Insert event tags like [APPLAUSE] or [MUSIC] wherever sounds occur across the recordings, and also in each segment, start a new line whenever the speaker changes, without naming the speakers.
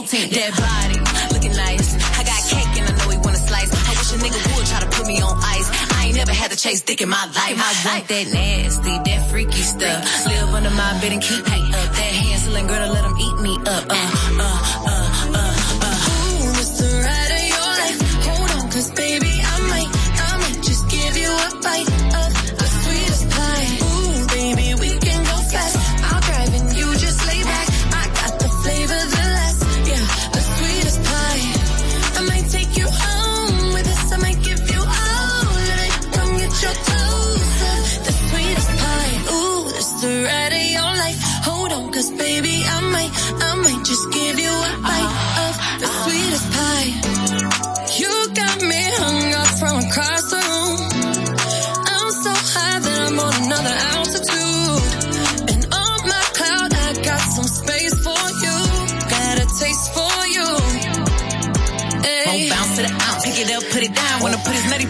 14. Dead body, looking nice. I got cake and I know he wanna slice. I wish a nigga would try to put me on ice. I ain't never had to chase dick in my life. I like that nasty, that freaky stuff. Live under my bed and keep me up. That handsome girl to let him eat me up. Uh, uh,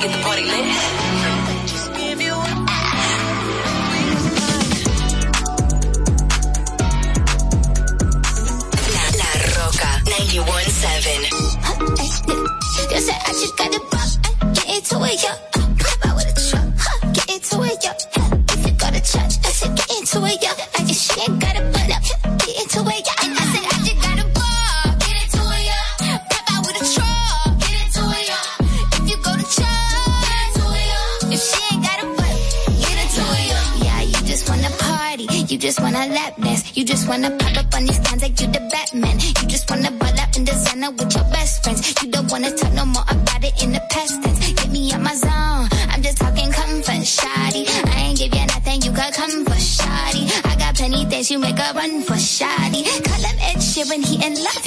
get the
party lit.
Just.
La, Roca 91.7.
Yo I just got the. Get into it. wanna pop up on these cons like you the Batman. You just wanna ball up in the center with your best friends. You don't wanna talk no more about it in the past tense. Get me out my zone. I'm just talking comfort, shoddy. I ain't give you nothing, you got comfort, shoddy. I got plenty things, you make a run for shoddy. Call him Ed when he in love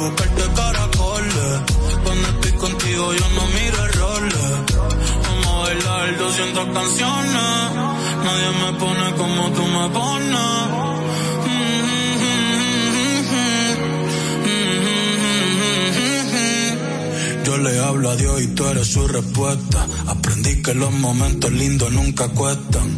buscarte caracoles. Cuando estoy contigo yo no miro errores. Vamos a bailar 200 canciones. Nadie me pone como tú me pones. Yo le hablo a Dios y tú eres su respuesta. Aprendí que los momentos lindos nunca cuestan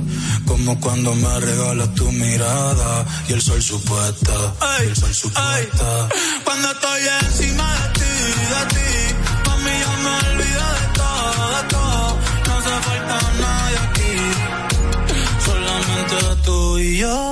como cuando me regalas tu mirada y el sol supuesta, ey, el sol supuesta. Ey, cuando estoy encima de ti, de ti, mami yo me olvido de todo, de todo. No hace falta nadie aquí, solamente tú y yo.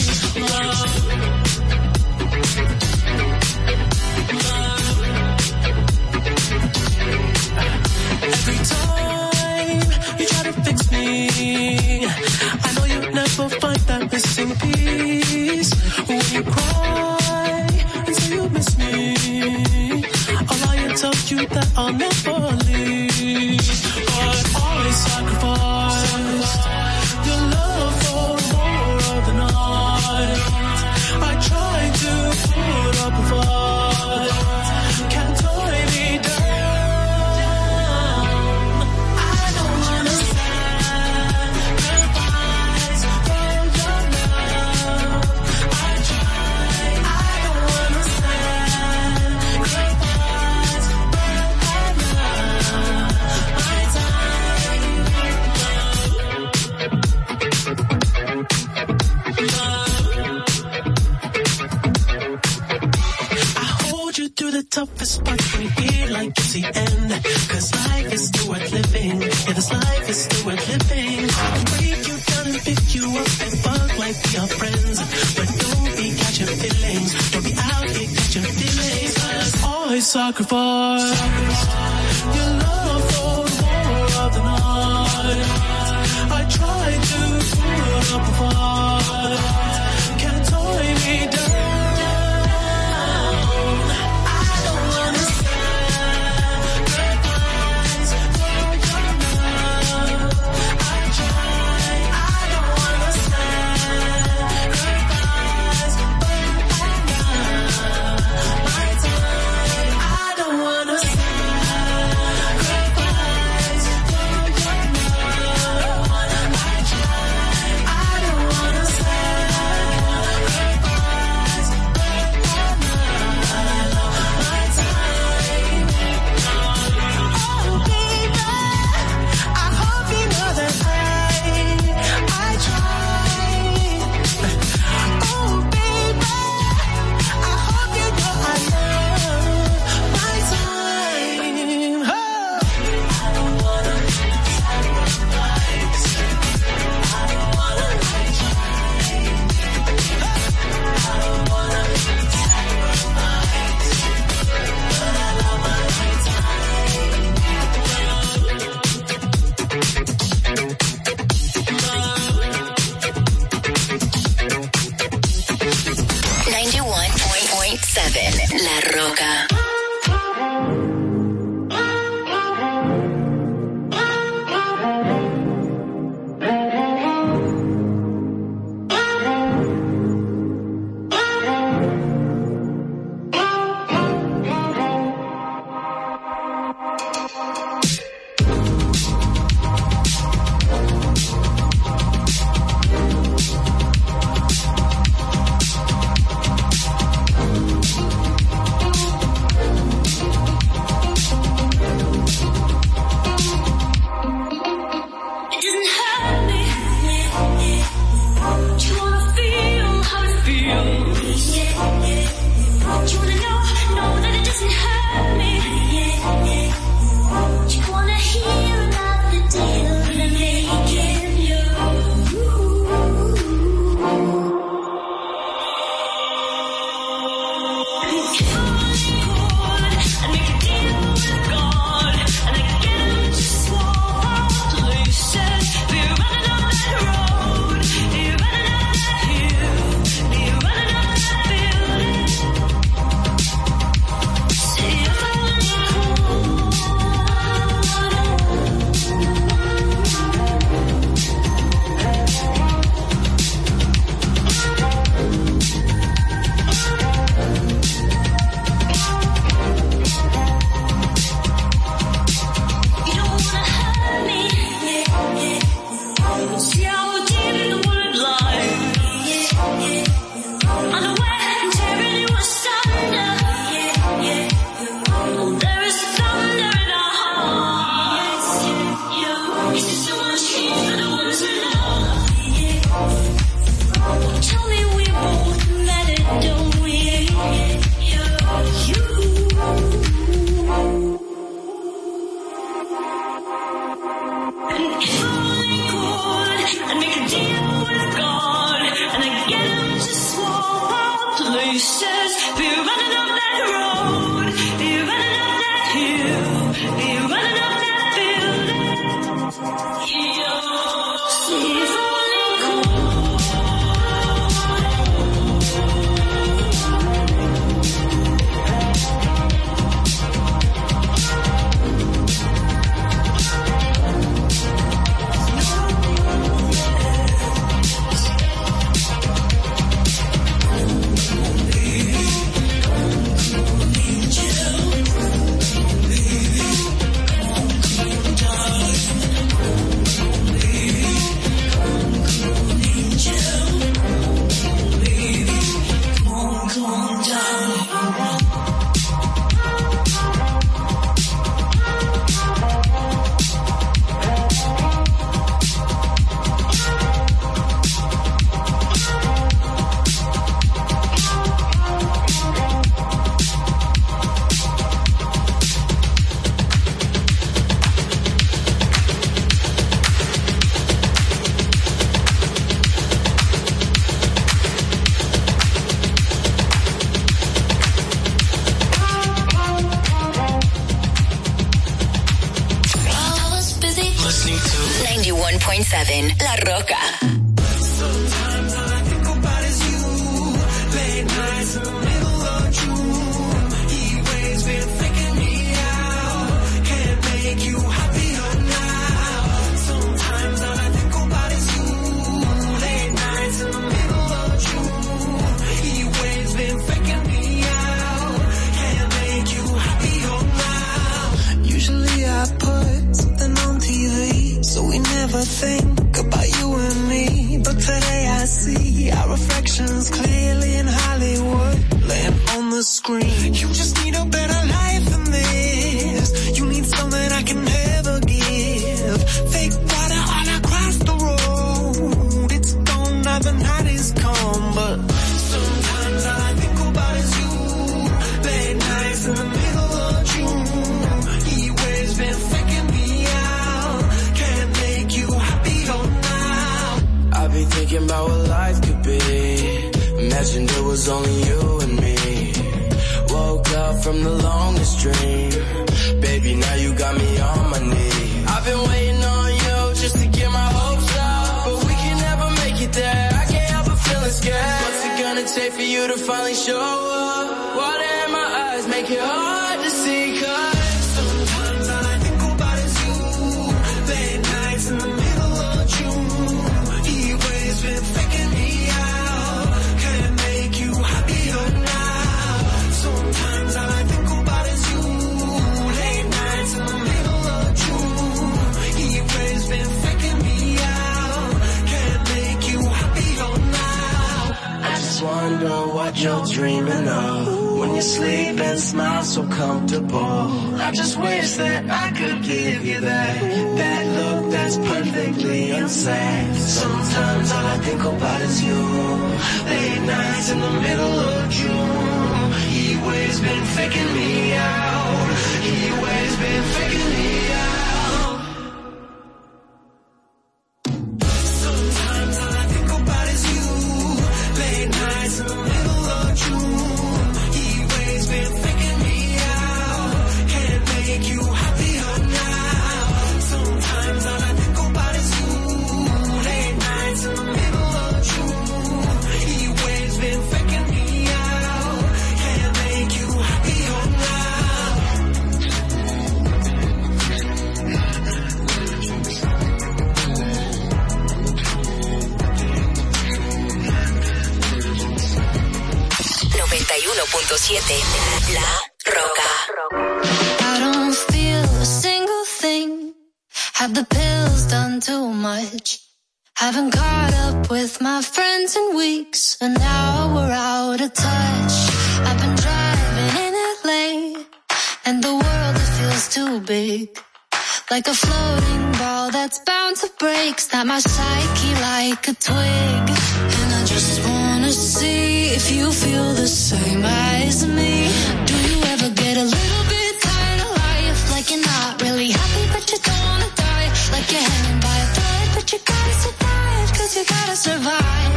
to
survive.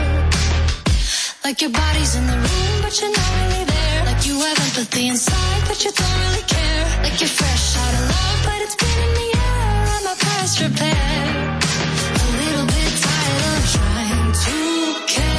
Like your body's in the room, but you're not really there. Like you have empathy inside, but you don't really care. Like you're fresh out of love, but it's been in the air. I'm a past repair. A little bit tired of trying to care.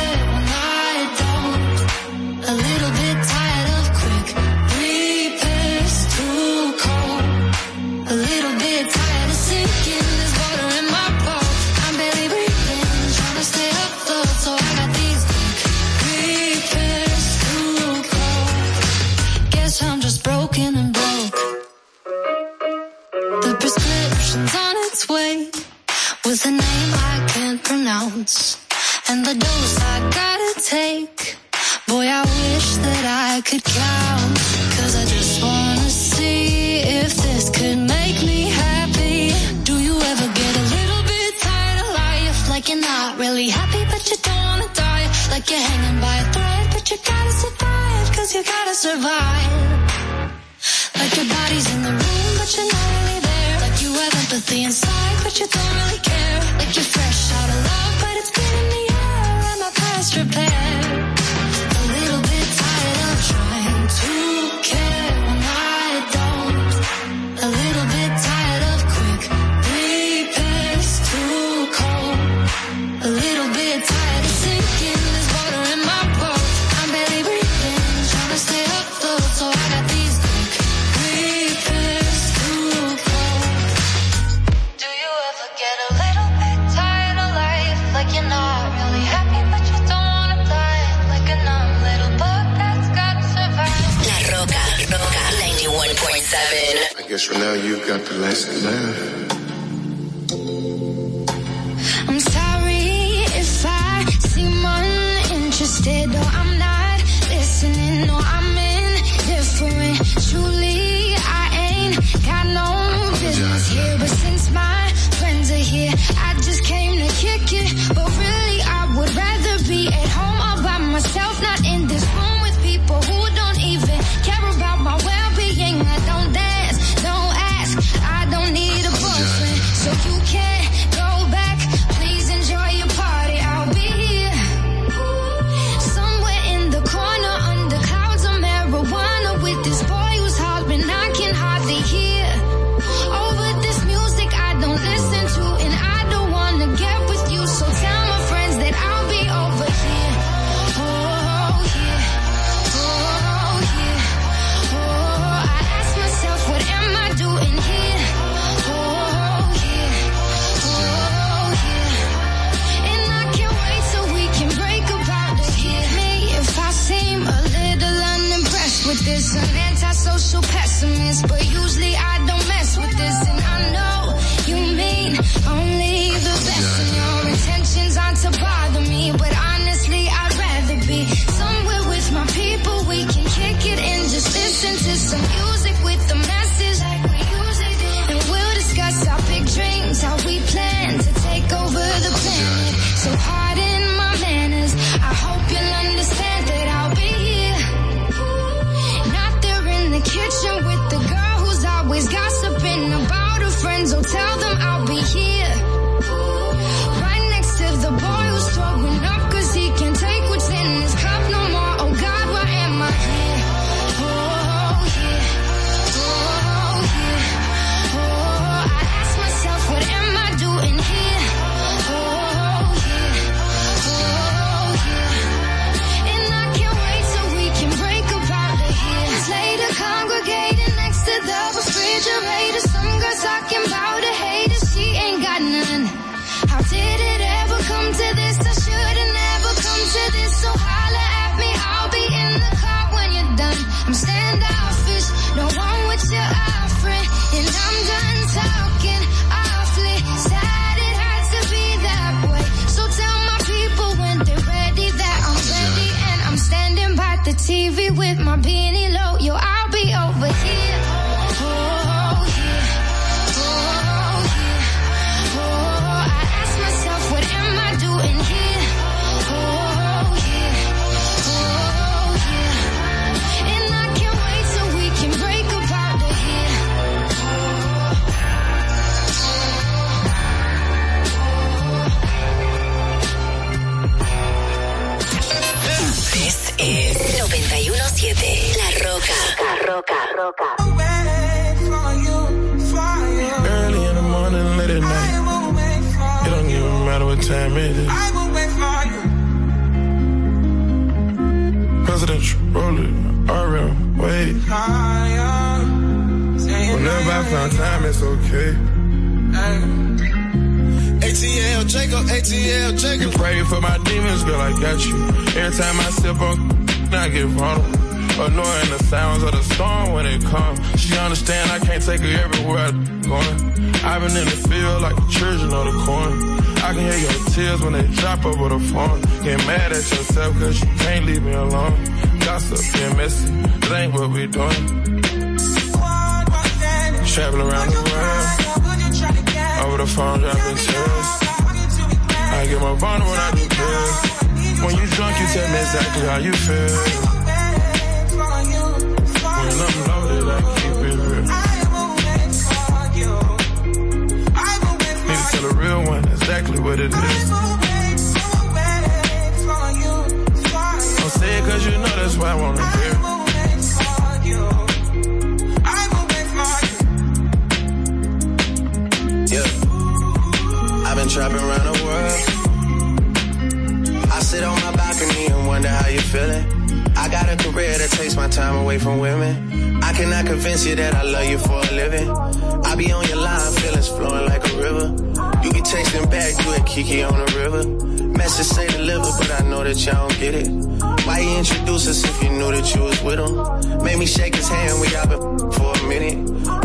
the dose I gotta take. Boy, I wish that I could count. Cause I just wanna see if this could make me happy. Do you ever get a little bit tired of life? Like you're not really happy, but you don't wanna die. Like you're hanging by a thread, but you gotta survive. Cause you gotta survive. Like your body's in the room, but you're not really there. Like you have empathy inside, but you don't really care. Like you're fresh out of love
Guess for now you've got the last laugh.
rolling around, way
higher. Whenever I find time, it's okay. ATL Jacob, ATL Jacob. You pray for my demons, girl, I got you. Every time I sip on, I get vulnerable. Annoying the sounds of the storm when it comes. She understand I can't take her everywhere I'm going. I've been in the field like the children of the corn. I can hear your tears when they drop over the phone. Get mad at yourself cause you can't leave me alone gossip, get messy. That ain't what we doing. Travel around the world. Over the phone, dropping chills. I get my bond when I do this. When you drunk, you tell me exactly how you feel. When I'm loaded, I keep it real. Need to tell a real one exactly what it is. that's what I wanna hear.
I've been trapping around the world. I sit on my balcony and wonder how you're feeling. I got a career that takes my time away from women. I cannot convince you that I love you for a living. I be on your line, feelings flowing like a river. You be texting back, you a Kiki on the river. Message say deliver, but I know that y'all don't get it. Why you introduce us if you knew that you was with him? Made me shake his hand, we all been for a minute.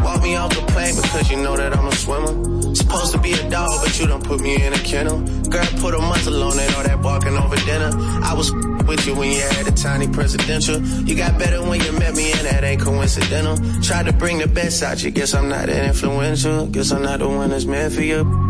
Walk me off the plane because you know that I'm a swimmer. Supposed to be a dog, but you don't put me in a kennel. Girl, put a muzzle on it, all that barking over dinner. I was with you when you had a tiny presidential. You got better when you met me, and that ain't coincidental. Tried to bring the best out you, guess I'm not that influential. Guess I'm not the one that's meant for you.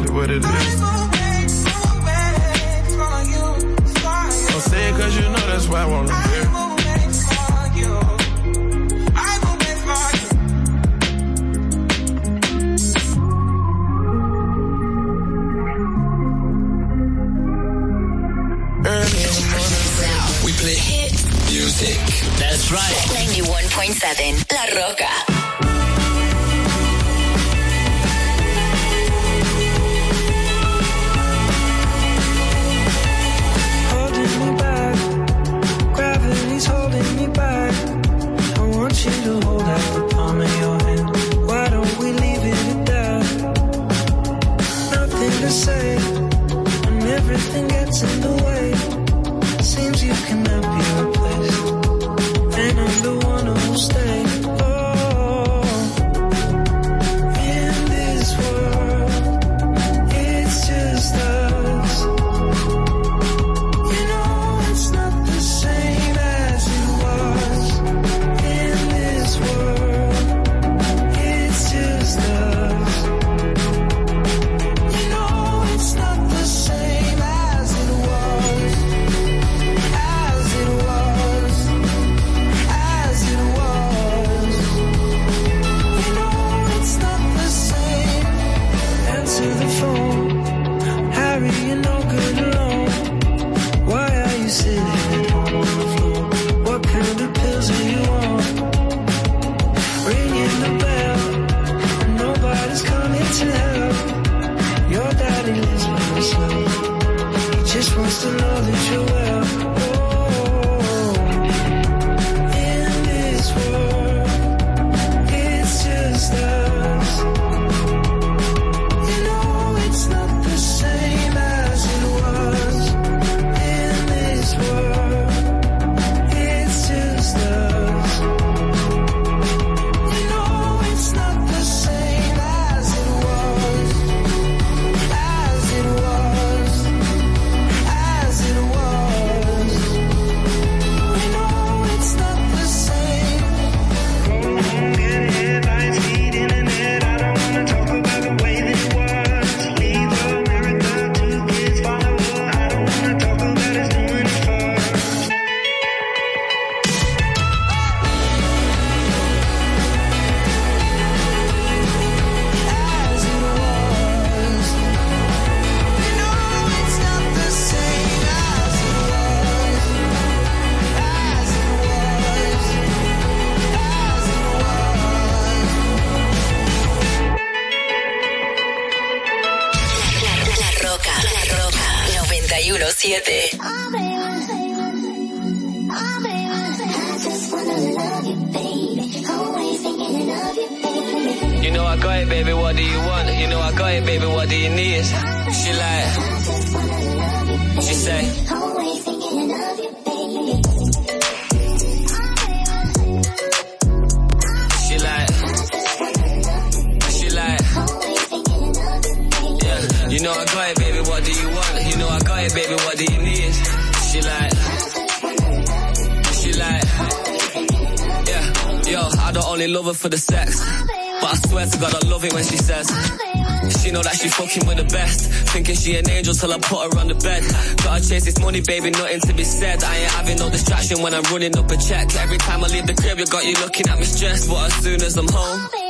Exactly what it is. Don't say it cause you know that's why I wanna hear. Early in the morning.
We play hit music.
That's right.
91.7 La Roca.
Everything gets in
till I put her on the bed. Gotta chase this money, baby, nothing to be said. I ain't having no distraction when I'm running up a check. Every time I leave the crib, you got you looking at me stressed. But as soon as I'm home.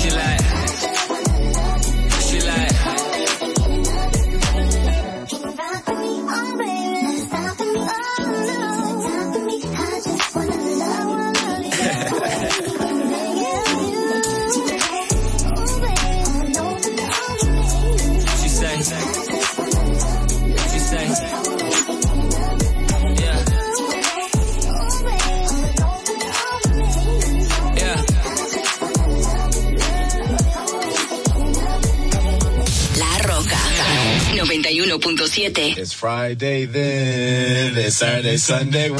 She like,
91.7
It's Friday then, it's Saturday, Sunday.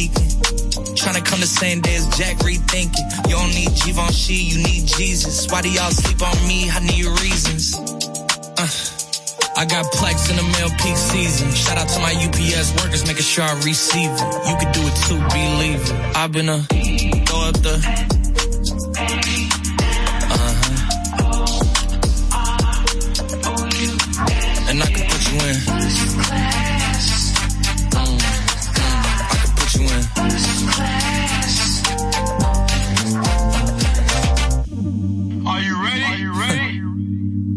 Seeking. Trying to come the same day as Jack rethinking. You don't need Givenchy, you need Jesus. Why do y'all sleep on me? I need reasons. Uh, I got plex in the mail peak season. Shout out to my UPS workers, making sure I receive it. You could do it too, believe it. I've been a throw up the.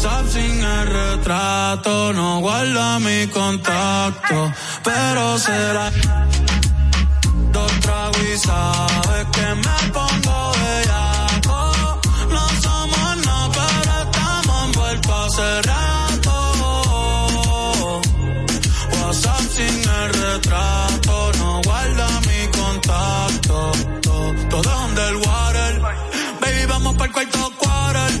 WhatsApp sin el retrato, no guarda mi contacto, pero será dos tragos y sabes que me pongo bellaco. No somos nada, pero estamos envueltos hace rato. WhatsApp sin el retrato, no guarda mi contacto. To- Todo es underwater. Baby, vamos para el cuarto quarter.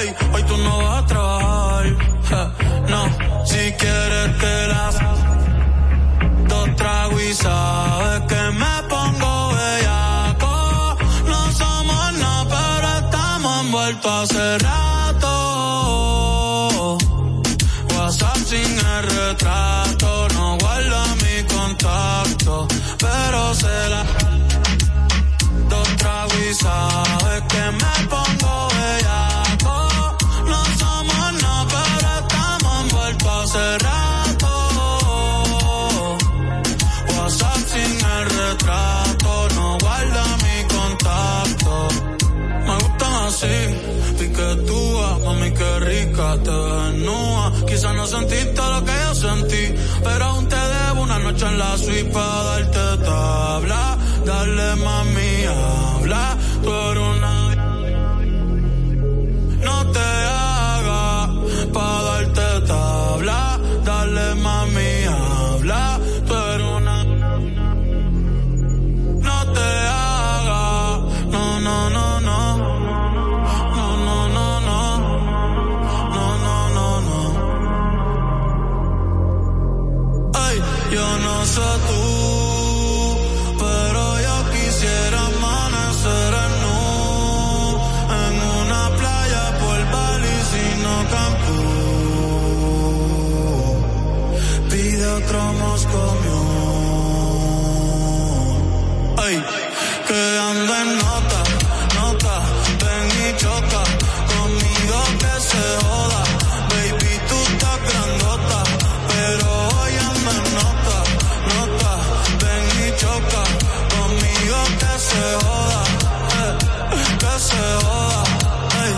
Ey, hoy tú no vas a trabajar. No, si quieres te las dos tragos y sabes que me pongo bellaco. No somos nada, pero estamos envueltos hace rato. WhatsApp sin el retrato, no guarda mi contacto, pero se la dos tragos y sabes que me Quizás no sentiste lo que yo sentí, pero aún te debo una noche en la suite para darte tabla. Dale mami, habla, tú eres una... pero yo quisiera amanecer en nu, en una playa por Bali, sino Cancún. Pide otro Moscow Ay, que en nota, se joda, eh, que se joda, ay,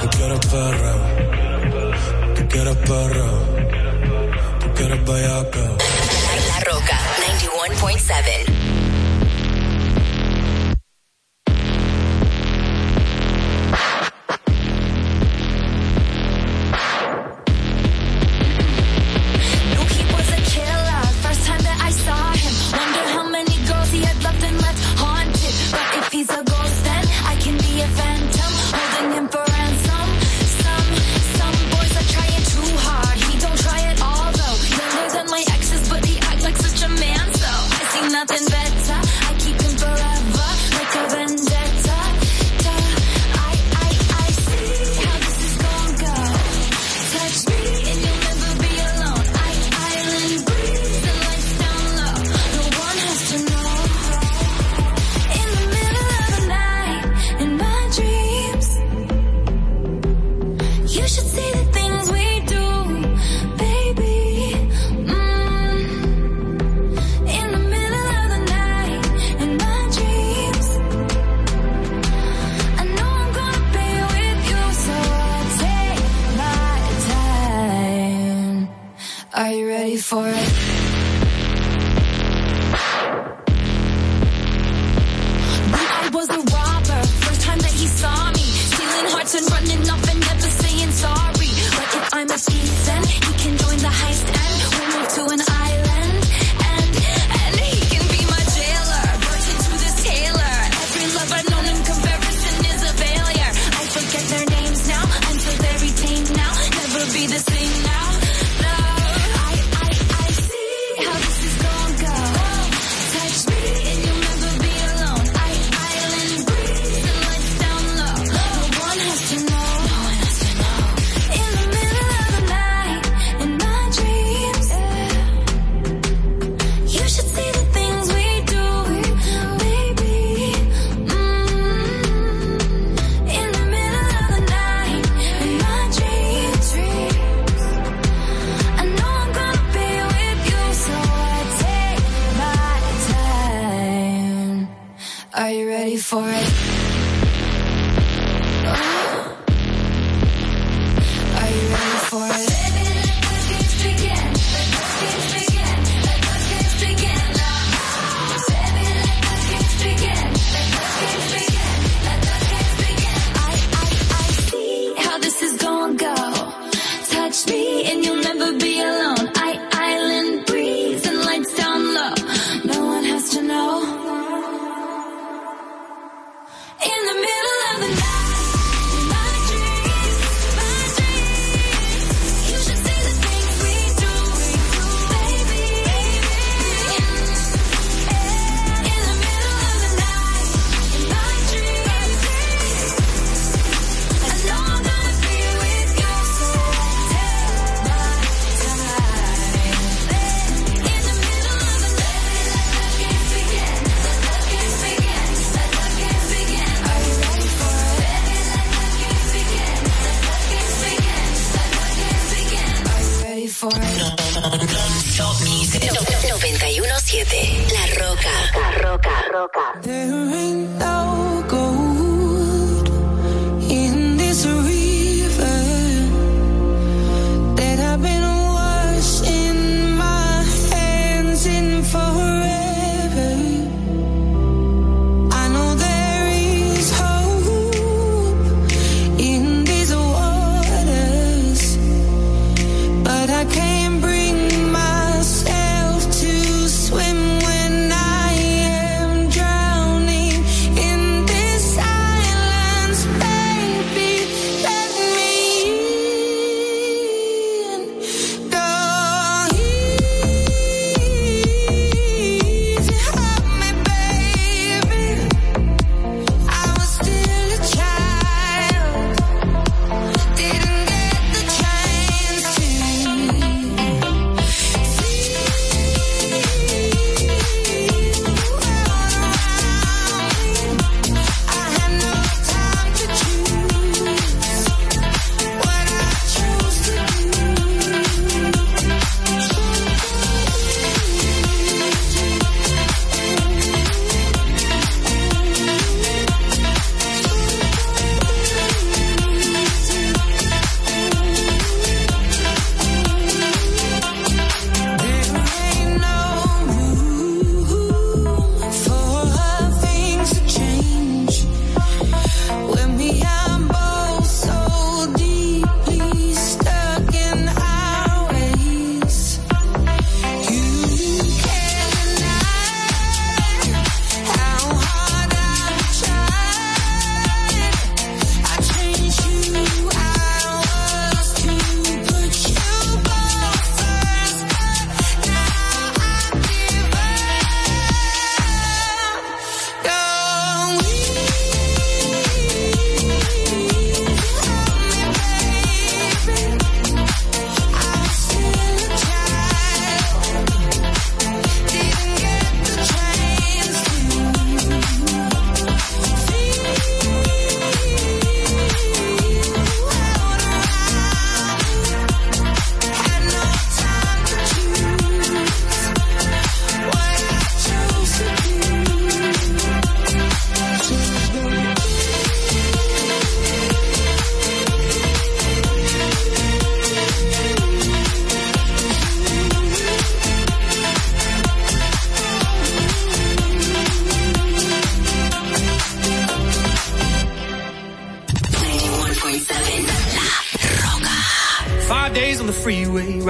tú quieres perreo, tú quieres perreo, tú quieres bellaca.
La Roca 91.7.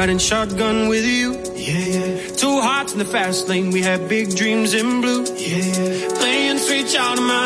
riding shotgun with you. Yeah, yeah. Two hearts in the fast lane. We had big dreams in blue. Yeah, yeah. Playing sweet child of mine.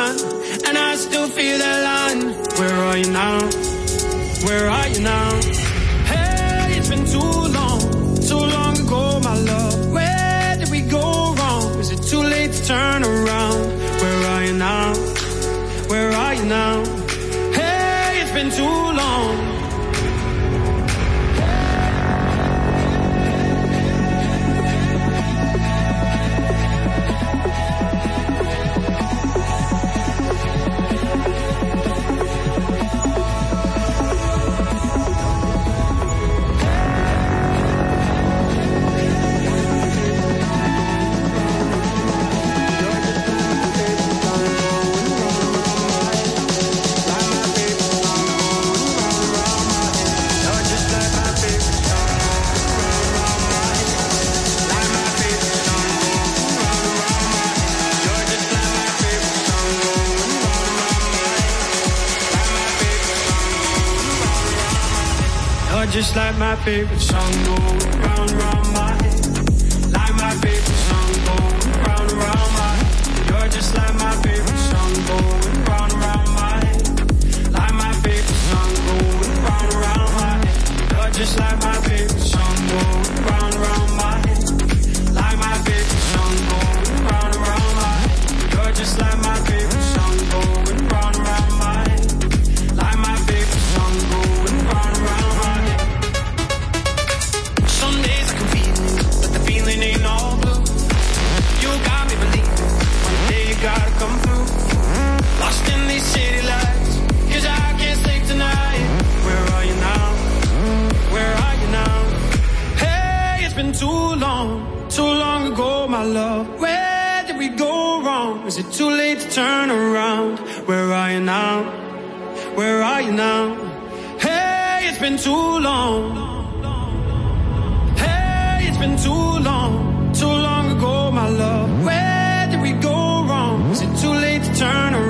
favorite song goes too long, too long ago, my love? Where did we go wrong? Is it too late to turn around? Where are you now? Where are you now? Hey, it's been too long. Hey, it's been too long, too long ago, my love. Where did we go wrong? Is it too late to turn around?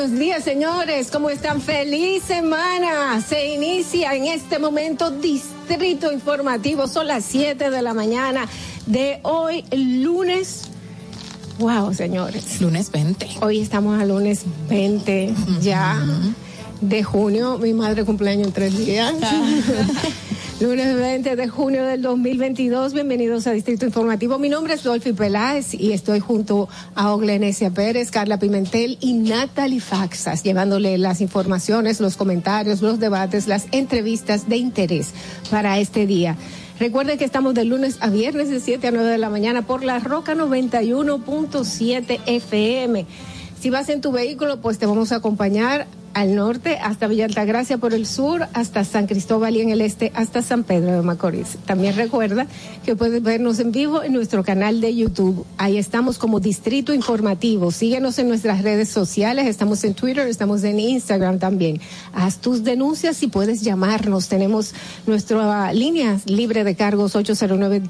Buenos días, señores. ¿Cómo están? Feliz semana. Se inicia en este momento Distrito Informativo. Son las 7 de la mañana de hoy, lunes. Wow, señores.
Lunes 20.
Hoy estamos a lunes 20 ya de junio. Mi madre cumpleaños en tres días. [LAUGHS] Lunes 20 de junio del 2022, bienvenidos a Distrito Informativo. Mi nombre es Dolphy Peláez y estoy junto a Oglenesia Pérez, Carla Pimentel y Natalie Faxas, llevándole las informaciones, los comentarios, los debates, las entrevistas de interés para este día. Recuerden que estamos de lunes a viernes de 7 a 9 de la mañana por la Roca 91.7 FM. Si vas en tu vehículo, pues te vamos a acompañar al norte hasta Villa Altagracia por el sur, hasta San Cristóbal y en el este hasta San Pedro de Macorís. También recuerda que puedes vernos en vivo en nuestro canal de YouTube. Ahí estamos como Distrito Informativo. Síguenos en nuestras redes sociales. Estamos en Twitter, estamos en Instagram también. Haz tus denuncias y puedes llamarnos. Tenemos nuestra línea libre de cargos 809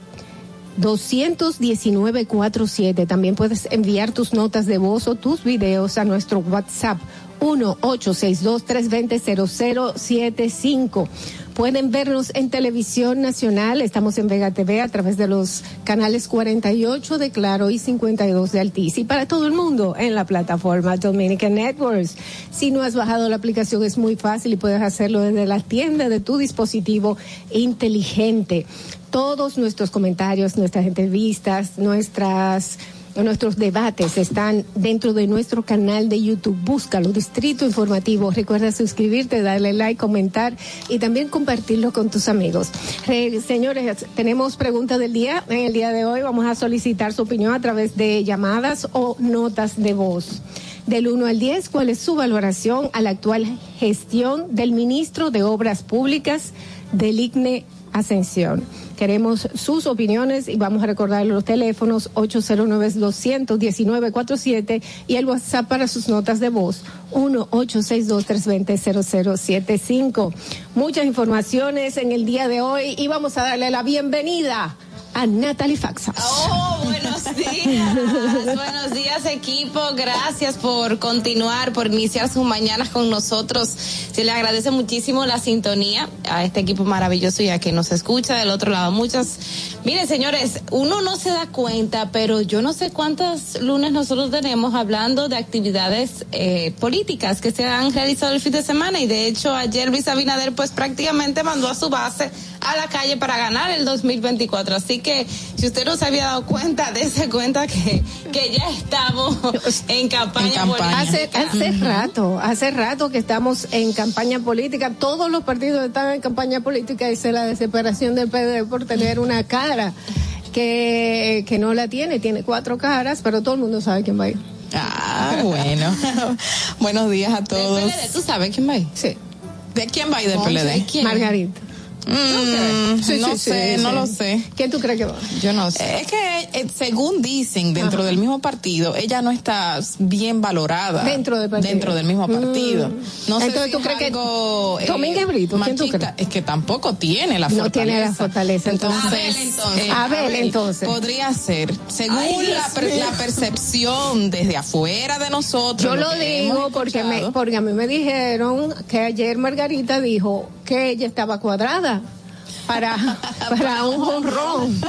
21947. También puedes enviar tus notas de voz o tus videos a nuestro WhatsApp 1-862-320-0075. Pueden vernos en televisión nacional. Estamos en Vega TV a través de los canales 48 de Claro y 52 de Altiz. Y para todo el mundo en la plataforma Dominican Networks. Si no has bajado la aplicación es muy fácil y puedes hacerlo desde la tienda de tu dispositivo inteligente. Todos nuestros comentarios, nuestras entrevistas, nuestras nuestros debates están dentro de nuestro canal de YouTube. Búscalo, Distrito Informativo. Recuerda suscribirte, darle like, comentar y también compartirlo con tus amigos. Re- señores, tenemos pregunta del día. En el día de hoy vamos a solicitar su opinión a través de llamadas o notas de voz. Del 1 al 10, ¿cuál es su valoración a la actual gestión del ministro de Obras Públicas del ICNE Ascensión. Queremos sus opiniones y vamos a recordar los teléfonos 809-219-47 y el WhatsApp para sus notas de voz 1-862-320-0075. Muchas informaciones en el día de hoy y vamos a darle la bienvenida Natalie Faxa.
Oh, buenos días. [LAUGHS] buenos días, equipo. Gracias por continuar, por iniciar sus mañanas con nosotros. Se le agradece muchísimo la sintonía a este equipo maravilloso y a que nos escucha del otro lado. Muchas. Miren, señores, uno no se da cuenta, pero yo no sé cuántos lunes nosotros tenemos hablando de actividades eh, políticas que se han realizado el fin de semana y de hecho ayer Luis Abinader pues prácticamente mandó a su base a la calle para ganar el 2024. Así que si usted no se había dado cuenta, dése cuenta que, que ya estamos [LAUGHS] en campaña, política.
Hace, hace rato, hace rato que estamos en campaña política. Todos los partidos están en campaña política y es la desesperación del PD por tener una cara que, que no la tiene. Tiene cuatro caras, pero todo el mundo sabe quién va a ir.
Ah, bueno. [LAUGHS] Buenos días a todos. ¿Tú sabes quién va a ir?
Sí.
¿De quién va a ir del PLD?
Margarita.
Mm,
Sí,
no
sí,
sé,
sí,
no
sí.
lo sé.
¿Quién tú crees que va?
Yo no sé. Es que eh, según dicen dentro del mismo partido, ella no está bien valorada
Dentro del partido.
dentro del mismo partido. No sé
Entonces,
si
¿tú
es
crees que
eh,
Domínguez Brito, quién tú
machista. Es que tampoco tiene la
No
fortaleza.
tiene la fortaleza, entonces.
Entonces, eh,
Abel, entonces.
Podría ser. Según
Ay,
la, per- la percepción desde afuera de nosotros.
Yo lo digo porque, me, porque a mí me dijeron que ayer Margarita dijo que ella estaba cuadrada para, para un [LAUGHS] jonrón.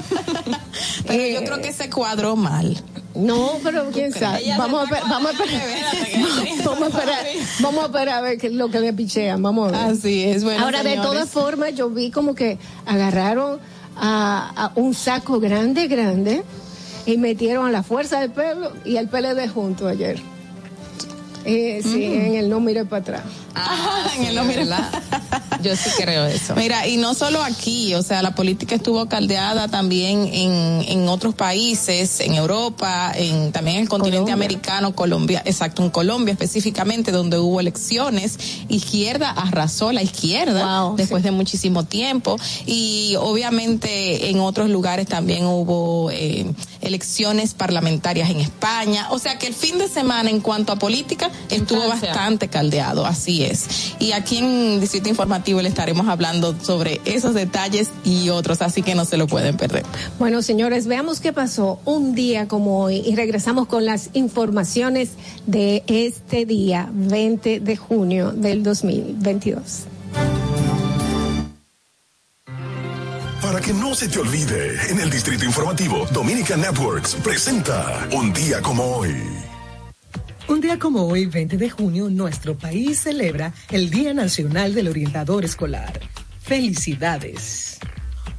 Pero yo creo que se cuadró mal.
No, pero quién sabe. Vamos a, [LAUGHS] vamos, a esperar, vamos a esperar, vamos a esperar a ver qué es lo que le pichean. Vamos a ver.
Así es, bueno,
Ahora, de todas formas, yo vi como que agarraron a, a un saco grande, grande, y metieron a la fuerza del pueblo y al PLD junto ayer. Eh, sí,
Mm.
en el no mire para atrás.
Ah, [LAUGHS] en el no, mira. [LAUGHS]
Yo sí creo eso.
Mira, y no solo aquí, o sea, la política estuvo caldeada también en, en otros países, en Europa, en también en el continente americano, Colombia, exacto, en Colombia específicamente, donde hubo elecciones, izquierda arrasó la izquierda después de muchísimo tiempo, y obviamente en otros lugares también hubo eh, elecciones parlamentarias en España, o sea que el fin de semana en cuanto a política estuvo
Francia.
bastante caldeado, así Y aquí en Distrito Informativo le estaremos hablando sobre esos detalles y otros, así que no se lo pueden perder.
Bueno, señores, veamos qué pasó un día como hoy y regresamos con las informaciones de este día, 20 de junio del 2022.
Para que no se te olvide, en el Distrito Informativo, Dominica Networks presenta Un día como hoy.
Un día como hoy, 20 de junio, nuestro país celebra el Día Nacional del Orientador Escolar. Felicidades.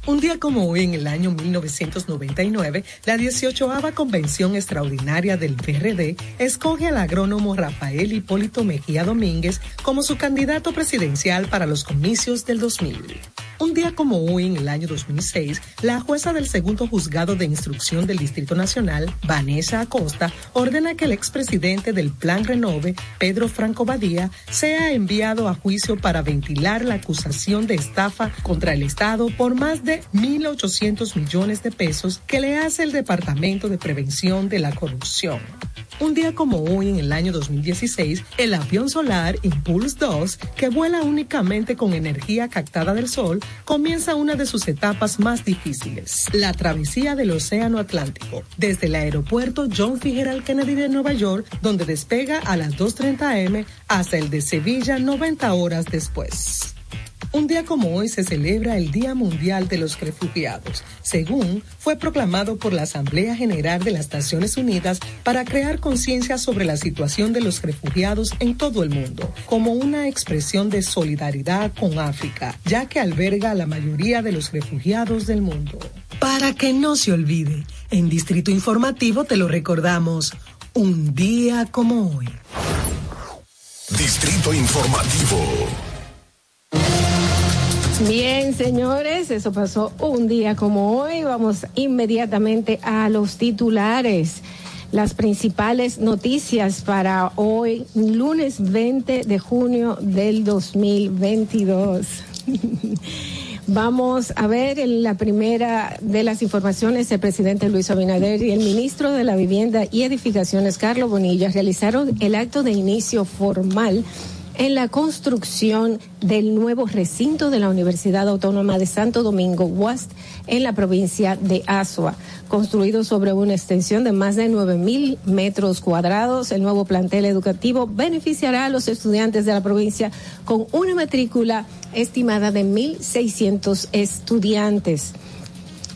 Un día como hoy, en el año 1999, la 18 Convención Extraordinaria del PRD escoge al agrónomo Rafael Hipólito Mejía Domínguez como su candidato presidencial para los comicios del 2000. Un día como hoy, en el año 2006, la jueza del segundo juzgado de instrucción del Distrito Nacional, Vanessa Acosta, ordena que el expresidente del Plan Renove, Pedro Franco Badía, sea enviado a juicio para ventilar la acusación de estafa contra el Estado por más de 1.800 millones de pesos que le hace el Departamento de Prevención de la Corrupción. Un día como hoy, en el año 2016, el avión solar Impulse 2, que vuela únicamente con energía captada del sol, comienza una de sus etapas más difíciles, la travesía del Océano Atlántico, desde el aeropuerto John Fitzgerald Kennedy de Nueva York, donde despega a las 2.30 am, hasta el de Sevilla 90 horas después. Un día como hoy se celebra el Día Mundial de los Refugiados, según fue proclamado por la Asamblea General de las Naciones Unidas para crear conciencia sobre la situación de los refugiados en todo el mundo, como una expresión de solidaridad con África, ya que alberga a la mayoría de los refugiados del mundo. Para que no se olvide, en Distrito Informativo te lo recordamos, un día como hoy.
Distrito Informativo.
Bien, señores, eso pasó un día como hoy. Vamos inmediatamente a los titulares. Las principales noticias para hoy, lunes 20 de junio del 2022. [LAUGHS] Vamos a ver en la primera de las informaciones, el presidente Luis Abinader y el ministro de la Vivienda y Edificaciones, Carlos Bonilla, realizaron el acto de inicio formal en la construcción del nuevo recinto de la Universidad Autónoma de Santo Domingo, UAST, en la provincia de Azua. Construido sobre una extensión de más de 9 mil metros cuadrados, el nuevo plantel educativo beneficiará a los estudiantes de la provincia con una matrícula estimada de 1.600 estudiantes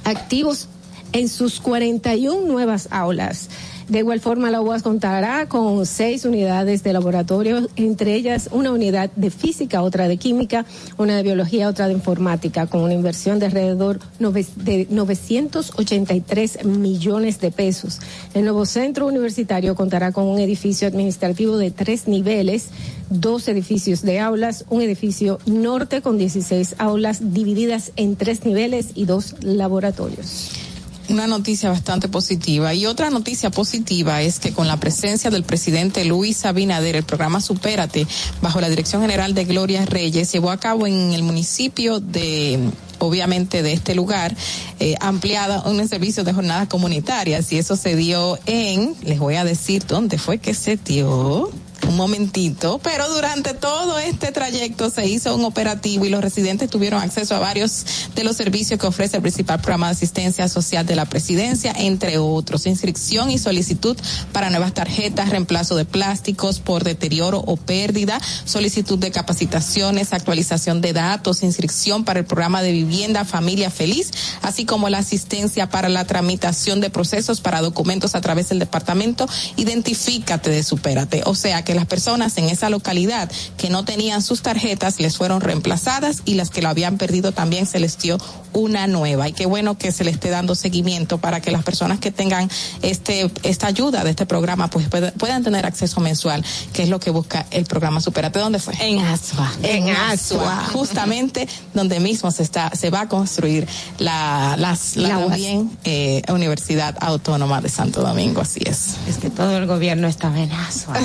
activos en sus 41 nuevas aulas. De igual forma, la UAS contará con seis unidades de laboratorio, entre ellas una unidad de física, otra de química, una de biología, otra de informática, con una inversión de alrededor de 983 millones de pesos. El nuevo centro universitario contará con un edificio administrativo de tres niveles, dos edificios de aulas, un edificio norte con 16 aulas divididas en tres niveles y dos laboratorios.
Una noticia bastante positiva. Y otra noticia positiva es que con la presencia del presidente Luis Abinader, el programa Supérate, bajo la dirección general de Gloria Reyes, llevó a cabo en el municipio de obviamente de este lugar, eh, ampliada un servicio de jornadas comunitarias y eso se dio en, les voy a decir dónde fue que se dio, un momentito, pero durante todo este trayecto se hizo un operativo y los residentes tuvieron acceso a varios de los servicios que ofrece el principal programa de asistencia social de la presidencia, entre otros, inscripción y solicitud para nuevas tarjetas, reemplazo de plásticos por deterioro o pérdida, solicitud de capacitaciones, actualización de datos, inscripción para el programa de vivienda Familia Feliz, así como la asistencia para la tramitación de procesos para documentos a través del departamento. Identifícate de Supérate, o sea que las personas en esa localidad que no tenían sus tarjetas les fueron reemplazadas y las que lo habían perdido también se les dio una nueva. Y qué bueno que se le esté dando seguimiento para que las personas que tengan este esta ayuda de este programa pues puedan, tener acceso mensual, que es lo que busca el programa Superate. ¿Dónde fue?
En Asua.
En Asua, justamente donde mismo se está se va a construir la las la,
La UAS.
también eh, Universidad Autónoma de Santo Domingo, así es.
Es que todo el gobierno estaba en Asua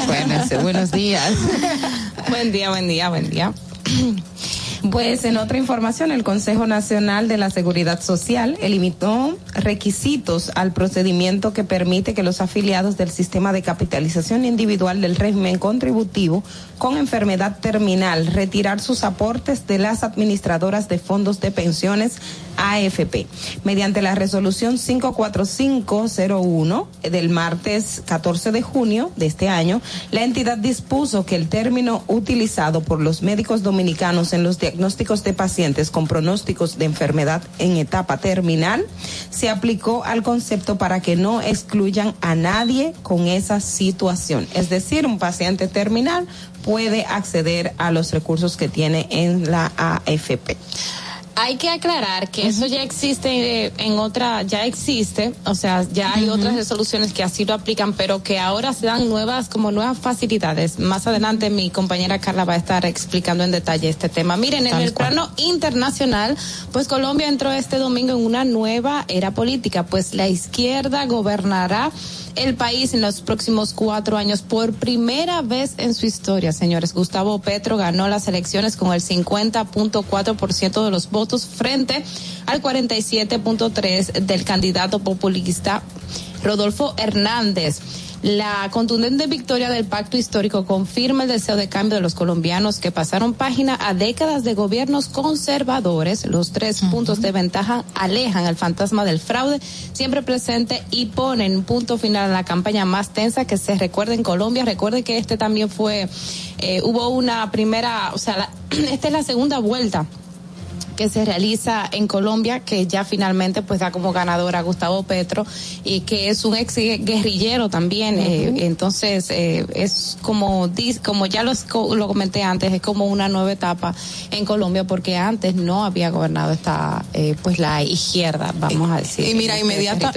Recuérdense. Buenos días. buen día, buen día, buen día. Pues en otra información, el Consejo Nacional de la Seguridad Social eliminó requisitos al procedimiento que permite que los afiliados del sistema de capitalización individual del régimen contributivo con enfermedad terminal retirar sus aportes de las administradoras de fondos de pensiones AFP. Mediante la resolución 54501 del martes 14 de junio de este año, la entidad dispuso que el término utilizado por los médicos dominicanos en los diagnósticos de pacientes con pronósticos de enfermedad en etapa terminal se aplicó al concepto para que no excluyan a nadie con esa situación. Es decir, un paciente terminal puede acceder a los recursos que tiene en la AFP. Hay que aclarar que eso ya existe eh, en otra, ya existe, o sea, ya hay otras resoluciones que así lo aplican, pero que ahora se dan nuevas, como nuevas facilidades. Más adelante mi compañera Carla va a estar explicando en detalle este tema. Miren, en el plano internacional, pues Colombia entró este domingo en una nueva era política, pues la izquierda gobernará el país en los próximos cuatro años por primera vez en su historia, señores. Gustavo Petro ganó las elecciones con el 50.4% de los votos frente al 47.3% del candidato populista Rodolfo Hernández. La contundente victoria del pacto histórico confirma el deseo de cambio de los colombianos que pasaron página a décadas de gobiernos conservadores. Los tres puntos de ventaja alejan el fantasma del fraude siempre presente y ponen punto final a la campaña más tensa que se recuerda en Colombia. Recuerde que este también fue, eh, hubo una primera, o sea, la- [CLEARS THROAT] esta es la segunda vuelta que se realiza en Colombia, que ya finalmente pues da como ganador a Gustavo Petro y que es un ex guerrillero también. eh, entonces eh, es como como ya los co- lo comenté antes, es como una nueva etapa en Colombia porque antes no había gobernado esta eh, pues la izquierda, vamos a decir.
Y mira,
este
inmediata-.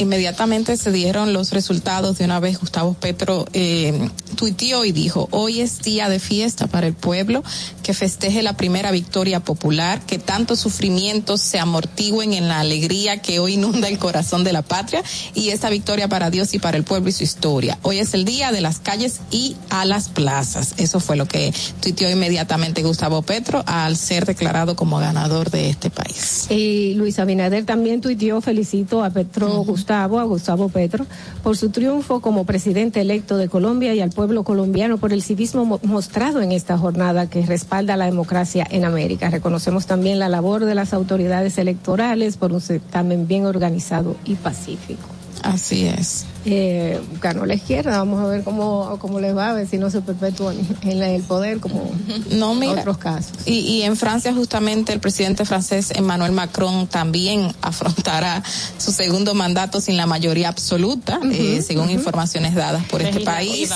Inmediatamente se dieron los resultados de una vez Gustavo Petro eh, tuiteó y dijo, hoy es día de fiesta para el pueblo, que festeje la primera victoria popular, que tantos sufrimientos se amortigüen en la alegría que hoy inunda el corazón de la patria y esta victoria para Dios y para el pueblo y su historia. Hoy es el día de las calles y a las plazas. Eso fue lo que tuiteó inmediatamente Gustavo Petro al ser declarado como ganador de este país.
Y Luis Abinader también tuiteó, felicito a Petro Gustavo, a Gustavo Petro, por su triunfo como presidente electo de Colombia y al pueblo colombiano por el civismo mo- mostrado en esta jornada que respalda la democracia en América. Reconocemos también la labor de las autoridades electorales por un certamen bien organizado y pacífico.
Así es.
Eh, ganó la izquierda, vamos a ver cómo, cómo les va, a ver si no se perpetúan en el poder como
No, mira.
otros casos.
Y, y en Francia justamente el presidente francés Emmanuel Macron también [LAUGHS] afrontará su segundo mandato sin la mayoría absoluta, eh, según informaciones dadas por este país,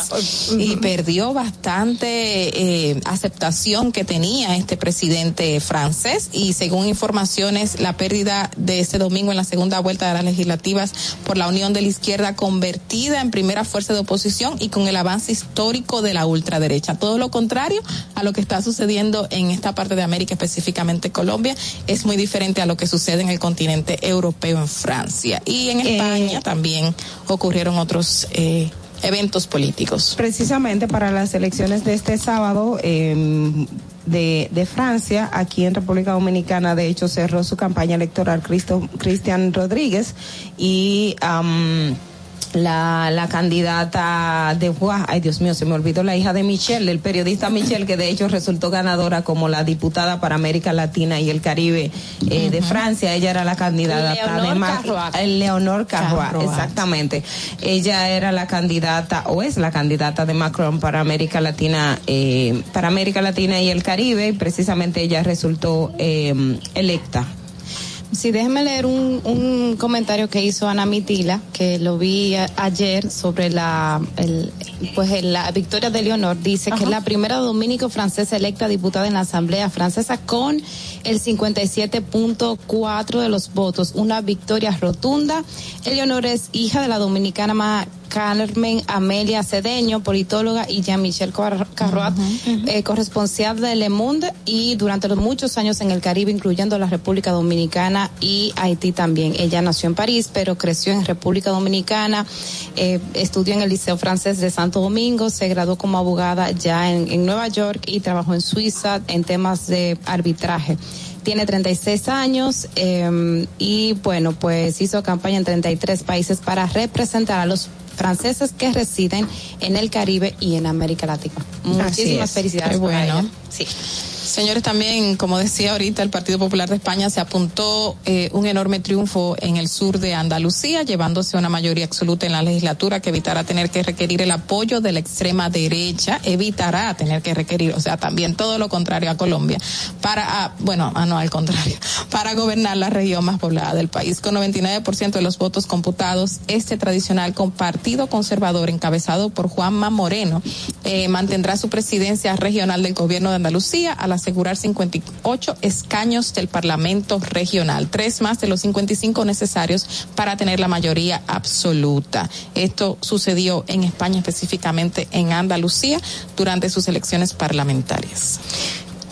y perdió bastante eh, aceptación que tenía este presidente francés. Y según informaciones la pérdida de este domingo en la segunda vuelta de las legislativas por la Unión de la Izquierda convertida en primera fuerza de oposición y con el avance histórico de la ultraderecha. Todo lo contrario a lo que está sucediendo en esta parte de América, específicamente Colombia, es muy diferente a lo que sucede en el continente europeo, en Francia. Y en España también ocurrieron otros eh, eventos políticos.
Precisamente para las elecciones de este sábado eh, de, de Francia, aquí en República Dominicana, de hecho, cerró su campaña electoral Cristo, Cristian Rodríguez y la, la candidata de Guá, ay Dios mío, se me olvidó la hija de Michelle, el periodista Michelle, que de hecho resultó ganadora como la diputada para América Latina y el Caribe eh, de Francia. Ella era la candidata
Leonor
de Mar- Leonor Carroa,
Carroac.
exactamente. Ella era la candidata o es la candidata de Macron para América Latina, eh, para América Latina y el Caribe. Y precisamente ella resultó eh, electa.
Sí, déjeme leer un, un comentario que hizo Ana Mitila, que lo vi a- ayer sobre la, el, pues el- la victoria de Leonor. Dice que es la primera dominico-francesa electa diputada en la Asamblea Francesa con el 57.4 de los votos. Una victoria rotunda. Eleonor es hija de la dominicana Ma- Carmen Amelia Cedeño, politóloga, y Jean-Michel Car- Carroat, eh, corresponsal de Le Monde y durante los muchos años en el Caribe, incluyendo la República Dominicana y Haití también. Ella nació en París, pero creció en República Dominicana, eh, estudió en el Liceo Francés de Santo Domingo, se graduó como abogada ya en, en Nueva York y trabajó en Suiza en temas de arbitraje tiene 36 años eh, y bueno, pues hizo campaña en 33 países para representar a los franceses que residen en el Caribe y en América Latina. Muchísimas
es.
felicidades.
Qué bueno.
ella. Sí.
Señores, también, como decía ahorita, el Partido Popular de España se apuntó eh, un enorme triunfo en el sur de Andalucía, llevándose una mayoría absoluta en la legislatura que evitará tener que requerir el apoyo de la extrema derecha, evitará tener que requerir, o sea, también todo lo contrario a Colombia, para, ah, bueno, ah, no, al contrario, [LAUGHS] para gobernar la región más poblada del país. Con 99% de los votos computados, este tradicional partido conservador encabezado por Juanma Moreno eh, mantendrá su presidencia regional del gobierno de Andalucía al asegurar 58 escaños del Parlamento regional, tres más de los 55 necesarios para tener la mayoría absoluta. Esto sucedió en España, específicamente en Andalucía, durante sus elecciones parlamentarias.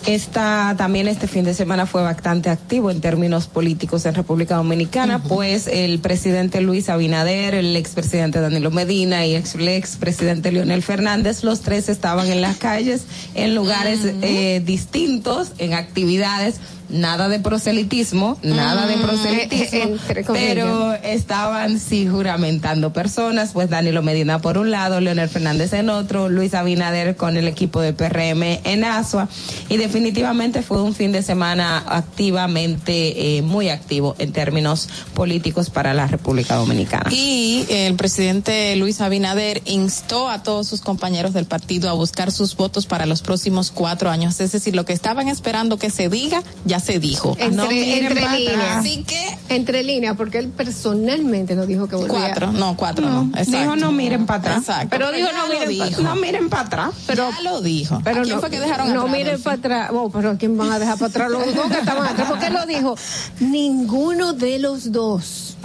Esta también este fin de semana fue bastante activo en términos políticos en República Dominicana, pues el presidente Luis Abinader, el expresidente Danilo Medina y ex- el expresidente Leonel Fernández, los tres estaban en las calles en lugares eh, distintos, en actividades. Nada de proselitismo, nada de
Mm,
proselitismo,
entre comillas.
pero estaban sí juramentando personas, pues Danilo Medina por un lado, Leonel Fernández en otro, Luis Abinader con el equipo de PRM en Asua y definitivamente fue un fin de semana activamente eh, muy activo en términos políticos para la República Dominicana.
Y el presidente Luis Abinader instó a todos sus compañeros del partido a buscar sus votos para los próximos cuatro años. Es decir, lo que estaban esperando que se diga, ya se dijo.
Entre,
No miren
líneas. Así que. Entre líneas, porque él personalmente no dijo que volvía.
Cuatro, no, cuatro no. Exacto.
Dijo no miren para atrás.
Exacto.
Pero dijo no miren pa-.
No miren para atrás.
Pero,
ya lo dijo.
pero
¿A quién
no,
fue que dejaron
no
atrás,
miren
Delphi?
para atrás. Oh, pero ¿a quién van a dejar para atrás? Los dos que estaban atrás. Porque él lo dijo. Ninguno de los dos.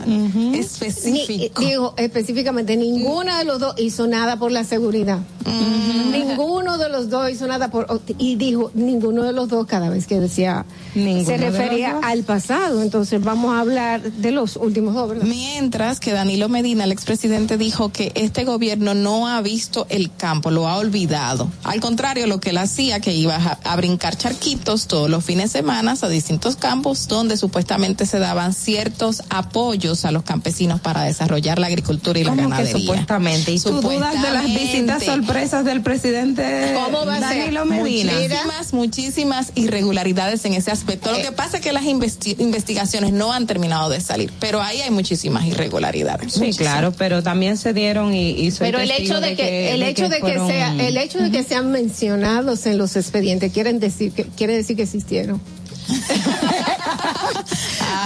Específico.
Ni- dijo específicamente, ninguno de los dos hizo nada por la seguridad. Ninguno de los dos hizo nada por. Y dijo, ninguno de los dos, cada vez que decía,
Ninguno
se refería al pasado. Entonces, vamos a hablar de los últimos dos, ¿verdad?
Mientras que Danilo Medina, el expresidente, dijo que este gobierno no ha visto el campo, lo ha olvidado. Al contrario, lo que él hacía, que iba a, a brincar charquitos todos los fines de semana a distintos campos donde supuestamente se daban ciertos apoyos a los campesinos para desarrollar la agricultura y la
¿Cómo que
ganadería.
supuestamente? ¿Y tú dudas de las visitas sorpresas del presidente
¿Cómo va a ser?
Danilo Medina?
Muchísimas, muchísimas irregularidades en ese aspecto. Lo que pasa es que las investi- investigaciones no han terminado de salir, pero ahí hay muchísimas irregularidades.
Sí, claro, pero también se dieron y, y soy
Pero el hecho de que, el hecho de que
fueron-
sea, el hecho de que sean mencionados en los expedientes quieren decir que quiere decir que existieron.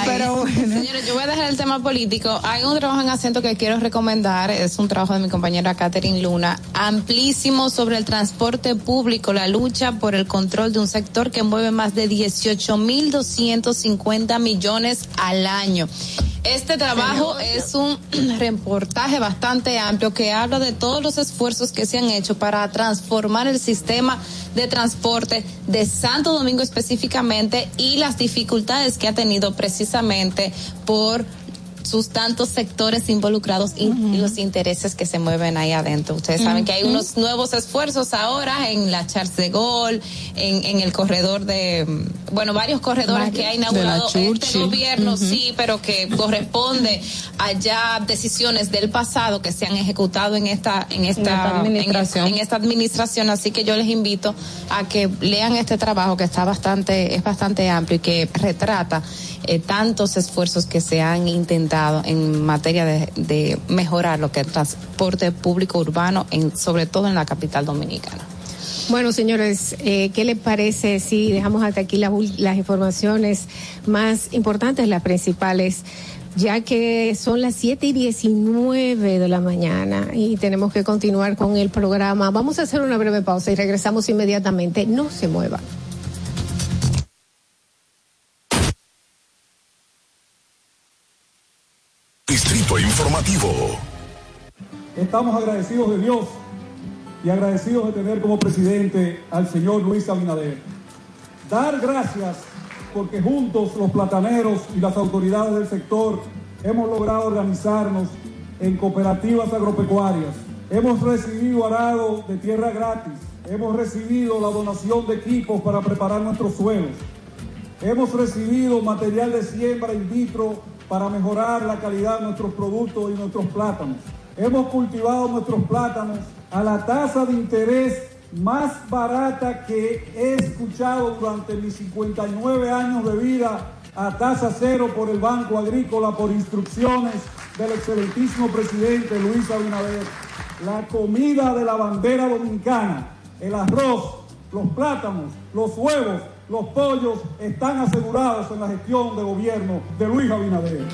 Pero bueno. Señores, yo voy a dejar el tema político. Hay un trabajo en acento que quiero recomendar. Es un trabajo de mi compañera Catherine Luna, amplísimo sobre el transporte público, la lucha por el control de un sector que mueve más de 18.250 millones al año. Este trabajo es un [CLEARS THROAT] reportaje bastante amplio que habla de todos los esfuerzos que se han hecho para transformar el sistema de transporte de Santo Domingo específicamente y las dificultades que ha tenido precisamente por sus tantos sectores involucrados y los intereses que se mueven ahí adentro. Ustedes saben que hay unos nuevos esfuerzos ahora en la Charles de Gaulle, en, en el corredor de, bueno, varios corredores que ha inaugurado este gobierno, sí, pero que corresponde a ya decisiones del pasado que se han ejecutado en esta, en esta,
esta administración.
en, en esta administración. Así que yo les invito a que lean este trabajo que está bastante, es bastante amplio y que retrata eh, tantos esfuerzos que se han intentado en materia de, mejorar lo que es el transporte público urbano, en, sobre todo en la capital dominicana.
Bueno, señores, eh, ¿qué les parece si dejamos hasta aquí las, las informaciones más importantes, las principales? Ya que son las 7 y 19 de la mañana y tenemos que continuar con el programa. Vamos a hacer una breve pausa y regresamos inmediatamente. No se mueva.
Estamos agradecidos de Dios y agradecidos de tener como presidente al señor Luis Abinader. Dar gracias porque juntos los plataneros y las autoridades del sector hemos logrado organizarnos en cooperativas agropecuarias. Hemos recibido arado de tierra gratis. Hemos recibido la donación de equipos para preparar nuestros suelos. Hemos recibido material de siembra in vitro para mejorar la calidad de nuestros productos y nuestros plátanos. Hemos cultivado nuestros plátanos a la tasa de interés más barata que he escuchado durante mis 59 años de vida a tasa cero por el Banco Agrícola por instrucciones del excelentísimo presidente Luis Abinader. La comida de la bandera dominicana, el arroz, los plátanos, los huevos, los pollos están asegurados en la gestión de gobierno de Luis Abinader.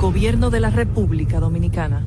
Gobierno de la República Dominicana.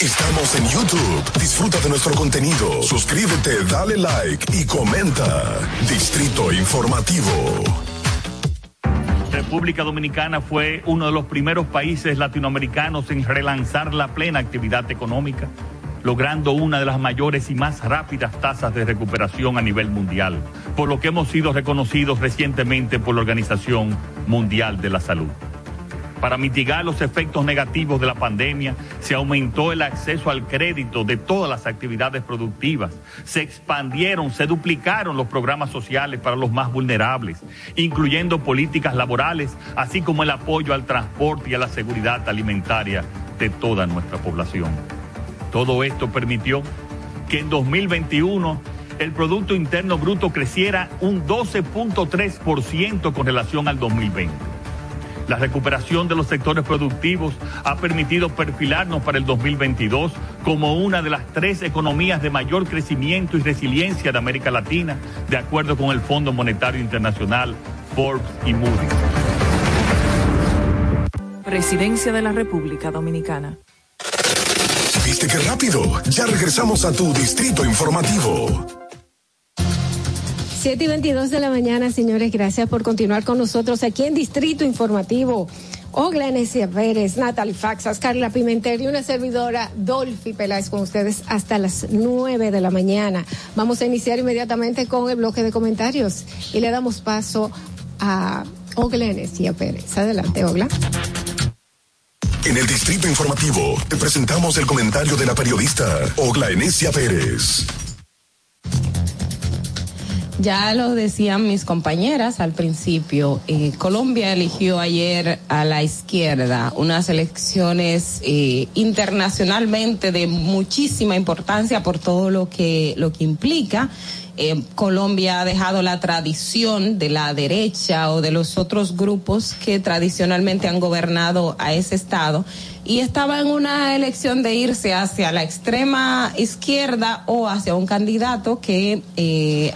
Estamos en YouTube. Disfruta de nuestro contenido. Suscríbete, dale like y comenta. Distrito Informativo.
República Dominicana fue uno de los primeros países latinoamericanos en relanzar la plena actividad económica, logrando una de las mayores y más rápidas tasas de recuperación a nivel mundial, por lo que hemos sido reconocidos recientemente por la Organización Mundial de la Salud. Para mitigar los efectos negativos de la pandemia, se aumentó el acceso al crédito de todas las actividades productivas, se expandieron, se duplicaron los programas sociales para los más vulnerables, incluyendo políticas laborales, así como el apoyo al transporte y a la seguridad alimentaria de toda nuestra población. Todo esto permitió que en 2021 el Producto Interno Bruto creciera un 12.3% con relación al 2020. La recuperación de los sectores productivos ha permitido perfilarnos para el 2022 como una de las tres economías de mayor crecimiento y resiliencia de América Latina, de acuerdo con el Fondo Monetario Internacional, Forbes y Moody's.
Presidencia de la República Dominicana.
¿Viste qué rápido? Ya regresamos a tu distrito informativo.
7 y 22 de la mañana, señores, gracias por continuar con nosotros aquí en Distrito Informativo. Ogla Enesia Pérez, Natalie Faxas, Carla Pimentel y una servidora, Dolphy Peláez, con ustedes hasta las 9 de la mañana. Vamos a iniciar inmediatamente con el bloque de comentarios y le damos paso a Ogla Enesia Pérez. Adelante, Ogla.
En el distrito informativo te presentamos el comentario de la periodista Ogla Enesia Pérez.
Ya lo decían mis compañeras al principio, eh, Colombia eligió ayer a la izquierda unas elecciones eh, internacionalmente de muchísima importancia por todo lo que, lo que implica. Eh, Colombia ha dejado la tradición de la derecha o de los otros grupos que tradicionalmente han gobernado a ese estado y estaba en una elección de irse hacia la extrema izquierda o hacia un candidato que eh,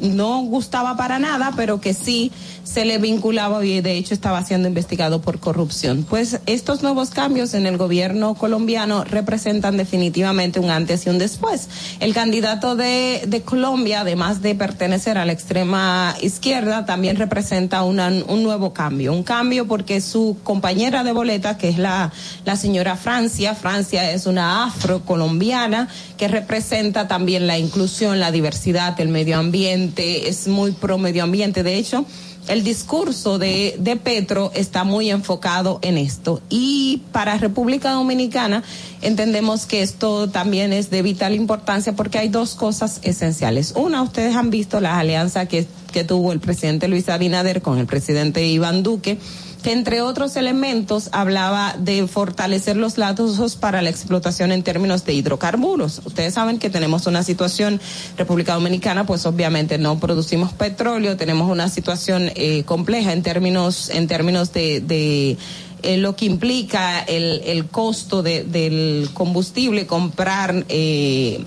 no gustaba para nada, pero que sí se le vinculaba y de hecho estaba siendo investigado por corrupción. Pues estos nuevos cambios en el gobierno colombiano representan definitivamente un antes y un después. El candidato de, Colombia, además de pertenecer a la extrema izquierda, también representa una- un nuevo cambio. Un cambio porque su compañera de boleta, que es la señora Francia, Francia es una afrocolombiana que representa también la inclusión, la diversidad, el medio ambiente, es muy pro medio ambiente. De hecho, el discurso de, de Petro está muy enfocado en esto. Y para República Dominicana entendemos que esto también es de vital importancia porque hay dos cosas esenciales. Una, ustedes han visto la alianza que, que tuvo el presidente Luis Abinader con el presidente Iván Duque que entre otros elementos hablaba de fortalecer los lazos para la explotación en términos de hidrocarburos. Ustedes saben que tenemos una situación, República Dominicana, pues obviamente no producimos petróleo, tenemos una situación eh, compleja en términos, en términos de, de eh, lo que implica el, el costo de, del combustible, comprar eh,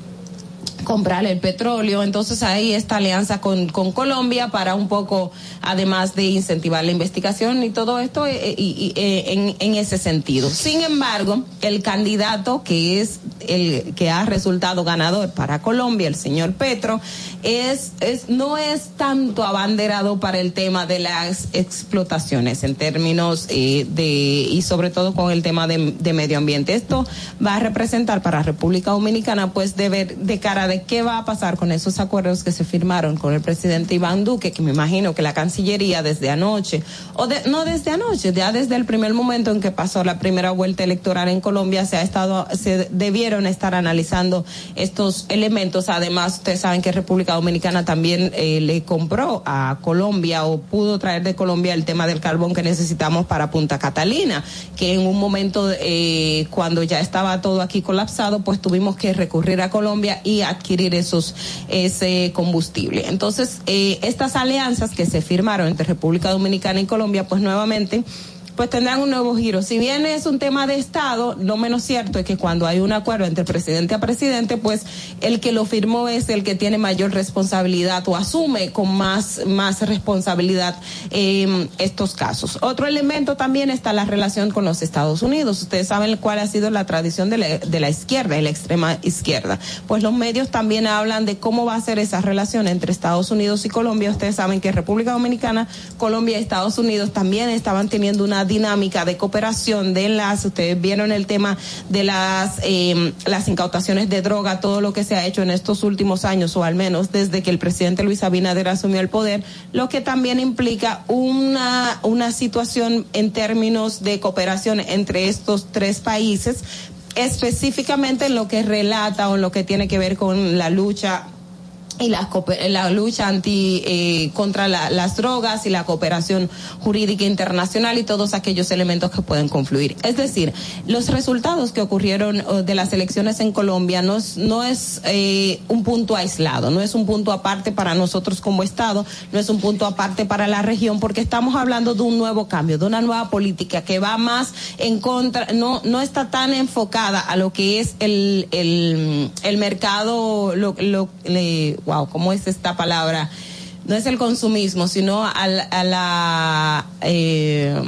comprar el petróleo. Entonces ahí esta alianza con, con Colombia para un poco, además de incentivar la investigación y todo esto eh, y, eh, en, en ese sentido. Sin embargo, el candidato que es el que ha resultado ganador para Colombia, el señor Petro, es, es no es tanto abanderado para el tema de las explotaciones en términos eh, de y sobre todo con el tema de, de medio ambiente. Esto va a representar para República Dominicana pues de ver de cara de qué va a pasar con esos acuerdos que se firmaron con el presidente Iván Duque, que me imagino que la Cancillería desde anoche o de, no desde anoche, ya desde el primer momento en que pasó la primera vuelta electoral en Colombia se ha estado se debieron estar analizando estos elementos. Además, ustedes saben que República Dominicana también eh, le compró a Colombia o pudo traer de Colombia el tema del carbón que necesitamos para Punta Catalina, que en un momento eh, cuando ya estaba todo aquí colapsado, pues tuvimos que recurrir a Colombia y adquirir esos ese combustible. Entonces, eh, estas alianzas que se firmaron entre República Dominicana y Colombia, pues nuevamente pues tendrán un nuevo giro. Si bien es un tema de Estado, lo menos cierto es que cuando hay un acuerdo entre presidente a presidente, pues el que lo firmó es el que tiene mayor responsabilidad o asume con más, más responsabilidad eh, estos casos. Otro elemento también está la relación con los Estados Unidos. Ustedes saben cuál ha sido la tradición de la, de la izquierda y la extrema izquierda. Pues los medios también hablan de cómo va a ser esa relación entre Estados Unidos y Colombia. Ustedes saben que República Dominicana, Colombia y Estados Unidos también estaban teniendo una dinámica de cooperación, de enlace. Ustedes vieron el tema de las, eh, las incautaciones de droga, todo lo que se ha hecho en estos últimos años, o al menos desde que el presidente Luis Abinader asumió el poder, lo que también implica una, una situación en términos de cooperación entre estos tres países, específicamente en lo que relata o en lo que tiene que ver con la lucha y la, la lucha anti eh, contra la- las drogas y la cooperación jurídica internacional y todos aquellos elementos que pueden confluir. Es decir, los resultados que ocurrieron eh, de las elecciones en Colombia no es, no es eh, un punto aislado, no es un punto aparte para nosotros como Estado, no es un punto aparte para la región, porque estamos hablando de un nuevo cambio, de una nueva política que va más en contra, no, no está tan enfocada a lo que es el, el, el mercado, lo, lo, wow, ¿cómo es esta palabra? No es el consumismo, sino a la, a la eh,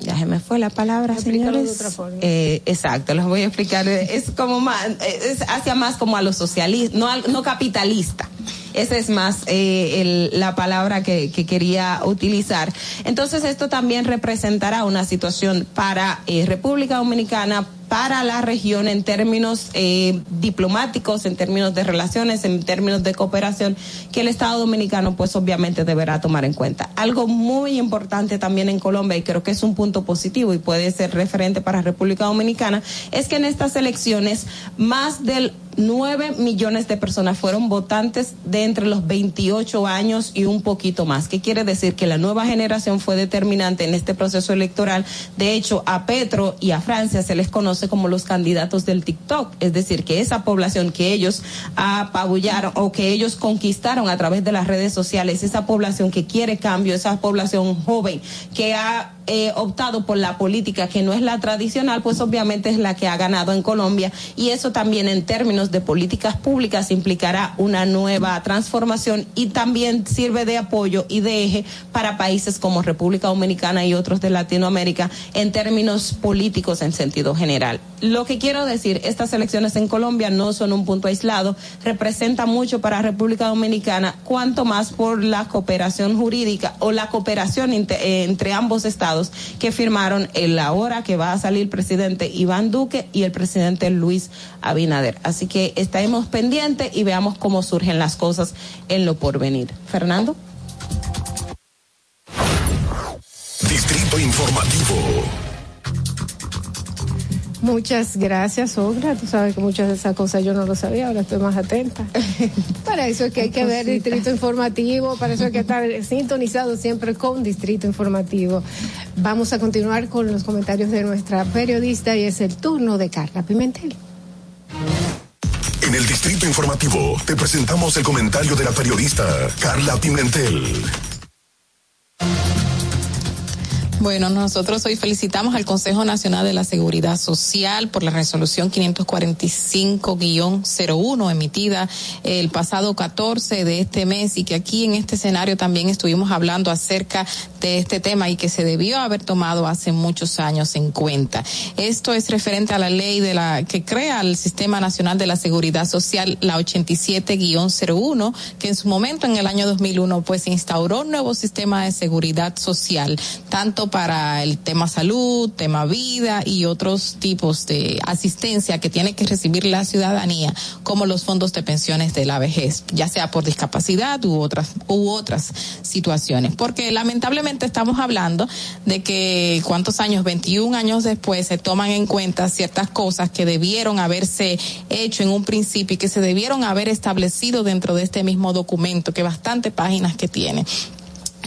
ya se me fue la palabra,
Explícalo de
señores.
otra forma.
Eh, exacto, les voy a explicar. Es como más, es hacia más como a lo socialista, no, al- no capitalista. Esa es más eh, el- la palabra que, que quería utilizar. Entonces esto también representará una situación para eh, República Dominicana, para la región en términos eh, diplomáticos, en términos de relaciones, en términos de cooperación, que el Estado Dominicano pues obviamente deberá tomar en cuenta. Algo muy importante también en Colombia, y creo que es un punto positivo y puede ser referente para República Dominicana, es que en estas elecciones más del 9 millones de personas fueron votantes de entre los 28 años y un poquito más. ¿Qué quiere decir? Que la nueva generación fue determinante en este proceso electoral. De hecho, a Petro y a Francia se les conoce como los candidatos del TikTok. Es decir, que esa población que ellos apabullaron o que ellos conquistaron a través de las redes sociales, esa población que quiere cambio, esa población joven que ha eh, optado por la política que no es la tradicional, pues obviamente es la que ha ganado en Colombia y eso también en términos de políticas públicas implicará una nueva transformación y también sirve de apoyo y de eje para países como República Dominicana y otros de Latinoamérica en términos políticos en sentido general. Lo que quiero decir, estas elecciones en Colombia no son un punto aislado, representa mucho para República Dominicana, cuanto más por la cooperación jurídica o la cooperación eh, entre ambos estados que firmaron el ahora que va a salir presidente Iván Duque y el presidente Luis Abinader. Así que estaremos pendientes y veamos cómo surgen las cosas en lo porvenir. Fernando.
Distrito Informativo.
Muchas gracias, Olga. Tú sabes que muchas de esas cosas yo no lo sabía, ahora estoy más atenta. [LAUGHS] para eso es que hay que ver. Distrito Informativo, para eso hay que estar sintonizado siempre con Distrito Informativo. Vamos a continuar con los comentarios de nuestra periodista y es el turno de Carla Pimentel.
En el Distrito Informativo te presentamos el comentario de la periodista Carla Pimentel.
Bueno, nosotros hoy felicitamos al Consejo Nacional de la Seguridad Social por la resolución 545-01 emitida el pasado 14 de este mes y que aquí en este escenario también estuvimos hablando acerca de este tema y que se debió haber tomado hace muchos años en cuenta. Esto es referente a la ley de la que crea el Sistema Nacional de la Seguridad Social, la 87-01, que en su momento en el año 2001 pues instauró un nuevo sistema de seguridad social, tanto para el tema salud, tema vida y otros tipos de asistencia que tiene que recibir la ciudadanía, como los fondos de pensiones de la vejez, ya sea por discapacidad u otras u otras situaciones, porque lamentablemente estamos hablando de que cuántos años, 21 años después se toman en cuenta ciertas cosas que debieron haberse hecho en un principio y que se debieron haber establecido dentro de este mismo documento, que bastante páginas que tiene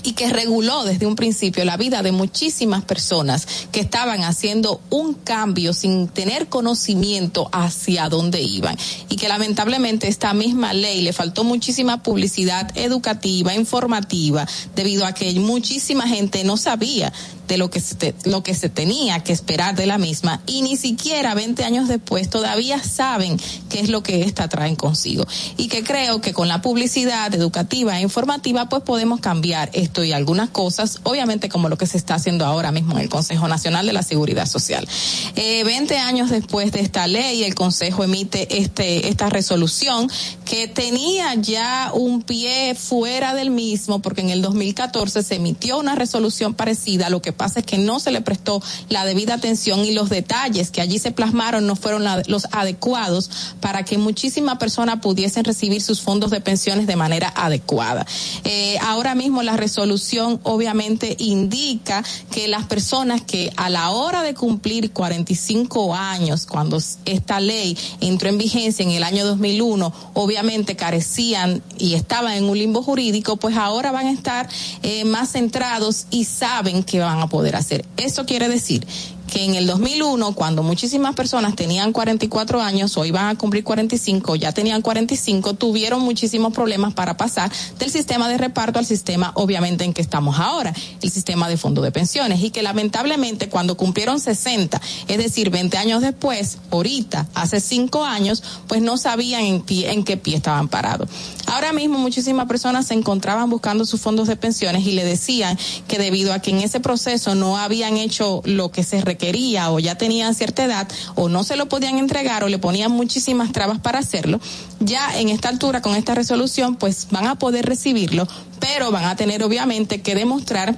y que reguló desde un principio la vida de muchísimas personas que estaban haciendo un cambio sin tener conocimiento hacia dónde iban. Y que lamentablemente esta misma ley le faltó muchísima publicidad educativa, informativa, debido a que muchísima gente no sabía de lo que se te- lo que se tenía que esperar de la misma y ni siquiera 20 años después todavía saben qué es lo que esta traen consigo. Y que creo que con la publicidad educativa e informativa pues podemos cambiar esto y algunas cosas obviamente como lo que se está haciendo ahora mismo en el Consejo Nacional de la Seguridad Social. Eh, 20 años después de esta ley el Consejo emite este esta resolución que tenía ya un pie fuera del mismo, porque en el 2014 se emitió una resolución parecida, lo que pasa es que no se le prestó la debida atención y los detalles que allí se plasmaron no fueron la- los adecuados para que muchísimas personas pudiesen recibir sus fondos de pensiones de manera adecuada. Eh, ahora mismo la resolución obviamente indica que las personas que a la hora de cumplir 45 años, cuando esta ley entró en vigencia en el año 2001, obviamente carecían y estaban en un limbo jurídico, pues ahora van a estar eh, más centrados y saben qué van a poder hacer. Eso quiere decir que en el 2001, cuando muchísimas personas tenían 44 años o iban a cumplir 45, ya tenían 45, tuvieron muchísimos problemas para pasar del sistema de reparto al sistema, obviamente, en que estamos ahora, el sistema de fondo de pensiones. Y que lamentablemente, cuando cumplieron 60, es decir, 20 años después, ahorita, hace 5 años, pues no sabían en, pie, en qué pie estaban parados. Ahora mismo, muchísimas personas se encontraban buscando sus fondos de pensiones y le decían que debido a que en ese proceso no habían hecho lo que se requería o ya tenían cierta edad o no se lo podían entregar o le ponían muchísimas trabas para hacerlo, ya en esta altura con esta resolución pues van a poder recibirlo, pero van a tener obviamente que demostrar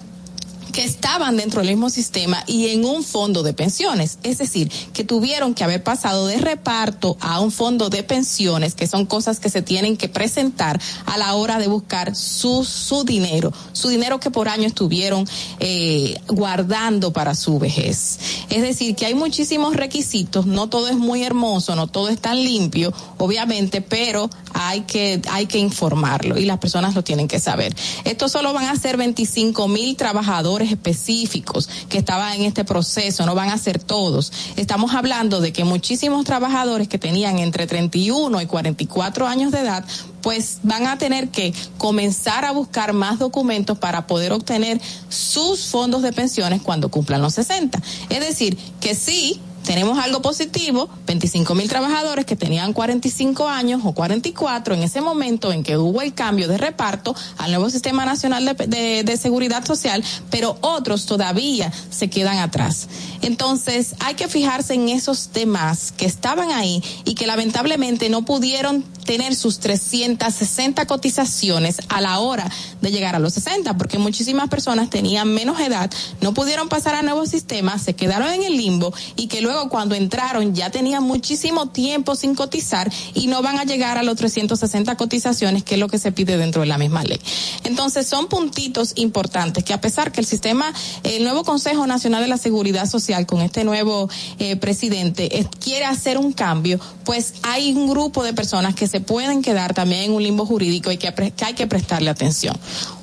que estaban dentro del mismo sistema y en un fondo de pensiones. Es decir, que tuvieron que haber pasado de reparto a un fondo de pensiones, que son cosas que se tienen que presentar a la hora de buscar su, su dinero, su dinero que por año estuvieron eh, guardando para su vejez. Es decir, que hay muchísimos requisitos, no todo es muy hermoso, no todo es tan limpio, obviamente, pero hay que, hay que informarlo y las personas lo tienen que saber. Esto solo van a ser 25 mil trabajadores específicos que estaban en este proceso, no van a ser todos. Estamos hablando de que muchísimos trabajadores que tenían entre 31 y 44 años de edad pues van a tener que comenzar a buscar más documentos para poder obtener sus fondos de pensiones cuando cumplan los 60. Es decir, que sí, tenemos algo positivo, 25 mil trabajadores que tenían 45 años o 44 en ese momento en que hubo el cambio de reparto al nuevo Sistema Nacional de, de- de Seguridad Social, pero otros todavía se quedan atrás. Entonces hay que fijarse en esos demás que estaban ahí y que lamentablemente no pudieron tener sus 360 cotizaciones a la hora de llegar a los 60, porque muchísimas personas tenían menos edad, no pudieron pasar al nuevo sistema, se quedaron en el limbo y que luego cuando entraron ya tenían muchísimo tiempo sin cotizar y no van a llegar a los 360 cotizaciones, que es lo que se pide dentro de la misma ley. Entonces son puntitos importantes que a pesar que el sistema, el nuevo Consejo Nacional de la Seguridad Social con este nuevo eh, presidente eh, quiere hacer un cambio, pues hay un grupo de personas que se pueden quedar también en un limbo jurídico y que, hay que prestarle atención.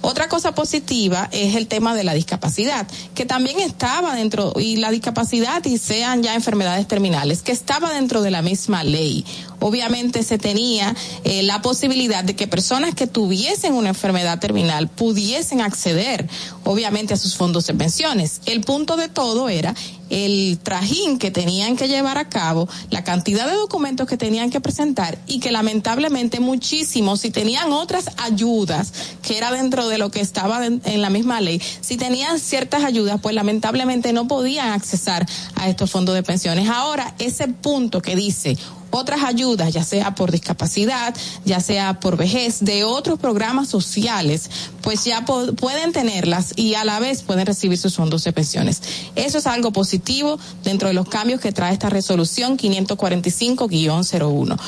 Otra cosa positiva es el tema de la discapacidad, que también estaba dentro, y la discapacidad y sean ya enfermedades terminales, que estaba dentro de la misma ley. Obviamente se tenía eh, la posibilidad de que personas que tuviesen una enfermedad terminal pudiesen acceder, obviamente, a sus fondos de pensiones. El punto de todo era el trajín que tenían que llevar a cabo, la cantidad de documentos que tenían que presentar y que lamentablemente muchísimos, si tenían otras ayudas, que era dentro de lo que estaba en, la misma ley, si tenían ciertas ayudas, pues lamentablemente no podían accesar a estos fondos de pensiones. Ahora, ese punto que dice otras ayudas, ya sea por discapacidad, ya sea por vejez, de otros programas sociales, pues ya pueden tenerlas y a la vez pueden recibir sus fondos de pensiones. Eso es algo positivo dentro de los cambios que trae esta resolución 545-01.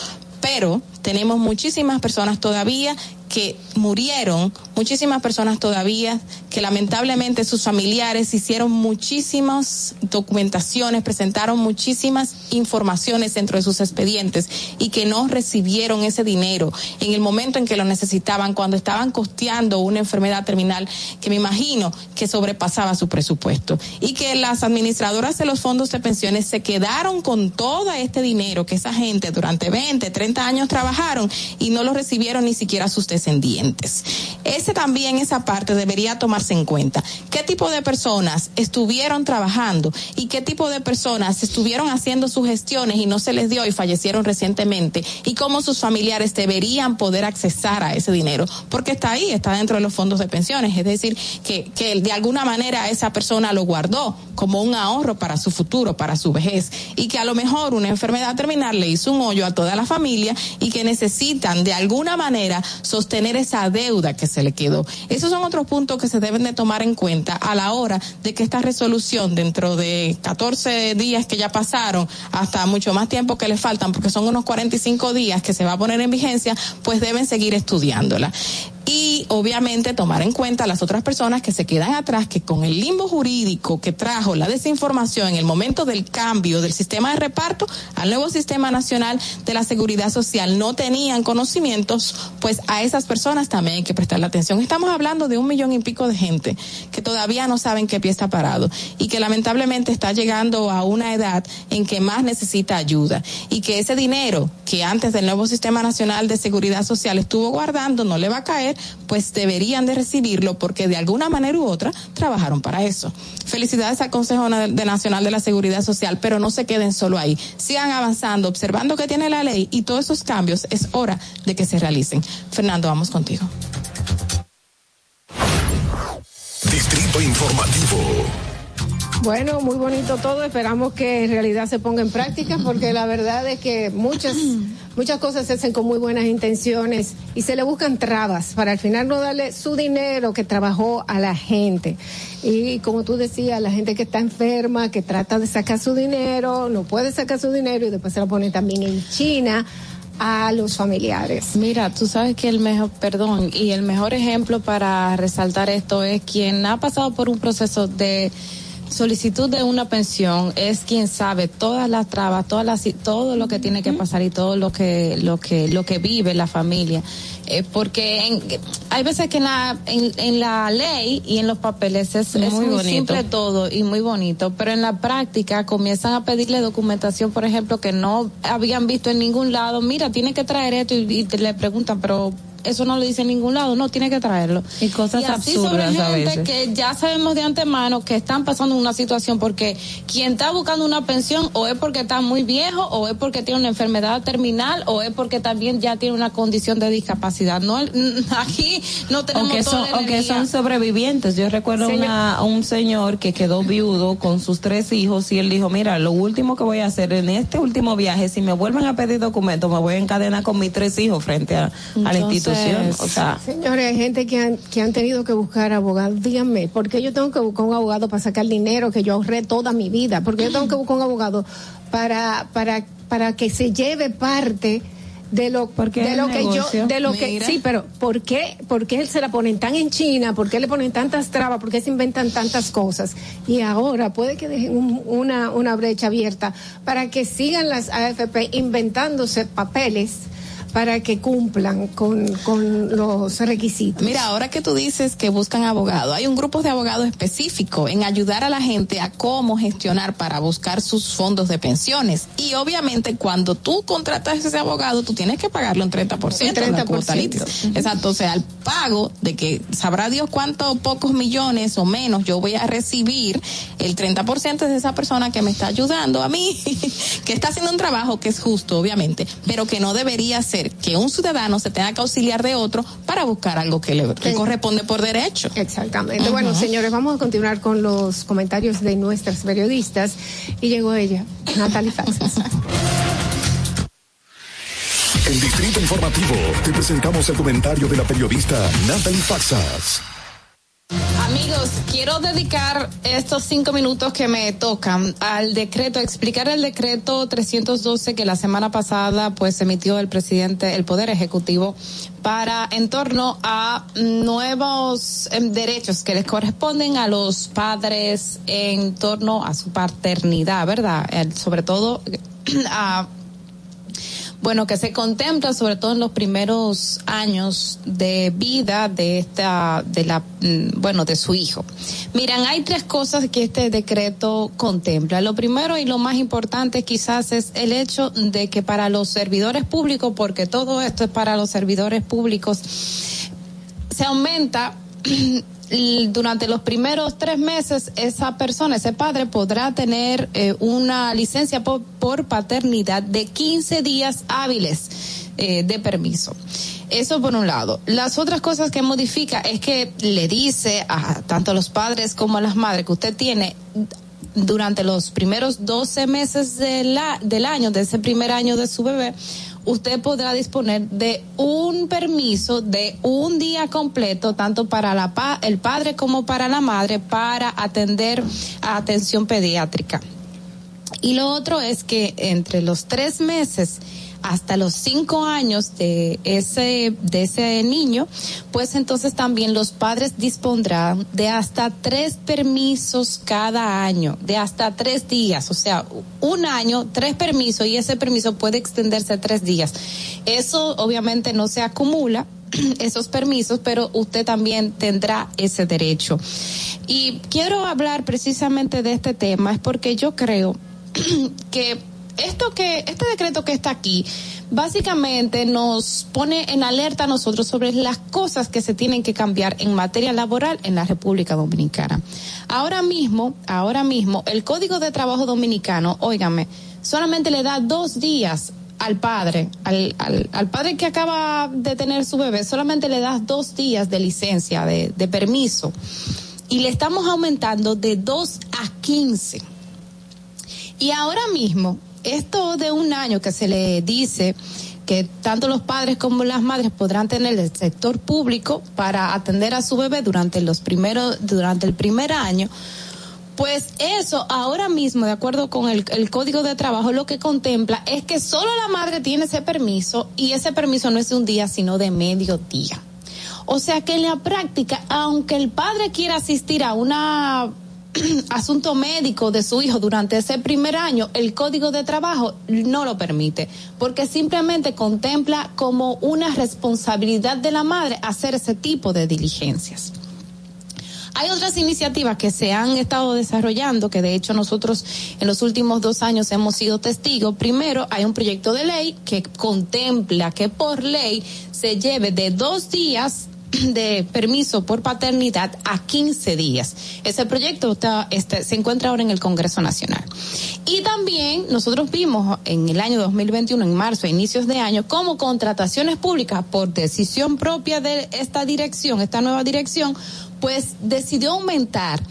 Pero tenemos muchísimas personas todavía que murieron, muchísimas personas todavía que lamentablemente sus familiares hicieron muchísimas documentaciones, presentaron muchísimas informaciones dentro de sus expedientes y que no recibieron ese dinero en el momento en que lo necesitaban, cuando estaban costeando una enfermedad terminal que me imagino que sobrepasaba su presupuesto. Y que las administradoras de los fondos de pensiones se quedaron con todo este dinero que esa gente durante 20, 30 años trabajaron y no lo recibieron ni siquiera sus descendientes. Ese también, esa parte debería tomarse en cuenta. ¿Qué tipo de personas estuvieron trabajando y qué tipo de personas estuvieron haciendo sus gestiones y no se les dio y fallecieron recientemente y cómo sus familiares deberían poder accesar a ese dinero? Porque está ahí, está dentro de los fondos de pensiones. Es decir, que, que de alguna manera esa persona lo guardó como un ahorro para su futuro, para su vejez y que a lo mejor una enfermedad terminal le hizo un hoyo a toda la familia y que necesitan de alguna manera sostener esa deuda que se le quedó. Esos son otros puntos que se deben de tomar en cuenta a la hora de que esta resolución dentro de 14 días que ya pasaron hasta mucho más tiempo que le faltan porque son unos 45 días que se va a poner en vigencia, pues deben seguir estudiándola y obviamente tomar en cuenta a las otras personas que se quedan atrás, que con el limbo jurídico que trajo la desinformación en el momento del cambio del sistema de reparto al nuevo sistema nacional de la seguridad social no tenían conocimientos, pues a esas personas también hay que prestarle atención. Estamos hablando de un millón y pico de gente que todavía no saben qué pie está parado y que lamentablemente está llegando a una edad en que más necesita ayuda y que ese dinero que antes del nuevo sistema nacional de seguridad social estuvo guardando no le va a caer pues deberían de recibirlo porque de alguna manera u otra trabajaron para eso. Felicidades al Consejo Nacional de la Seguridad Social, pero no se queden solo ahí. Sigan avanzando, observando que tiene la ley y todos esos cambios es hora de que se realicen. Fernando, vamos contigo.
Distrito Informativo.
Bueno, muy bonito todo. Esperamos que en realidad se ponga en práctica porque la verdad es que muchas [CLEARS THROAT] muchas cosas se hacen con muy buenas intenciones y se le buscan trabas para al final no darle su dinero que trabajó a la gente. Y como tú decías, la gente que está enferma, que trata de sacar su dinero, no puede sacar su dinero y después se lo pone también en China a los familiares.
Mira, tú sabes que el mejor, perdón, y el mejor ejemplo para resaltar esto es quien ha pasado por un proceso de solicitud de una pensión es quien sabe todas las trabas, todas las, todo lo que tiene que pasar y todo lo que lo que lo que vive la familia, Eh, porque en- hay veces que en la en, en la ley y en los papeles es, es
Muy
muy,
bonito.
simple todo y muy bonito, pero en la práctica comienzan a pedirle documentación, por ejemplo, que no habían visto en ningún lado. Mira, tiene que traer esto y, y te le preguntan, pero eso no lo dice en ningún lado, no, tiene que traerlo.
Y cosas
así sobre
absurdas a
gente
veces.
que ya sabemos de antemano que están pasando una situación porque quien está buscando una pensión o es porque está muy viejo o es porque tiene una enfermedad terminal o es porque también ya tiene una condición de discapacidad. No, [LAUGHS] aquí no tenemos
Aunque
toda
son, sobrevivientes. Yo recuerdo
Señor.
una, a un señor que quedó viudo con sus tres hijos y él dijo, mira, lo último que voy a hacer en este último viaje, si me vuelven a pedir documentos, me voy a encadenar con mis tres hijos frente a, a la
Entonces,
institución. O sea,
Señores, hay gente que han, que han tenido que buscar abogados. Díganme, ¿por qué yo tengo que buscar un abogado para sacar dinero que yo ahorré toda mi vida? ¿Por qué yo tengo que buscar un abogado para, para, para que se lleve parte de lo,
Porque
de lo que yo, de lo que, sí, pero ¿por qué, ¿por qué se la ponen tan en China? ¿Por qué le ponen tantas trabas? ¿Por qué se inventan tantas cosas? Y ahora puede que dejen un- una, una brecha abierta para que sigan las AFP inventándose papeles para que cumplan con, con los requisitos.
Mira, ahora que tú dices que buscan abogado, hay un grupo de abogados específico en ayudar a la gente a cómo gestionar para buscar sus fondos de pensiones. Y obviamente cuando tú contratas a ese abogado, tú tienes que pagarle un 30%, de la
30%.
cuota litis. Exacto, o sea, el pago de que sabrá Dios cuántos pocos millones o menos yo voy a recibir, el 30% es de esa persona que me está ayudando a mí, [LAUGHS] que está haciendo un trabajo que es justo, obviamente, pero que no debería ser que un ciudadano se tenga que auxiliar de otro para buscar algo que le que corresponde por derecho.
Exactamente. Bueno, señores, vamos a continuar con los comentarios de nuestras periodistas. Y llegó ella, Natalie Faxas.
En Distrito Informativo te presentamos el comentario de la periodista Natalie Faxas.
Amigos, quiero dedicar estos cinco minutos que me tocan al decreto, explicar el decreto 312 que la semana pasada pues emitió el presidente, el Poder Ejecutivo, para en torno a nuevos em, derechos que les corresponden a los padres en torno a su paternidad, ¿verdad? Sobre todo [CLEARS THROAT] a bueno, que se contempla sobre todo en los primeros años de vida de esta, de la, mm, bueno, de su hijo. Miran, hay tres cosas que este decreto contempla. Lo primero y lo más importante quizás es el hecho de que para los servidores públicos, porque todo esto es para los servidores públicos, se aumenta [CLEARS THROAT] durante los primeros tres meses esa persona, ese padre podrá tener eh, una licencia por, por paternidad de 15 días hábiles eh, de permiso. Eso por un lado. Las otras cosas que modifica es que le dice a tanto a los padres como a las madres que usted tiene durante los primeros 12 meses de la- del año, de ese primer año de su bebé, usted podrá disponer de un permiso de un día completo, tanto para la pa- el padre como para la madre, para atender a atención pediátrica. Y lo otro es que entre los tres meses hasta los cinco años de ese, de ese niño, pues entonces también los padres dispondrán de hasta tres permisos cada año, de hasta tres días, o sea, un año, tres permisos y ese permiso puede extenderse a tres días. Eso obviamente no se acumula [CLEARS THROAT] esos permisos, pero usted también tendrá ese derecho. Y quiero hablar precisamente de este tema, es porque yo creo [CLEARS THROAT] que esto que este decreto que está aquí básicamente nos pone en alerta a nosotros sobre las cosas que se tienen que cambiar en materia laboral en la República Dominicana. Ahora mismo, ahora mismo el Código de Trabajo dominicano, óigame, solamente le da dos días al padre, al, padre que acaba de tener su bebé, solamente le das dos días de licencia, de, de permiso. Y le estamos aumentando de dos a quince. Y ahora mismo, esto de un año que se le dice que tanto los padres como las madres podrán tener el sector público para atender a su bebé durante los primeros, durante el primer año, pues eso ahora mismo, de acuerdo con el, el código de trabajo, lo que contempla es que solo la madre tiene ese permiso y ese permiso no es de un día, sino de medio día. O sea que en la práctica, aunque el padre quiera asistir a una [CLEARS THROAT] asunto médico de su hijo durante ese primer año, el código de trabajo no lo permite, porque simplemente contempla como una responsabilidad de la madre hacer ese tipo de diligencias. Hay otras iniciativas que se han estado desarrollando, que de hecho nosotros en los últimos dos años hemos sido testigos. Primero, hay un proyecto de ley que contempla que por ley se lleve de dos días [CLEARS THROAT] de permiso por paternidad a 15 días. Ese proyecto está, este, se encuentra ahora en el Congreso Nacional. Y también nosotros vimos en el año 2021, en marzo, a inicios de año, como contrataciones públicas por decisión propia de esta dirección, esta nueva dirección, pues decidió aumentar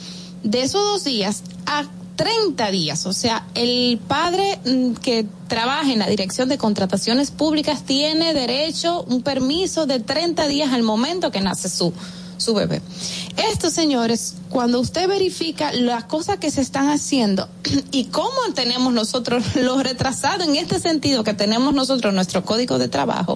de esos dos días a 30 días. O sea, el padre mm, que trabaja en la Dirección de Contrataciones Públicas tiene derecho un permiso de 30 días al momento que nace su, su bebé. Esto, señores, cuando usted verifica las cosas que se están haciendo [CLEARS THROAT] y cómo tenemos nosotros [LAUGHS] los retrasados en este sentido que tenemos nosotros nuestro código de trabajo,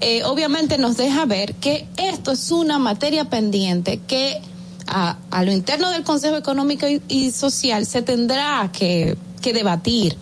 eh, obviamente nos deja ver que esto es una materia pendiente que a, a lo interno del Consejo Económico y, Social se tendrá que, que debatir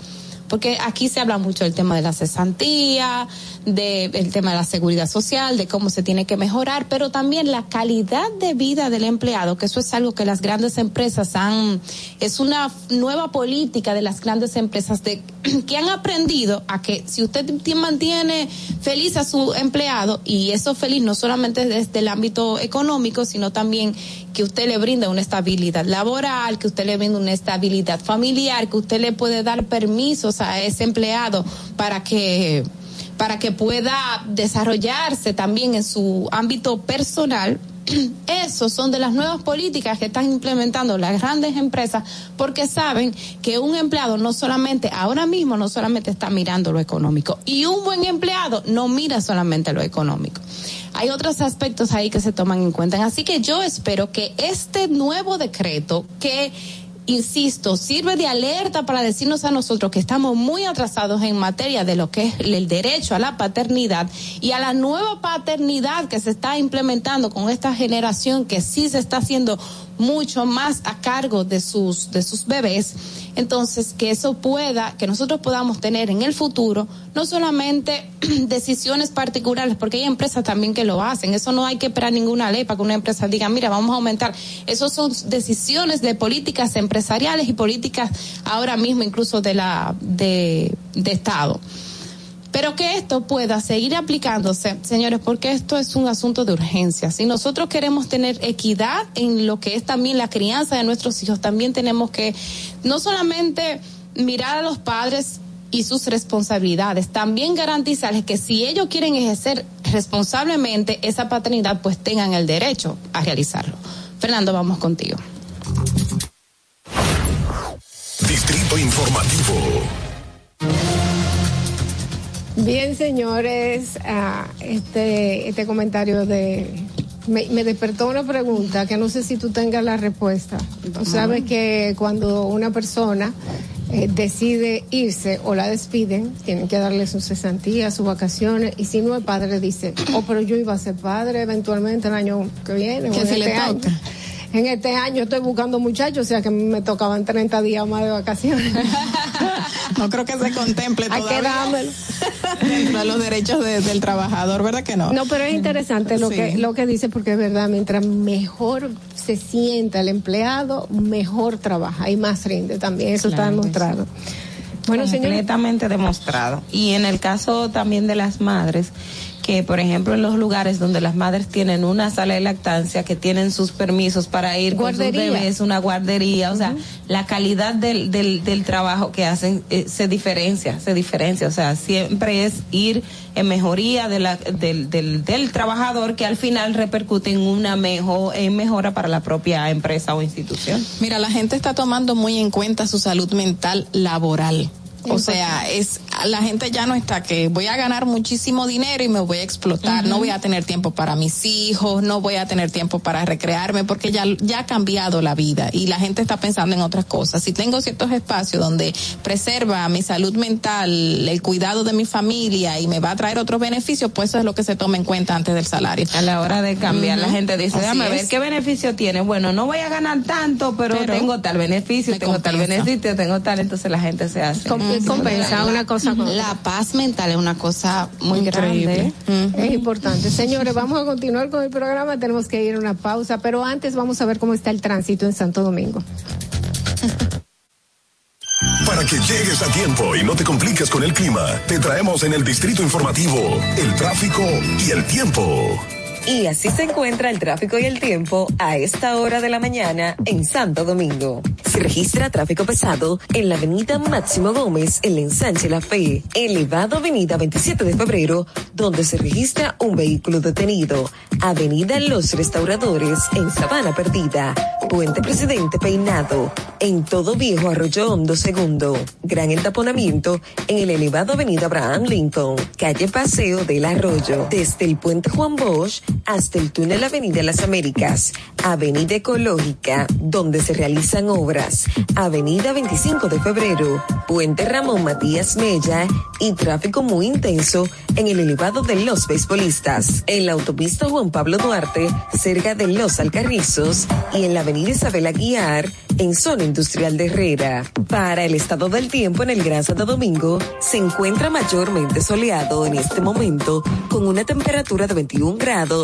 porque aquí se habla mucho del tema de la cesantía, de, del tema de la seguridad social, de cómo se tiene que mejorar, pero también la calidad de vida del empleado, que eso es algo que las grandes empresas han, es una nueva política de las grandes empresas de, [CLEARS THROAT] que han aprendido a que si usted mantiene feliz a su empleado, y eso feliz no solamente desde el ámbito económico, sino también que usted le brinda una estabilidad laboral, que usted le brinda una estabilidad familiar, que usted le puede dar permisos a ese empleado para que para que pueda desarrollarse también en su ámbito personal. [CLEARS THROAT] Esos son de las nuevas políticas que están implementando las grandes empresas porque saben que un empleado no solamente, ahora mismo no solamente está mirando lo económico y un buen empleado no mira solamente lo económico hay otros aspectos ahí que se toman en cuenta. Así que yo espero que este nuevo decreto que insisto, sirve de alerta para decirnos a nosotros que estamos muy atrasados en materia de lo que es el derecho a la paternidad y a la nueva paternidad que se está implementando con esta generación que sí se está haciendo mucho más a cargo de sus de sus bebés. Entonces que eso pueda que nosotros podamos tener en el futuro no solamente [CLEARS THROAT] decisiones particulares porque hay empresas también que lo hacen. Eso no hay que esperar ninguna ley para que una empresa diga mira vamos a aumentar eso son decisiones de políticas empresariales y políticas ahora mismo incluso de la de, de estado pero que esto pueda seguir aplicándose, señores, porque esto es un asunto de urgencia. Si nosotros queremos tener equidad en lo que es también la crianza de nuestros hijos, también tenemos que no solamente mirar a los padres y sus responsabilidades, también garantizarles que si ellos quieren ejercer responsablemente esa paternidad, pues tengan el derecho a realizarlo. Fernando, vamos contigo.
Distrito Informativo.
Bien, señores, ah, este, este comentario de me, me despertó una pregunta que no sé si tú tengas la respuesta. Tú sabes que cuando una persona eh, decide irse o la despiden, tienen que darle sus cesantías, sus vacaciones, y si no el padre dice, oh, pero yo iba a ser padre eventualmente el año que viene. o
Que
en
se le
este año". En este año estoy buscando muchachos, o sea que me tocaban 30 días más de vacaciones. [LAUGHS]
No creo que se contemple
Hay que
todavía dentro de los derechos de- del trabajador, ¿verdad que no?
No, pero es interesante lo
Sí.
que lo que dice porque es verdad, mientras mejor se sienta el empleado, mejor trabaja y más rinde también, eso está
Claro
demostrado. Bueno, señor,
completamente demostrado. Y en el caso también de las madres, que por ejemplo en los lugares donde las madres tienen una sala de lactancia, que tienen sus permisos para ir con sus bebés, una guardería, o sea, la calidad del, del, del trabajo que hacen eh, se diferencia, se diferencia, o sea, siempre es ir en mejoría de la, del, del, del trabajador que al final repercute en una mejor, en mejora para la propia empresa o institución.
Mira, la gente está tomando muy en cuenta su salud mental laboral. O sea, es la gente ya no está que voy a ganar muchísimo dinero y me voy a explotar, no voy a tener tiempo para mis hijos, no voy a tener tiempo para recrearme porque ya ya ha cambiado la vida y la gente está pensando en otras cosas. Si tengo ciertos espacios donde preserva mi salud mental, el cuidado de mi familia y me va a traer otros beneficios, pues eso es lo que se toma en cuenta antes del salario.
A la hora de cambiar, la gente dice,
Así
déjame ver qué beneficio tiene. Bueno, no voy a ganar tanto, pero,
Pero
tengo tal beneficio, tengo tal beneficio, tengo tal, entonces la gente se hace.
compensa una cosa con
La paz mental es una cosa muy
Increíble.
grande.
Es importante. Señores, vamos a continuar con el programa. Tenemos que ir a una pausa, pero antes vamos a ver cómo está el tránsito en Santo Domingo. [LAUGHS]
Para que llegues a tiempo y no te compliques con el clima, te traemos en el distrito informativo el tráfico y el tiempo.
Y así se encuentra el tráfico y el tiempo a esta hora de la mañana en Santo Domingo. Se registra tráfico pesado en la avenida Máximo Gómez, en la ensanche La Fe, elevado avenida 27 de febrero, donde se registra un vehículo detenido. Avenida Los Restauradores, en Sabana Perdida. Puente Presidente Peinado, en Todo Viejo Arroyo Hondo Segundo. Gran entaponamiento en el elevado avenida Abraham Lincoln, calle Paseo del Arroyo, desde el puente Juan Bosch hasta el túnel Avenida Las Américas, Avenida Ecológica, donde se realizan obras, Avenida 25 de Febrero, Puente Ramón Matías Mella y tráfico muy intenso en el elevado de los beisbolistas, en la autopista Juan Pablo Duarte, cerca de Los Alcarrizos y en la Avenida Isabel Aguiar, en zona industrial de Herrera. Para el estado del tiempo en el Gran Santo Domingo, se encuentra mayormente soleado en este momento, con una temperatura de 21 grados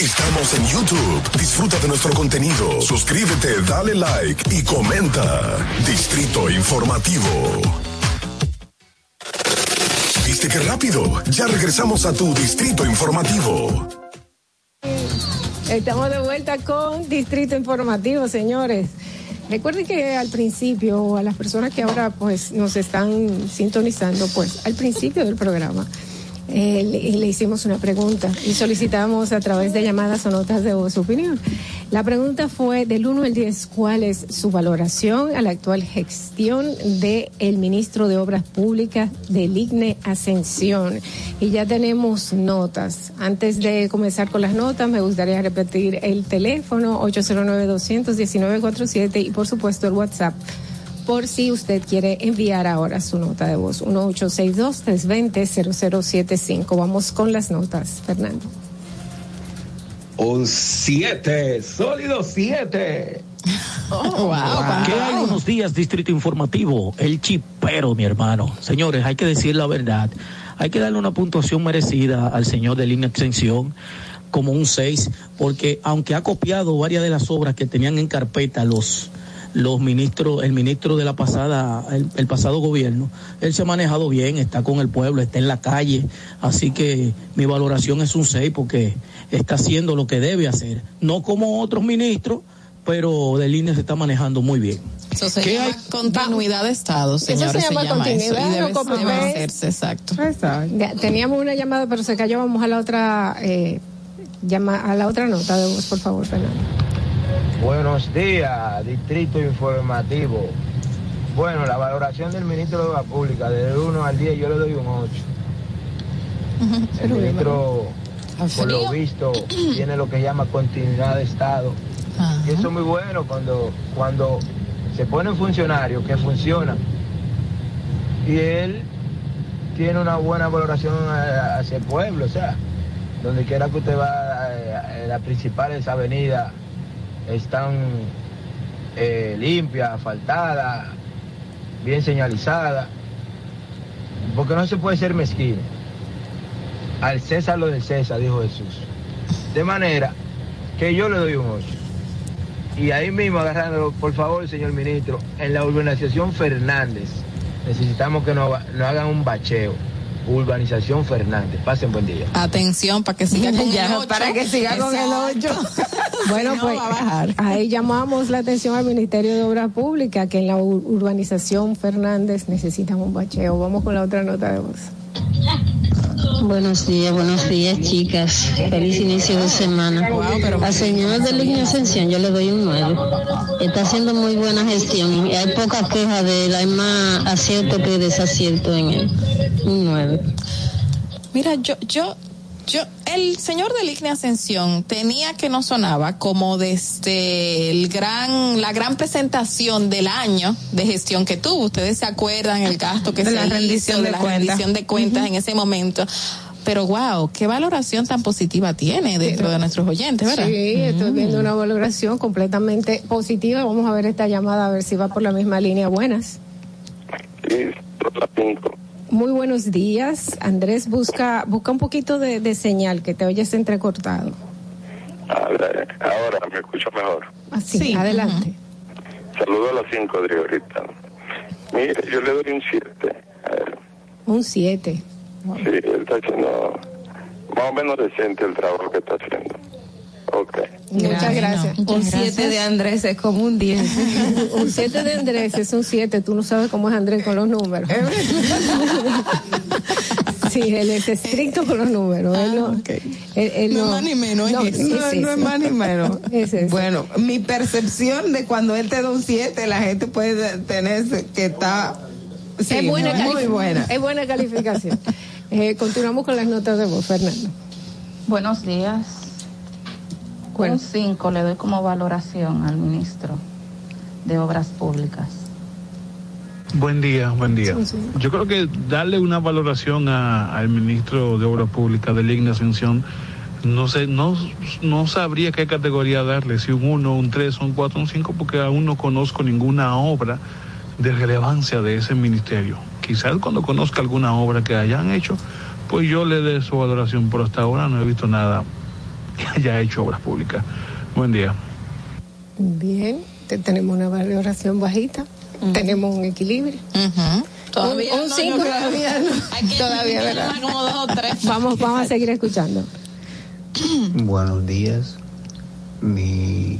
Estamos en YouTube. Disfruta de nuestro contenido. Suscríbete, dale like y comenta. Distrito Informativo. ¿Viste qué rápido? Ya regresamos a tu Distrito Informativo.
Estamos de vuelta con Distrito Informativo, señores. Recuerden que al principio, a las personas que ahora pues nos están sintonizando, pues al principio del programa, eh, le, hicimos una pregunta y solicitamos a través de llamadas o notas de voz su opinión. La pregunta fue del 1 al 10, ¿cuál es su valoración a la actual gestión del el ministro de Obras Públicas del IGNE Ascensión? Y ya tenemos notas. Antes de comenzar con las notas, me gustaría repetir el teléfono 809-219-47 y por supuesto el WhatsApp por si usted quiere enviar ahora su nota de voz. 1862-320-0075. Vamos con las notas, Fernando.
Un 7, sólido 7. [LAUGHS]
Oh,
¿Qué hay? Buenos días, Distrito Informativo. El chipero, mi hermano. Señores, hay que decir la verdad. Hay que darle una puntuación merecida al señor de línea extensión como un 6, porque aunque ha copiado varias de las obras que tenían en carpeta los los ministros, el ministro de la pasada, el, el, pasado gobierno, él se ha manejado bien, está con el pueblo, está en la calle, así que mi valoración es un 6 porque está haciendo lo que debe hacer, no como otros ministros, pero de línea se está manejando muy bien.
Eso se llama continuidad de Estado, señores.
Eso se llama, continuidad.
Eso, y debe,
no
debe hacerse, exacto.
Ya, teníamos una llamada, pero se cayó. Vamos a la otra, eh, llama, a la otra nota de voz, por favor, Fernando.
Buenos días, Distrito Informativo. Bueno, la valoración del ministro de Obras Públicas, del 1 al 10, yo le doy un 8. [LAUGHS] El ministro, por lo visto, [CLEARS THROAT] tiene lo que llama continuidad de Estado. Y eso es muy bueno cuando, cuando se ponen funcionarios que funcionan. Y él tiene una buena valoración hacia el pueblo, o sea, donde quiera que usted va, las principales avenidas están eh, limpias, asfaltadas, bien señalizadas, porque no se puede ser mezquino. Al César lo del César, dijo Jesús. De manera que yo le doy un 8. Y ahí mismo agarrándolo, por favor, señor ministro, en la urbanización Fernández, necesitamos que nos, nos hagan un bacheo. Urbanización Fernández. Pasen buen día.
Atención para que siga [LAUGHS] con
ya,
el 8.
Para que siga con el 8. [LAUGHS] bueno, no, pues ahí llamamos la atención al Ministerio de Obras Públicas que en la ur urbanización Fernández necesitan un bacheo. Vamos con la otra nota de voz.
Buenos días, buenos días, chicas. Feliz inicio de semana. Al señor de Línea Ascensión yo le doy un 9. Está haciendo muy buena gestión y hay poca queja de hay más acierto que desacierto en él. Un 9.
Mira, yo, yo, yo, el señor de Ligne Ascensión tenía que no sonaba como desde el gran, la gran presentación del año de gestión que tuvo. Ustedes se acuerdan el gasto que
de
se
la rendición
hizo,
de
la
cuentas.
rendición de cuentas en ese momento. Pero wow, qué valoración tan positiva tiene dentro de nuestros oyentes, ¿verdad?
Sí, estoy viendo una valoración completamente positiva. Vamos a ver esta llamada, a ver si va por la misma línea. Buenas. Muy buenos días. Andrés, busca busca un poquito de, de señal, que te oyes entrecortado.
Ah,
ahora me escucho mejor.
Así, adelante.
Saludo a las 5 de ahorita. Mire, yo le doy un 7 a él.
Un 7.
Sí, él está haciendo más o menos decente el trabajo que está haciendo. Ok.
Muchas gracias.
Un 7 de Andrés es como un 10. [LAUGHS]
un 7 de Andrés es un 7. Tú no sabes cómo es Andrés con los números. [LAUGHS] sí, él es estricto con los números. él no, él- él
No
no-
es más ni menos,
no,
es No,
sí,
no es más ni menos. [LAUGHS]
Es eso.
Bueno, mi percepción de cuando él te da un 7, la gente puede tener que está sí,
es buena
muy
calific-
buena.
Es buena calificación. Eh, continuamos con las notas de voz, Fernando.
Buenos días. Un 5 le doy como valoración al ministro de Obras Públicas.
Buen día, buen día. Yo creo que darle una valoración a- al ministro de Obras Públicas de Ligna Ascensión, no sé, no, no sabría qué categoría darle, si un 1, un 3, un 4, un 5, porque aún no conozco ninguna obra de relevancia de ese ministerio. Quizás cuando conozca alguna obra que hayan hecho, pues yo le dé su valoración, pero hasta ahora no he visto nada [LAUGHS] que haya hecho obras públicas. Buen día.
Bien, te- tenemos una valoración bajita, tenemos un equilibrio.
Todavía
un
no,
5
yo creo.
todavía no. [LAUGHS] Todavía, ¿verdad?
como dos o tres.
Vamos, vamos a seguir escuchando. [CLEARS THROAT]
Buenos días. Mi,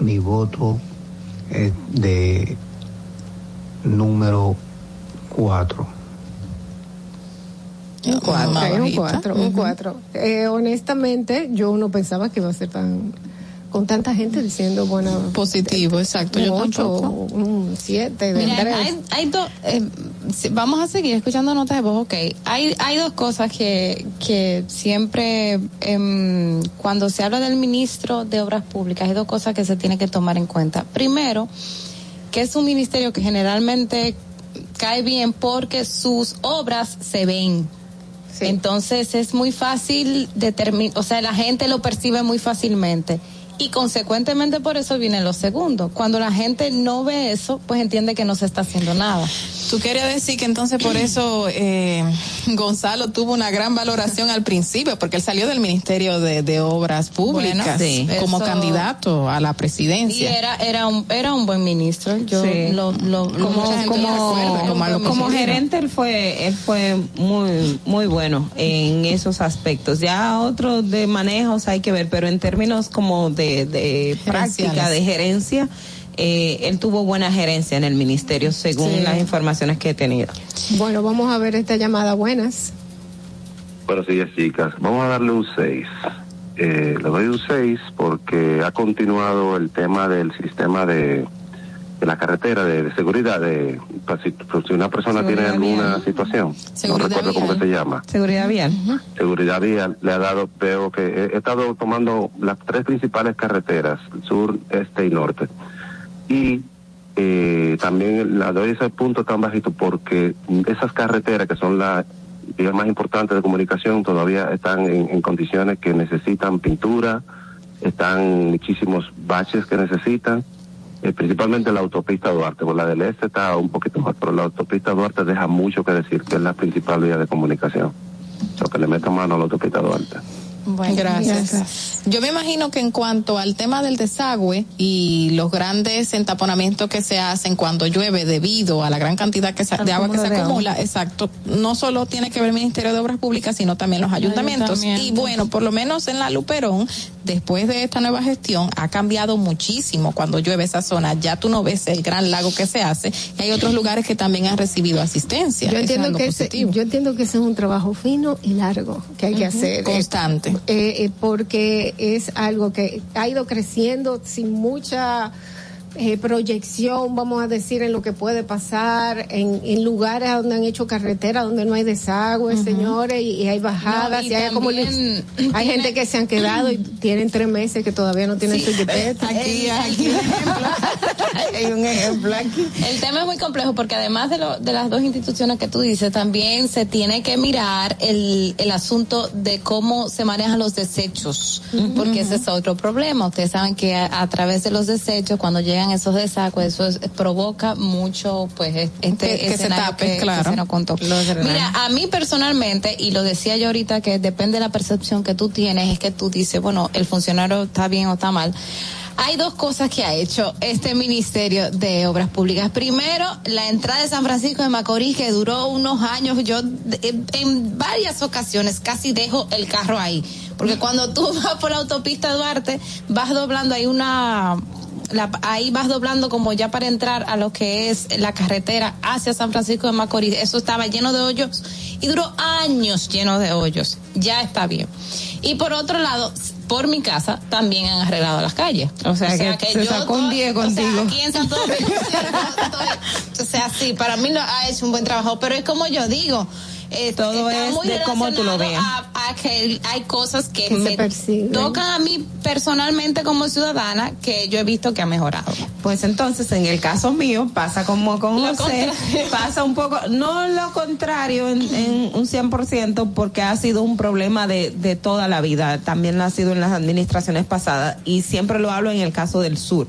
mi voto es de número 4.
Un 4,
Más
un
bajita.
4, un 4. Eh, honestamente, yo no pensaba que iba a ser tan con tanta gente diciendo buena
positivo, exacto.
Un
Yo
8,
tampoco.
un 7 de
Mira,
tres.
hay, hay dos, eh, vamos a seguir escuchando notas de voz, ok. Hay, hay dos cosas que, que siempre, em, cuando se habla del ministro de Obras Públicas, hay dos cosas que se tiene que tomar en cuenta. Primero, que es un ministerio que generalmente cae bien porque sus obras se ven. Entonces es muy fácil determinar, o sea, la gente lo percibe muy fácilmente. Y consecuentemente por eso viene lo segundo. Cuando la gente no ve eso, pues entiende que no se está haciendo nada.
Tú querías decir que entonces por eso eh, Gonzalo tuvo una gran valoración al principio, porque él salió del Ministerio de, de Obras Públicas
Bueno, sí.
como
Eso-
candidato a la
Y
presidencia.
era, era un, era un buen ministro. Yo
Sí.
lo,
como, como,
recuerda,
como, gerente él fue él fue muy muy bueno en esos aspectos ya otros de manejos hay que ver pero en términos como de, de práctica de gerencia eh, él tuvo buena gerencia en el ministerio según
Sí.
las informaciones que he tenido
Bueno, vamos a ver esta llamada. Buenas.
Buenos días, chicas. Vamos a darle un 6. Eh, le doy un 6 porque ha continuado el tema del sistema de, de la carretera, de, de seguridad, de pues, si, pues, si una persona
Seguridad
tiene alguna
vial.
situación,
Seguridad
no recuerdo cómo
vial.
que se llama,
seguridad vial
seguridad vial, le ha dado, veo que he, he estado tomando las tres principales carreteras, sur, este y norte. Y eh, también la doy ese punto tan bajito porque esas carreteras que son las vías más importantes de comunicación todavía están en, en condiciones que necesitan pintura, están muchísimos baches que necesitan, eh, principalmente la autopista Duarte, por la del este está un poquito más, pero la autopista Duarte deja mucho que decir, que es la principal vía de comunicación. Lo que le meto mano a la autopista Duarte.
Bueno, gracias. Yo me imagino que en cuanto al tema del desagüe y los grandes entaponamientos que se hacen cuando llueve debido a la gran cantidad que se- de agua que se acumula, exacto, no solo tiene que ver el Ministerio de Obras Públicas, sino también los ayuntamientos.
Ayuntamientos.
Y bueno, por lo menos en la Luperón, después de esta nueva gestión, ha cambiado muchísimo cuando llueve esa zona. Ya tú no ves el gran lago que se hace. Y hay otros lugares que también han recibido asistencia.
Yo entiendo, que ese, yo entiendo que ese es un trabajo fino y largo que hay que hacer.
constante.
Eh, eh, porque es algo que ha ido creciendo sin mucha eh, proyección, vamos a decir, en lo que puede pasar, en, en lugares donde han hecho carretera, donde no hay desagüe, señores, y, y hay bajadas,
No, y
y hay, como [LAUGHS] hay gente que se han quedado y tienen tres meses que todavía no tienen su jipeta.
Aquí, aquí. [LAUGHS]
hay un ejemplo aquí.
El tema es muy complejo porque además de, lo, de las dos instituciones que tú dices, también se tiene que mirar el, el asunto de cómo se manejan los desechos, porque ese es otro problema. Ustedes saben que a, a través de los desechos, cuando llegan esos desagües, eso es- provoca mucho, pues, este
Que- que se
escenario
tape,
que- que
claro.
se nos contó. Mira, a mí personalmente, y lo decía yo ahorita, que depende de la percepción que tú tienes, es que tú dices, bueno, el funcionario está bien o está mal. Hay dos cosas que ha hecho este Ministerio de Obras Públicas. Primero, la entrada de San Francisco de Macorís, que duró unos años. Yo en, en varias ocasiones casi dejo el carro ahí. Porque cuando tú [LAUGHS] vas por la autopista Duarte, vas doblando, hay una la- ahí vas doblando como ya para entrar a lo que es la carretera hacia San Francisco de Macorís. Eso estaba lleno de hoyos y duró años lleno de hoyos. Ya está bien. Y por otro lado, por mi casa también han arreglado las calles.
O sea, que se sacó un 10
o sea,
contigo.
aquí en Santo Domingo, [LAUGHS] o sea, sí, para mí lo ha hecho un buen trabajo, pero es como yo digo. Eh,
Todo es
muy
de cómo tú lo
A, a que hay cosas que, me tocan a mí personalmente como ciudadana que yo he visto que ha mejorado.
Pues entonces, en el caso mío, pasa como con
Lo
José,
contrario. [LAUGHS]
pasa un poco, no lo contrario en, en un 100%, porque ha sido un problema de, de toda la vida, también ha sido en las administraciones pasadas, y siempre lo hablo en el caso del sur.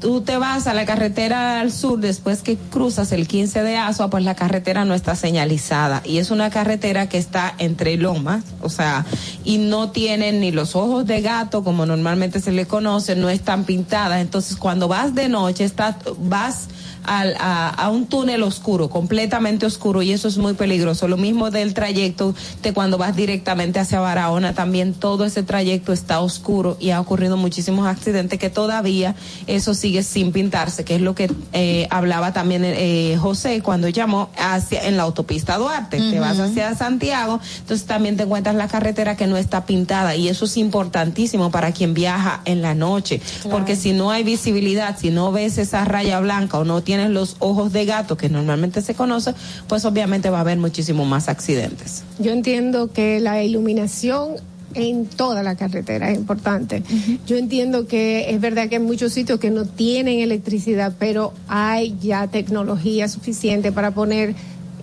Tú te vas a la carretera al sur después que cruzas el 15 de Asua, pues la carretera no está señalizada y es una carretera que está entre lomas, o sea, y no tienen ni los ojos de gato como normalmente se le conoce, no están pintadas. Entonces, cuando vas de noche, estás, vas al- a, a un túnel oscuro, completamente oscuro, y eso es muy peligroso. Lo mismo del trayecto de cuando vas directamente hacia Barahona, también todo ese trayecto está oscuro y ha ocurrido muchísimos accidentes que todavía eso sigue sin pintarse, que es lo que eh, hablaba también eh, José cuando llamó hacia en la autopista Duarte. Te vas hacia Santiago, entonces también te encuentras la carretera que no está pintada y eso es importantísimo para quien viaja en la noche, porque si no hay visibilidad, si no ves esa raya blanca o no tienes los ojos de gato que normalmente se conoce, pues obviamente va a haber muchísimo más accidentes.
Yo entiendo que la iluminación en toda la carretera es importante. Yo entiendo que es verdad que hay muchos sitios que no tienen electricidad, pero hay ya tecnología suficiente para poner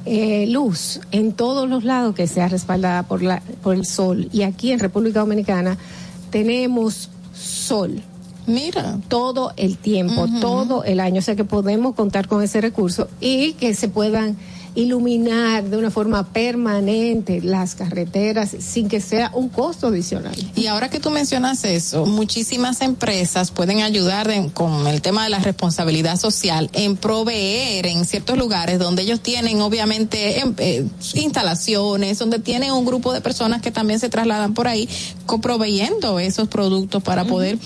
eh, luz en todos los lados que sea respaldada por, la, por el sol. Y aquí en República Dominicana tenemos sol.
Mira.
Todo el tiempo, todo el año. O sea que podemos contar con ese recurso y que se puedan iluminar de una forma permanente las carreteras sin que sea un costo adicional.
Y ahora que tú mencionas eso, muchísimas empresas pueden ayudar en- con el tema de la responsabilidad social en proveer en ciertos lugares donde ellos tienen obviamente em- eh, instalaciones, donde tienen un grupo de personas que también se trasladan por ahí proveyendo esos productos para poder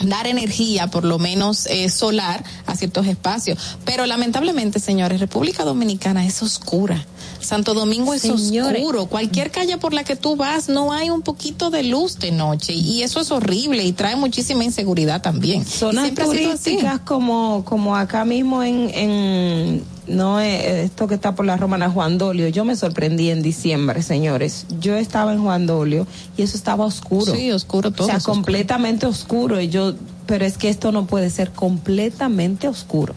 dar energía, por lo menos eh, solar, a ciertos espacios. Pero lamentablemente, señores, República Dominicana es oscura. Santo Domingo es
Señores.
oscuro. Cualquier calle por la que tú vas no hay un poquito de luz de noche y eso es horrible y trae muchísima inseguridad también.
Zonas turísticas como, como acá mismo en, en no eh, esto que está por la Romana Juan Dolio, yo me sorprendí en diciembre, señores. Yo estaba en Juan Dolio y eso estaba oscuro.
Sí, oscuro todo.
O sea,
oscuro.
completamente oscuro. Y yo, pero es que esto no puede ser completamente oscuro.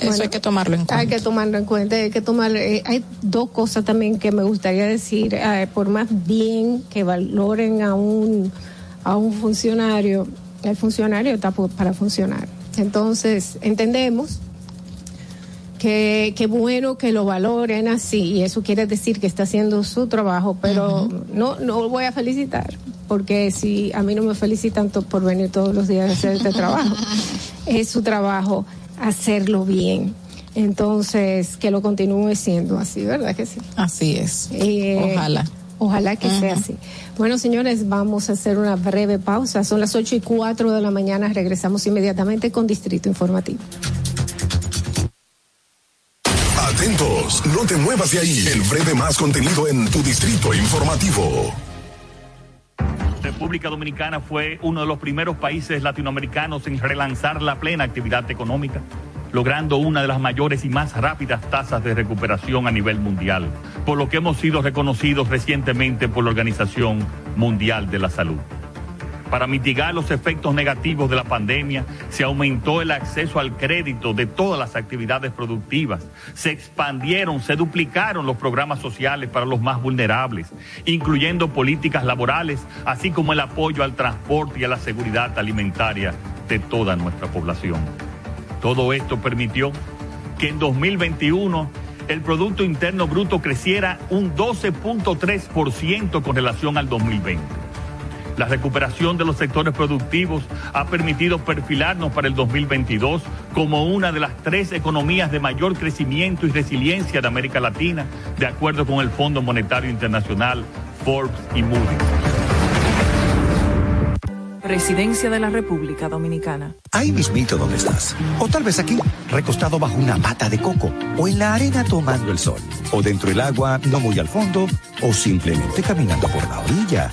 Eso
Bueno,
hay que tomarlo en cuenta.
Hay que tomarlo en cuenta, hay que tomar, eh, hay dos cosas también que me gustaría decir, eh, por más bien que valoren a un, a un funcionario, el funcionario está para funcionar. Entonces, entendemos que, que bueno que lo valoren así, y eso quiere decir que está haciendo su trabajo, pero no, no lo voy a felicitar, porque si a mí no me felicitan por venir todos los días a hacer este trabajo, [LAUGHS] es su trabajo hacerlo bien. Entonces, que lo continúe siendo así, ¿verdad que sí?
Así es.
Eh,
Ojalá.
Ojalá que sea así. Bueno, señores, vamos a hacer una breve pausa. Son las ocho y cuatro de la mañana. Regresamos inmediatamente con Distrito Informativo.
No te muevas de ahí. El breve más contenido en tu distrito informativo.
República Dominicana fue uno de los primeros países latinoamericanos en relanzar la plena actividad económica, logrando una de las mayores y más rápidas tasas de recuperación a nivel mundial, por lo que hemos sido reconocidos recientemente por la Organización Mundial de la Salud. Para mitigar los efectos negativos de la pandemia, se aumentó el acceso al crédito de todas las actividades productivas, se expandieron, se duplicaron los programas sociales para los más vulnerables, incluyendo políticas laborales, así como el apoyo al transporte y a la seguridad alimentaria de toda nuestra población. Todo esto permitió que en 2021 el Producto Interno Bruto creciera un 12.3% con relación al 2020. La recuperación de los sectores productivos ha permitido perfilarnos para el 2022 como una de las tres economías de mayor crecimiento y resiliencia de América Latina, de acuerdo con el Fondo Monetario Internacional, Forbes y Moody's.
Presidencia de la República Dominicana.
Ahí mismito donde estás. O tal vez aquí, recostado bajo una pata de coco. O en la arena tomando el sol. O dentro del agua, no muy al fondo. O simplemente caminando por la orilla.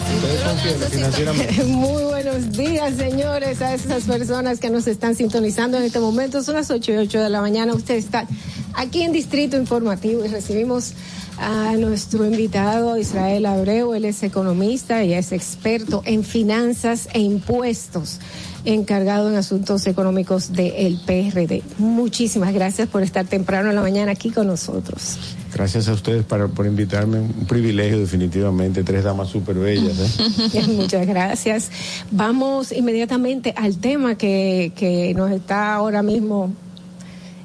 [LAUGHS]
Muy buenos días, señores, a esas personas que nos están sintonizando en este momento. Son las 8 y 8 de la mañana. Usted está aquí en Distrito Informativo y recibimos a nuestro invitado Israel Abreu. Él es economista y es experto en finanzas e impuestos, encargado en asuntos económicos del PRD. Muchísimas gracias por estar temprano en la mañana aquí con nosotros.
Gracias a ustedes para, por invitarme. Un privilegio, definitivamente. Tres damas súper bellas. ¿eh? [LAUGHS]
Muchas gracias. Vamos inmediatamente al tema que, que nos está ahora mismo,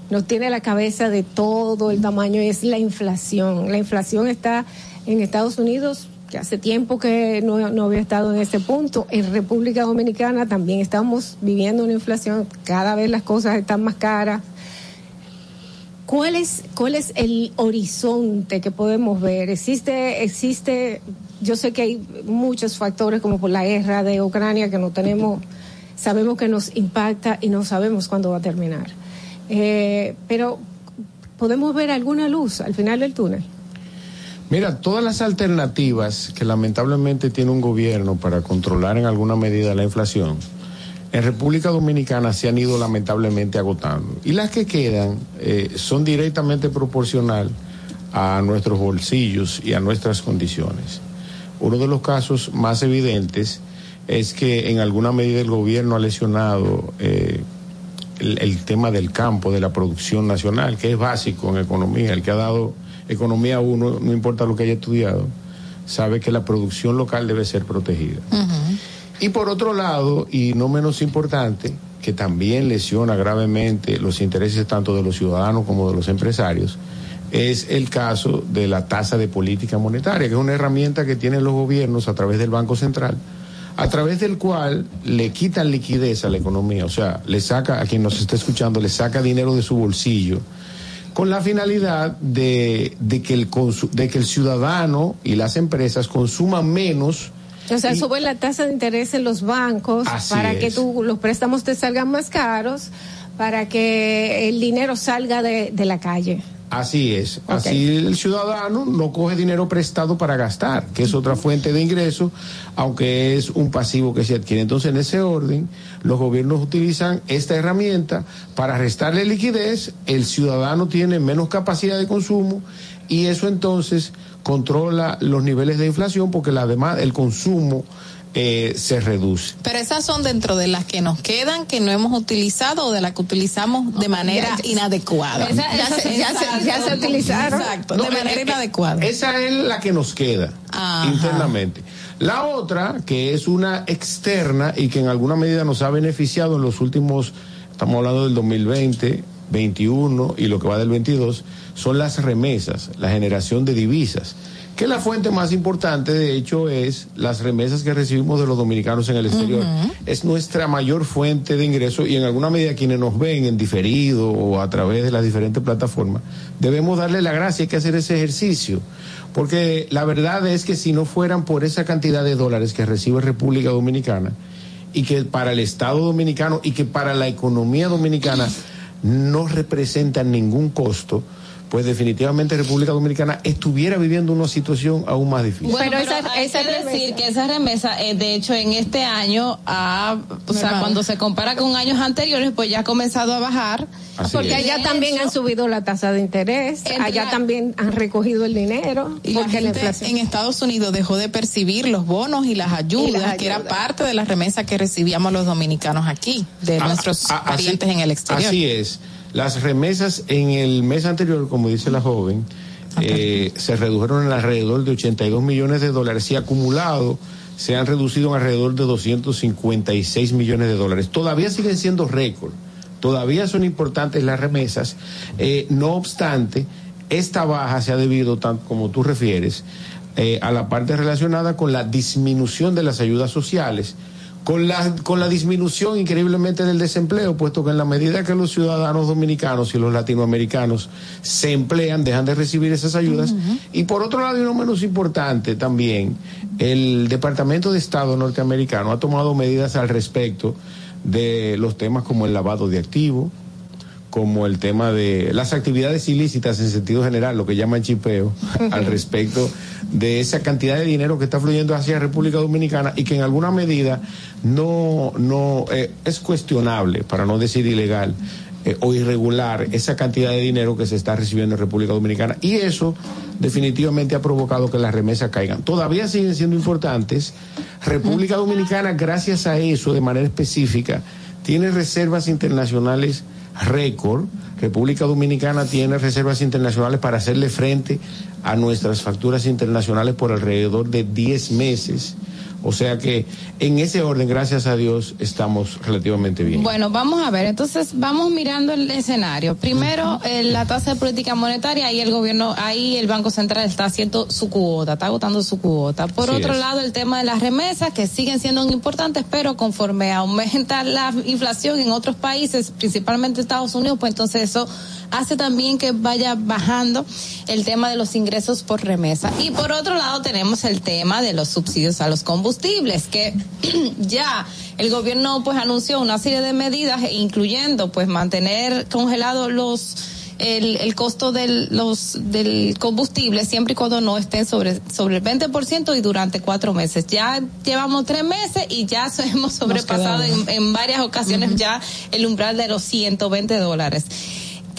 nos tiene la cabeza de todo el tamaño, es la inflación. La inflación está en Estados Unidos, que hace tiempo que no había estado en ese punto. En República Dominicana también estamos viviendo una inflación, cada vez las cosas están más caras. ¿Cuál es, ¿Cuál es el horizonte que podemos ver? Existe, existe, yo sé que hay muchos factores como por la guerra de Ucrania que no tenemos, sabemos que nos impacta y no sabemos cuándo va a terminar. Eh, pero podemos ver alguna luz al final del túnel.
Mira, todas las alternativas que lamentablemente tiene un gobierno para controlar en alguna medida la inflación, en República Dominicana se han ido lamentablemente agotando. Y las que quedan eh, son directamente proporcional a nuestros bolsillos y a nuestras condiciones. Uno de los casos más evidentes es que en alguna medida el gobierno ha lesionado eh, el, el tema del campo, de la producción nacional, que es básico en economía. El que ha dado economía a uno, no importa lo que haya estudiado, sabe que la producción local debe ser protegida. Y por otro lado, y no menos importante, que también lesiona gravemente los intereses tanto de los ciudadanos como de los empresarios, es el caso de la tasa de política monetaria, que es una herramienta que tienen los gobiernos a través del Banco Central, a través del cual le quitan liquidez a la economía, o sea, le saca, a quien nos está escuchando, le saca dinero de su bolsillo, con la finalidad de, de que, el de que el ciudadano y las empresas consuman menos
O sea,
Y-
sube la tasa de interés en los bancos para que tú, los préstamos te salgan más caros, para que el dinero salga de, de la calle.
Así es. Así el ciudadano no coge dinero prestado para gastar, que es otra fuente de ingreso, aunque es un pasivo que se adquiere. Entonces, en ese orden, los gobiernos utilizan esta herramienta para restarle liquidez, el ciudadano tiene menos capacidad de consumo y eso entonces controla los niveles de inflación porque la demanda, el consumo eh, se reduce.
Pero esas son dentro de las que nos quedan, que no hemos utilizado o de las que utilizamos de manera
ya-
inadecuada.
Esa- ya se- ya se- ya se utilizaron.
Exacto,
No,
de manera inadecuada.
Esa es la que nos queda
Ajá.
internamente. La otra, que es una externa y que en alguna medida nos ha beneficiado en los últimos, estamos hablando del 2020, 21 y lo que va del 22, son las remesas, la generación de divisas. Que la fuente más importante, de hecho, es las remesas que recibimos de los dominicanos en el exterior. Es nuestra mayor fuente de ingreso y en alguna medida quienes nos ven en diferido o a través de las diferentes plataformas, debemos darle la gracia, hay que hacer ese ejercicio. Porque la verdad es que si no fueran por esa cantidad de dólares que recibe República Dominicana y que para el Estado dominicano y que para la economía dominicana no representan ningún costo, pues definitivamente República Dominicana estuviera viviendo una situación aún más difícil.
Bueno,
Pero esa-
hay
esa
que
remesa-
decir que esa remesa, eh, de hecho, en este año, ha, o sea, cuando se compara con años anteriores, pues ya ha comenzado a bajar.
Así
Porque
es.
allá
De
también
hecho,
han subido la tasa de interés, allá
la-
también han recogido el dinero,
Y
porque la
gente
inflación.
en Estados Unidos dejó de percibir los bonos y las ayudas,
Y las
que era parte de las remesas que recibíamos los dominicanos aquí, de
Ah,
nuestros
ah, así-
parientes en el exterior.
Así es. Las remesas en el mes anterior, como dice la joven, eh, se redujeron en alrededor de 82 millones de dólares y acumulado se han reducido en alrededor de 256 millones de dólares. Todavía siguen siendo récord, todavía son importantes las remesas. Eh, no obstante, esta baja se ha debido, tan como tú refieres, eh, a la parte relacionada con la disminución de las ayudas sociales con la, con la disminución increíblemente del desempleo, puesto que en la medida que los ciudadanos dominicanos y los latinoamericanos se emplean, dejan de recibir esas ayudas. Y por otro lado, y no menos importante también, el Departamento de Estado norteamericano ha tomado medidas al respecto de los temas como el lavado de activos, como el tema de las actividades ilícitas en sentido general, lo que llaman chipeo, al respecto de esa cantidad de dinero que está fluyendo hacia República Dominicana y que en alguna medida no, no eh, es cuestionable, para no decir ilegal. eh, o irregular esa cantidad de dinero que se está recibiendo en República Dominicana y eso definitivamente ha provocado que las remesas caigan. Todavía siguen siendo importantes. República Dominicana, gracias a eso, de manera específica, tiene reservas internacionales récord. República Dominicana tiene reservas internacionales para hacerle frente a nuestras facturas internacionales por alrededor de 10 meses. O sea que en ese orden, gracias a Dios, estamos relativamente bien.
Bueno, vamos a ver, entonces vamos mirando el escenario. Primero, eh, la tasa de política monetaria, ahí el gobierno, ahí el Banco Central está haciendo su cuota, está agotando su cuota. Por
Así
otro
es.
lado, el tema de las remesas, que siguen siendo importantes, pero conforme aumenta la inflación en otros países, principalmente Estados Unidos, pues entonces eso hace también que vaya bajando el tema de los ingresos por remesa. Y por otro lado tenemos el tema de los subsidios a los combustibles, que [CLEARS THROAT] ya el gobierno pues anunció una serie de medidas, incluyendo pues mantener congelados los el, el costo del, los, del combustible siempre y cuando no estén sobre, sobre el 20% y durante cuatro meses. Ya llevamos tres meses y ya [LAUGHS] hemos sobrepasado en, en varias ocasiones ya el umbral de los 120 dólares.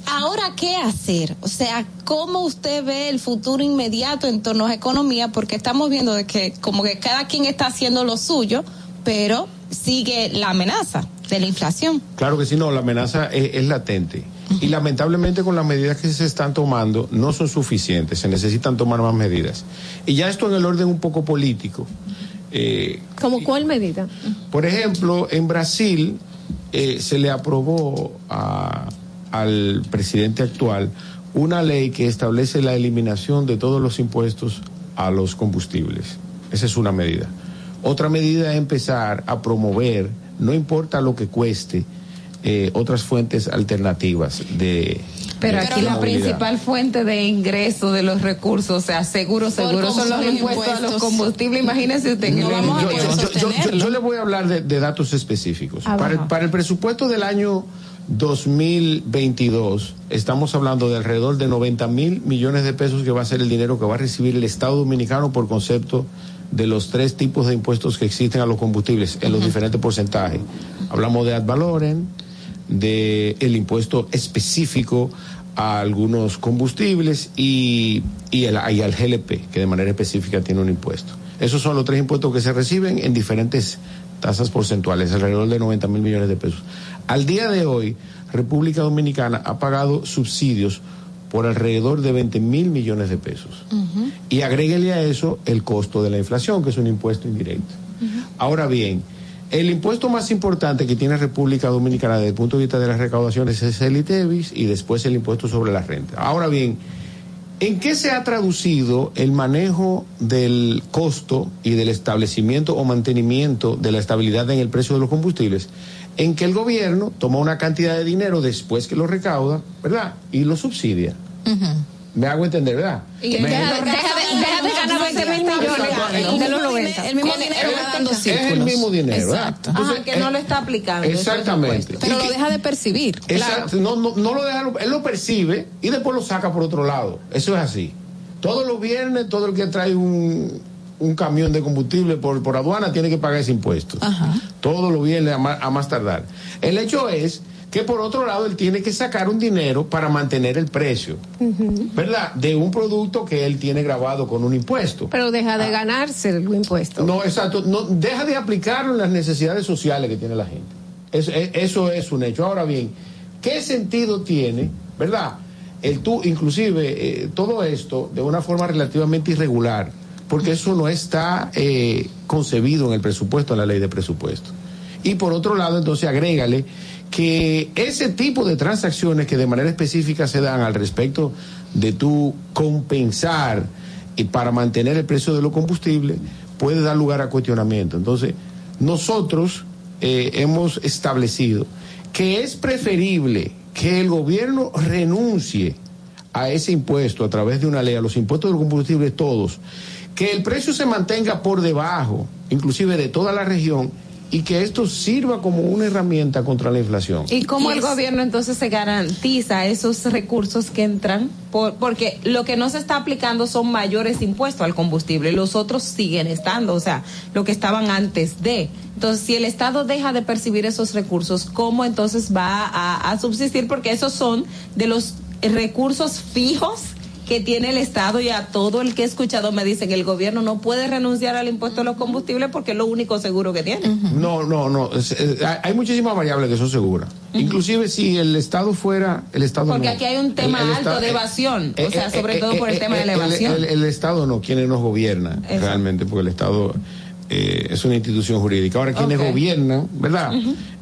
Ahora, ¿qué hacer? O sea, ¿cómo usted ve el futuro inmediato en torno a economía? Porque estamos viendo de que como que cada quien está haciendo lo suyo, pero sigue la amenaza de la inflación.
Claro que sí, no, la amenaza es, es latente. Y lamentablemente con las medidas que se están tomando no son suficientes, se necesitan tomar más medidas. Y ya esto en el orden un poco político. Eh,
¿Como cuál medida?
por ejemplo, en Brasil eh, se le aprobó a- al presidente actual una ley que establece la eliminación de todos los impuestos a los combustibles. Esa es una medida. Otra medida es empezar a promover, no importa lo que cueste, eh, otras fuentes alternativas de...
Pero
de
aquí la principal fuente de ingreso de los recursos, o sea, seguro, seguro, son los impuestos a los combustibles. Imagínese usted que
No,
le-
yo, yo- yo- yo- yo le voy a hablar de, de datos específicos.
Ah,
Para para el presupuesto del año 2022, estamos hablando de alrededor de 90 mil millones de pesos que va a ser el dinero que va a recibir el Estado Dominicano por concepto de los tres tipos de impuestos que existen a los combustibles en los diferentes porcentajes. Hablamos de ad valorem, de el impuesto específico a algunos combustibles y, y, el- y al GLP, que de manera específica tiene un impuesto. Esos son los tres impuestos que se reciben en diferentes tasas porcentuales, alrededor de 90 mil millones de pesos. Al día de hoy, República Dominicana ha pagado subsidios por alrededor de 20 mil millones de pesos. Y agréguele a eso el costo de la inflación, que es un impuesto indirecto. Ahora bien, el impuesto más importante que tiene República Dominicana desde el punto de vista de las recaudaciones es el ITEVIS y después el impuesto sobre la renta. Ahora bien, ¿en qué se ha traducido el manejo del costo y del establecimiento o mantenimiento de la estabilidad en el precio de los combustibles? En que el gobierno toma una cantidad de dinero después que lo recauda, ¿verdad? Y lo subsidia. Me hago entender, ¿verdad?
Y
Me-
deja, deja de, deja de ganar 20 mil millones de los 90.
El mismo dinero
Es el mismo dinero, ¿verdad? Entonces,
Ajá, que no
eh,
lo está aplicando.
Exactamente.
impuestos.
Pero lo deja de percibir.
Exacto, no, no, no lo deja, él lo percibe y después lo saca por otro lado. Eso es así. Todos los viernes, todo el que trae un, un camión de combustible por, por aduana tiene que pagar ese impuesto. Todos los viernes a más, a más tardar. El hecho es que por otro lado él tiene que sacar un dinero para mantener el precio, ¿verdad? De un producto que él tiene grabado con un impuesto.
Pero deja de ganarse el impuesto.
No, exacto. No, deja de aplicarlo en las necesidades sociales que tiene la gente. Eso, es- eso es un hecho. Ahora bien, ¿qué sentido tiene, verdad? El tú, inclusive, eh, todo esto de una forma relativamente irregular, porque eso no está eh, concebido en el presupuesto, en la ley de presupuesto. Y por otro lado, entonces agrégale que ese tipo de transacciones que de manera específica se dan al respecto de tú compensar y para mantener el precio de los combustibles puede dar lugar a cuestionamiento. Entonces, nosotros eh, hemos establecido que es preferible que el gobierno renuncie a ese impuesto a través de una ley, a los impuestos de los combustibles todos, que el precio se mantenga por debajo, inclusive de toda la región, y que esto sirva como una herramienta contra la inflación.
¿Y cómo el gobierno entonces se garantiza esos recursos que entran? Por- porque lo que no se está aplicando son mayores impuestos al combustible, los otros siguen estando, o sea, lo que estaban antes de. Entonces, si el Estado deja de percibir esos recursos, ¿cómo entonces va a, a subsistir? Porque esos son de los recursos fijos que tiene el Estado y a todo el que he escuchado me dicen que el gobierno no puede renunciar al impuesto a los combustibles porque es lo único seguro que tiene.
No, no, no. hay- hay muchísimas variables que son seguras. Inclusive si el Estado fuera, el Estado
Porque
no.
aquí hay un tema
El- el
alto de evasión,
eh,
o sea,
eh,
sobre
eh,
todo por
eh,
el tema
eh,
de la evasión.
El, el Estado no, quienes nos gobiernan
Exacto.
realmente, porque el Estado eh, es una institución jurídica. Ahora, quienes gobiernan, ¿verdad?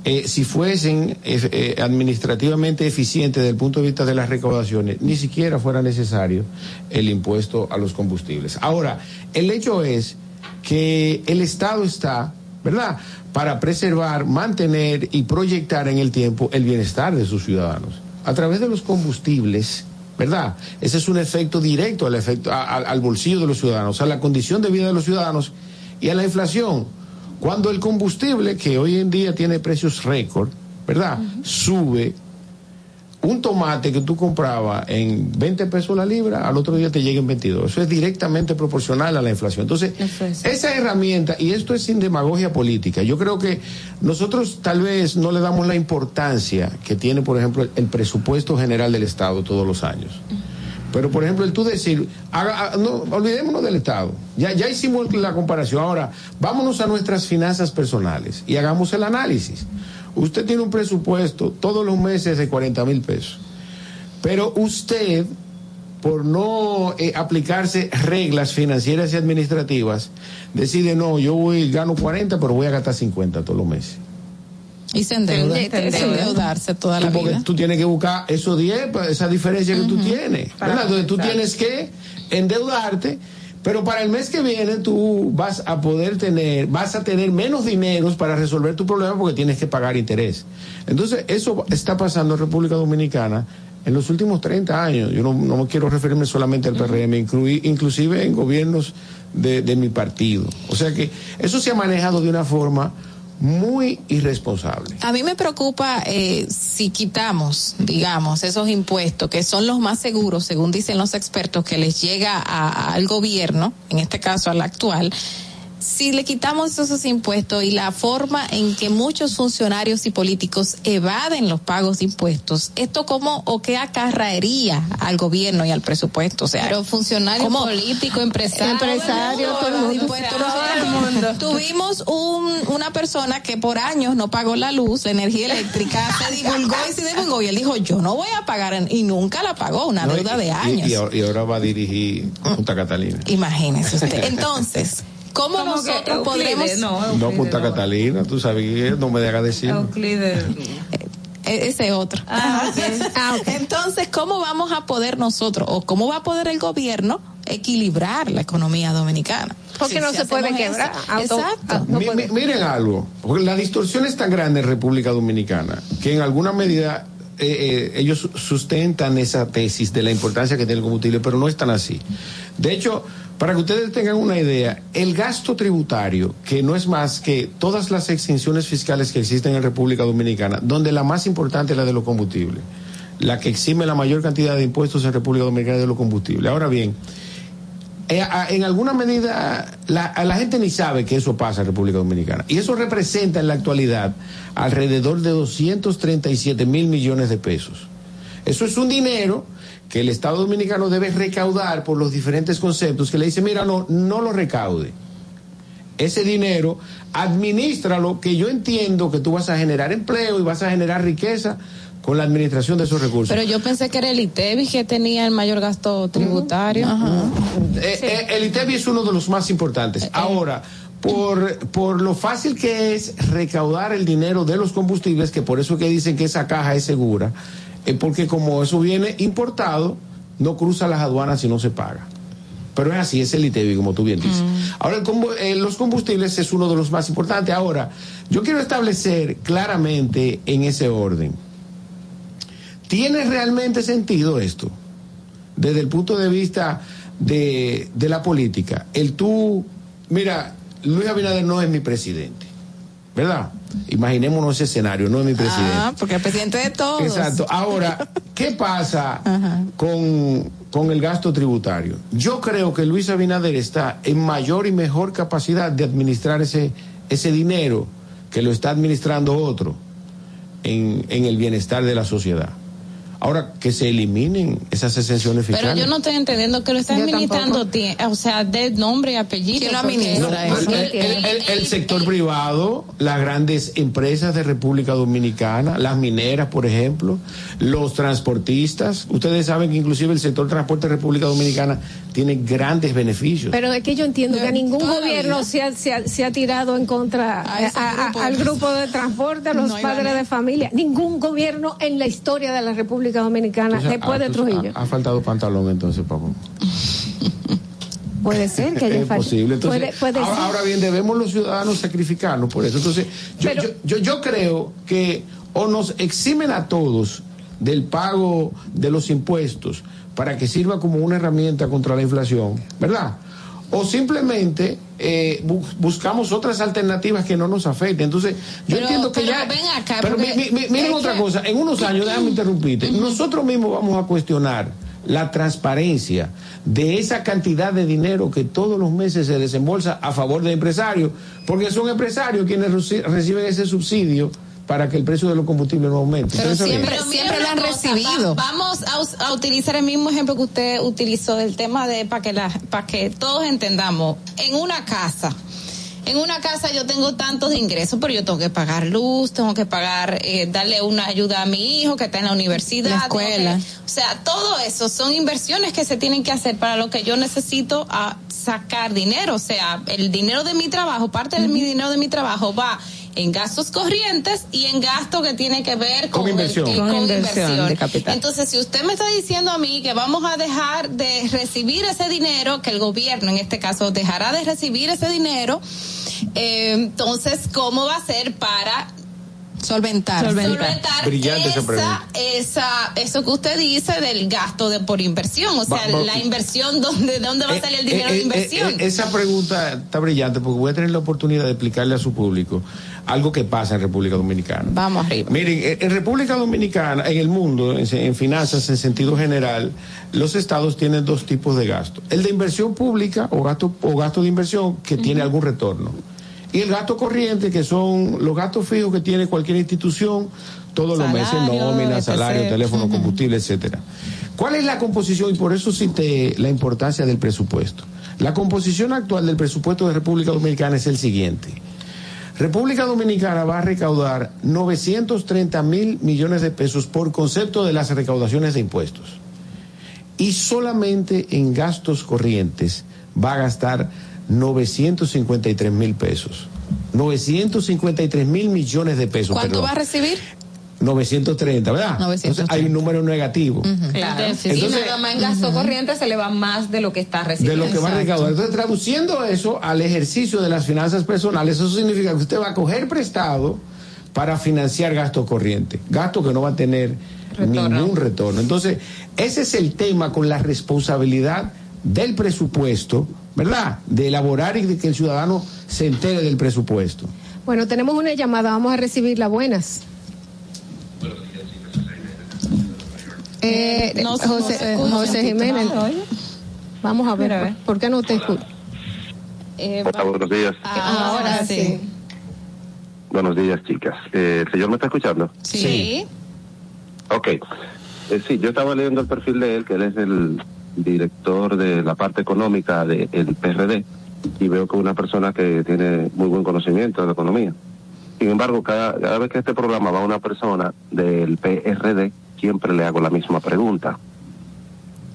Eh, si fuesen eh, eh, administrativamente eficientes desde el punto de vista de las recaudaciones, ni siquiera fuera necesario el impuesto a los combustibles. Ahora, el hecho es que el Estado está, ¿verdad?, para preservar, mantener y proyectar en el tiempo el bienestar de sus ciudadanos. A través de los combustibles, ¿verdad? Ese es un efecto directo al, efecto, a- a- al bolsillo de los ciudadanos, a la condición de vida de los ciudadanos y a la inflación. Cuando el combustible, que hoy en día tiene precios récord, ¿verdad? Sube, un tomate que tú comprabas en 20 pesos la libra, al otro día te llega en 22. Eso es directamente proporcional a la inflación. Entonces, esa herramienta, y esto es sin demagogia política, yo creo que nosotros tal vez no le damos la importancia que tiene, por ejemplo, el presupuesto general del Estado todos los años. Pero, por ejemplo, el tú decir, haga- ha- no, olvidémonos del Estado. Ya, ya hicimos la comparación. Ahora, vámonos a nuestras finanzas personales y hagamos el análisis. Usted tiene un presupuesto todos los meses de 40 mil pesos. Pero usted, por no eh, aplicarse reglas financieras y administrativas, decide, no, yo voy, gano 40, pero voy a gastar 50 todos los meses.
Y se endeuda.
Se endeuda.
Se endeudarse toda la
porque
vida.
tú tienes que buscar esos 10, pues, esa diferencia que tú tienes.
Para
¿verdad? Entonces tú tienes que endeudarte, pero para el mes que viene tú vas a poder tener, vas a tener menos dineros para resolver tu problema porque tienes que pagar interés. Entonces eso está pasando en República Dominicana en los últimos 30 años. Yo no, no quiero referirme solamente al PRM, incluí- inclusive en gobiernos de, de mi partido. O sea que eso se ha manejado de una forma muy irresponsable.
A mí me preocupa eh, si quitamos, digamos, esos impuestos que son los más seguros, según dicen los expertos, que les llega a- al gobierno, en este caso al actual. Si le quitamos esos impuestos y la forma en que muchos funcionarios y políticos evaden los pagos de impuestos, ¿esto cómo o qué acarraería al gobierno y al presupuesto? O sea,
Pero funcionario
¿cómo?
político, empresario.
Empresario, todo el mundo.
impuestos, nosotros Tuvimos un- una persona que por años no pagó la luz, la energía eléctrica, [LAUGHS] se divulgó y se divulgó y él dijo, yo no voy a pagar en- y nunca la pagó, una
¿no?
deuda
Y-
de años.
Y, ahora- y ahora va a dirigir Punta Catalina.
Imagínese usted. [LAUGHS] Entonces, ¿cómo,
¿Cómo que
nosotros podremos...
No,
Punta
no.
Catalina, tú sabes que no me dejas decir.
Euclides.
E- Ese otro. [LAUGHS]
Ah, ok.
Entonces, ¿cómo vamos a poder nosotros, o cómo va a poder el gobierno equilibrar la economía dominicana?
Porque
Sí,
no
si
se puede quebrar. Auto-
Exacto.
ah, no
Mi-
puede.
mi- miren algo, porque la distorsión es tan grande en República Dominicana que en alguna medida eh, eh, ellos sustentan esa tesis de la importancia que tiene el combustible, pero no es tan así. De hecho, para que ustedes tengan una idea, el gasto tributario, que no es más que todas las exenciones fiscales que existen en República Dominicana, donde la más importante es la de los combustibles, la que exime la mayor cantidad de impuestos en República Dominicana de los combustibles. Ahora bien, eh, en alguna medida la, la gente ni sabe que eso pasa en República Dominicana. Y eso representa en la actualidad alrededor de 237 mil millones de pesos. Eso es un dinero que el Estado Dominicano debe recaudar por los diferentes conceptos que le dice, mira, no, no lo recaude. Ese dinero, administralo, que yo entiendo que tú vas a generar empleo y vas a generar riqueza con la administración de esos recursos.
Pero yo pensé que era el ITEVI que tenía el mayor gasto tributario.
Eh, eh, el ITEVI es uno de los más importantes. Ahora, por, por lo fácil que es recaudar el dinero de los combustibles, que por eso que dicen que esa caja es segura, eh, porque como eso viene importado, no cruza las aduanas y no se paga. Pero es así, es el ITEVI, como tú bien dices. Ahora, el eh, los combustibles es uno de los más importantes. Ahora, yo quiero establecer claramente en ese orden. ¿Tiene realmente sentido esto? Desde el punto de vista de, de la política. El tú, mira, Luis Abinader no es mi presidente, ¿verdad? Imaginémonos ese escenario, no es mi presidente.
Ah, porque el presidente de todos.
Exacto. Ahora, ¿qué pasa [LAUGHS] con, con el gasto tributario? Yo creo que Luis Abinader está en mayor y mejor capacidad de administrar ese, ese dinero que lo está administrando otro en, en el bienestar de la sociedad. Ahora, que se eliminen esas exenciones
Pero
fiscales.
yo no estoy entendiendo que lo está
Yo
administrando, tie- o sea, de nombre y apellido.
¿Quién lo administra
No, el, el- el- el sector privado, las grandes empresas de República Dominicana, las mineras, por ejemplo, los transportistas. Ustedes saben que inclusive el sector transporte de República Dominicana tiene grandes beneficios.
Pero es que yo entiendo que ningún gobierno se ha, se, ha, se ha tirado en contra
A ese
a- a-
grupo de
al grupo de transporte, a los
No
padres de familia. Ningún gobierno en la historia de la República Dominicana,
Entonces,
después
ah,
de Trujillo.
Ha, ha faltado pantalón entonces, papá.
Puede ser que haya [LAUGHS]
es posible. Entonces,
puede, puede
ahora,
ser.
ahora bien, debemos los ciudadanos sacrificarnos por eso. Entonces, yo,
Pero-
yo, yo, yo creo que o nos eximen a todos del pago de los impuestos para que sirva como una herramienta contra la inflación, ¿verdad? O simplemente eh, bu- buscamos otras alternativas que no nos afecten. Entonces, yo
Pero-
entiendo que
pero
ya...
ven acá,
pero
porque
mi- mi- miren otra
que-
cosa, en unos años, déjame interrumpirte, nosotros mismos vamos a cuestionar la transparencia de esa cantidad de dinero que todos los meses se desembolsa a favor de empresarios, porque son empresarios quienes reci- reciben ese subsidio para que el precio de los combustibles no aumente.
Pero siempre,
Pero
siempre lo han
cosa,
recibido. vamos a, utilizar el mismo ejemplo que usted utilizó del tema de para que la, para que todos entendamos. En una casa, en una casa yo tengo tantos ingresos, pero yo tengo que pagar luz, tengo que pagar, eh, darle una ayuda a mi hijo que está en la universidad.
La
que-
escuela.
o sea, todo eso son inversiones que se tienen que hacer para lo que yo necesito a sacar dinero. O sea, el dinero de mi trabajo, parte de mi dinero de mi trabajo va en gastos corrientes y en gasto que tiene que ver con,
Con inversión.
el-
Con
con
inversión
inversión.
de capital.
Entonces, si usted me está diciendo a mí que vamos a dejar de recibir ese dinero, que el gobierno en este caso dejará de recibir ese dinero, eh, entonces, ¿cómo va a ser para
Solventar.
solventar
Brillante esa
esa, eso que usted dice del gasto de por inversión, o sea,
Va- va-
la inversión, ¿dónde, de dónde va a salir el dinero
Eh,
de
eh,
inversión?
eh, eh, esa pregunta está brillante porque voy a tener la oportunidad de explicarle a su público algo que pasa en República Dominicana.
Vamos arriba.
Miren, en- República Dominicana, en el mundo, en, en finanzas en sentido general, los estados tienen dos tipos de gasto. El de inversión pública o gasto, o gasto de inversión que tiene algún retorno. Y el gasto corriente, que son los gastos fijos que tiene cualquier institución todos los meses, nómina, salario, teléfono, combustible, etcétera. ¿Cuál es la composición? Y por eso cité la importancia del presupuesto. La composición actual del presupuesto de República Dominicana es el siguiente. República Dominicana va a recaudar 930 mil millones de pesos por concepto de las recaudaciones de impuestos. Y solamente en gastos corrientes va a gastar 953 mil pesos. 953 mil millones de pesos.
¿Cuánto
perdón.
va a recibir?
930, ¿verdad?
930.
Entonces hay un número negativo.
Claro.
Entonces-
y nada más en gasto corriente se le va más de lo que está
de
recibiendo.
lo que va a recaudar. Entonces, traduciendo eso al ejercicio de las finanzas personales, eso significa que usted va a coger prestado para financiar gastos corrientes, gastos que no va a tener ningún retorno. Entonces, ese es el tema con la responsabilidad del presupuesto, ¿verdad? De elaborar y de que el ciudadano se entere del presupuesto.
Bueno, tenemos una llamada, vamos a recibirla. Buenas. Eh,
No, no
José,
se escucha.
José Jiménez, vamos a ver,
a ver.
¿por qué no te escucho?
Eh,
Hola, buenos días.
Ahora sí.
Buenos días, chicas. Eh, ¿El señor me está escuchando?
Sí.
Ok. Eh, sí, yo estaba leyendo el perfil de él, que él es el director de la parte económica del PRD, y veo que es una persona que tiene muy buen conocimiento de la economía. Sin embargo, cada, cada vez que este programa va una persona del PRD, siempre le hago la misma pregunta.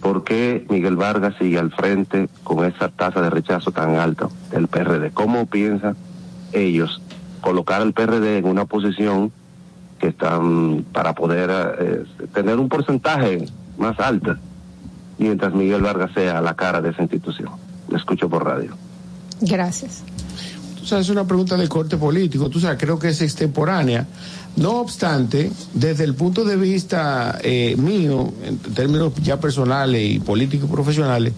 ¿Por qué Miguel Vargas sigue al frente con esa tasa de rechazo tan alta del PRD? ¿Cómo piensan ellos colocar al PRD en una posición que están para poder eh, tener un porcentaje más alto, mientras Miguel Vargas sea la cara de esa institución? Lo escucho por radio.
Gracias.
Tú sabes, es una pregunta de corte político, tú sabes, creo que es extemporánea. No obstante, desde el punto de vista eh, mío, en términos ya personales y políticos y profesionales,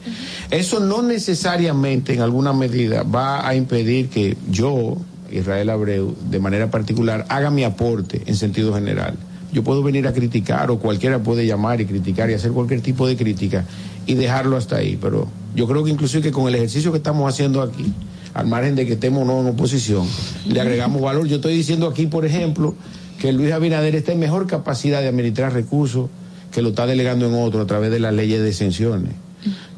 eso no necesariamente en alguna medida va a impedir que yo, Israel Abreu, de manera particular, haga mi aporte en sentido general. Yo puedo venir a criticar o cualquiera puede llamar y criticar y hacer cualquier tipo de crítica y dejarlo hasta ahí, pero yo creo que inclusive que con el ejercicio que estamos haciendo aquí, al margen de que estemos o no en oposición, le agregamos valor. Yo estoy diciendo aquí, por ejemplo, que Luis Abinader está en mejor capacidad de administrar recursos que lo está delegando en otro a través de las leyes de exenciones.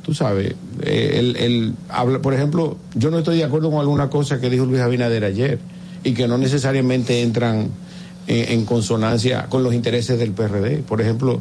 Tú sabes, eh, él, él habla, por ejemplo, yo no estoy de acuerdo con alguna cosa que dijo Luis Abinader ayer y que no necesariamente entran en, en consonancia con los intereses del PRD. Por ejemplo,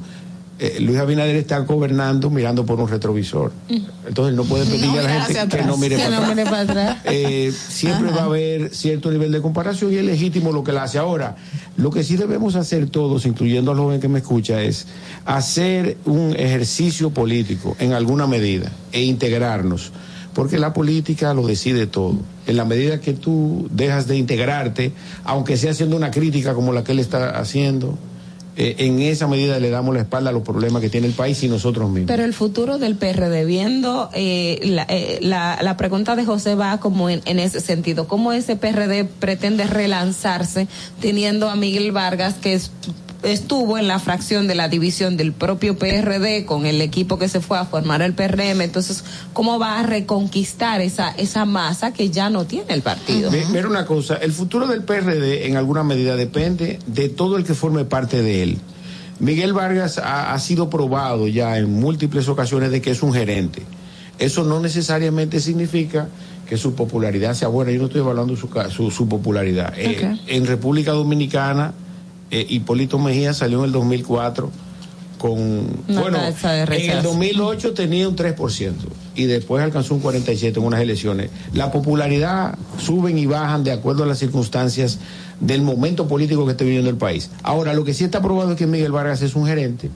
eh, Luis Abinader está gobernando mirando por un retrovisor. Entonces él no puede pedirle a la gente que no mire
Que
para
no
atrás.
mire para atrás.
Eh, siempre va a haber cierto nivel de comparación y es legítimo lo que él hace. Ahora, lo que sí debemos hacer todos, incluyendo al joven que me escucha, es hacer un ejercicio político en alguna medida e integrarnos. Porque la política lo decide todo. En la medida que tú dejas de integrarte, aunque sea haciendo una crítica como la que él está haciendo, eh, en esa medida le damos la espalda a los problemas que tiene el país y nosotros mismos.
Pero el futuro del PRD, viendo eh, la, eh, la, la pregunta de José va como en, en ese sentido. ¿Cómo ese PRD pretende relanzarse teniendo a Miguel Vargas, que es
estuvo en la fracción de la división del propio PRD con el equipo que se fue a formar el PRM, entonces, ¿cómo va a reconquistar esa, esa masa que ya no tiene el partido?
Mira una cosa, el futuro del PRD en alguna medida depende de todo el que forme parte de él. Miguel Vargas ha, ha sido probado ya en múltiples ocasiones de que es un gerente. Eso no necesariamente significa que su popularidad sea buena. Yo no estoy evaluando su, su, su popularidad. Eh, en República Dominicana, eh, Hipólito Mejía salió en el 2004 con...
Una
bueno, en el
rechazo.
2008 tenía un 3% y después alcanzó un 47% en unas elecciones. La popularidad suben y bajan de acuerdo a las circunstancias del momento político que esté viviendo el país. Ahora, lo que sí está probado es que Miguel Vargas es un gerente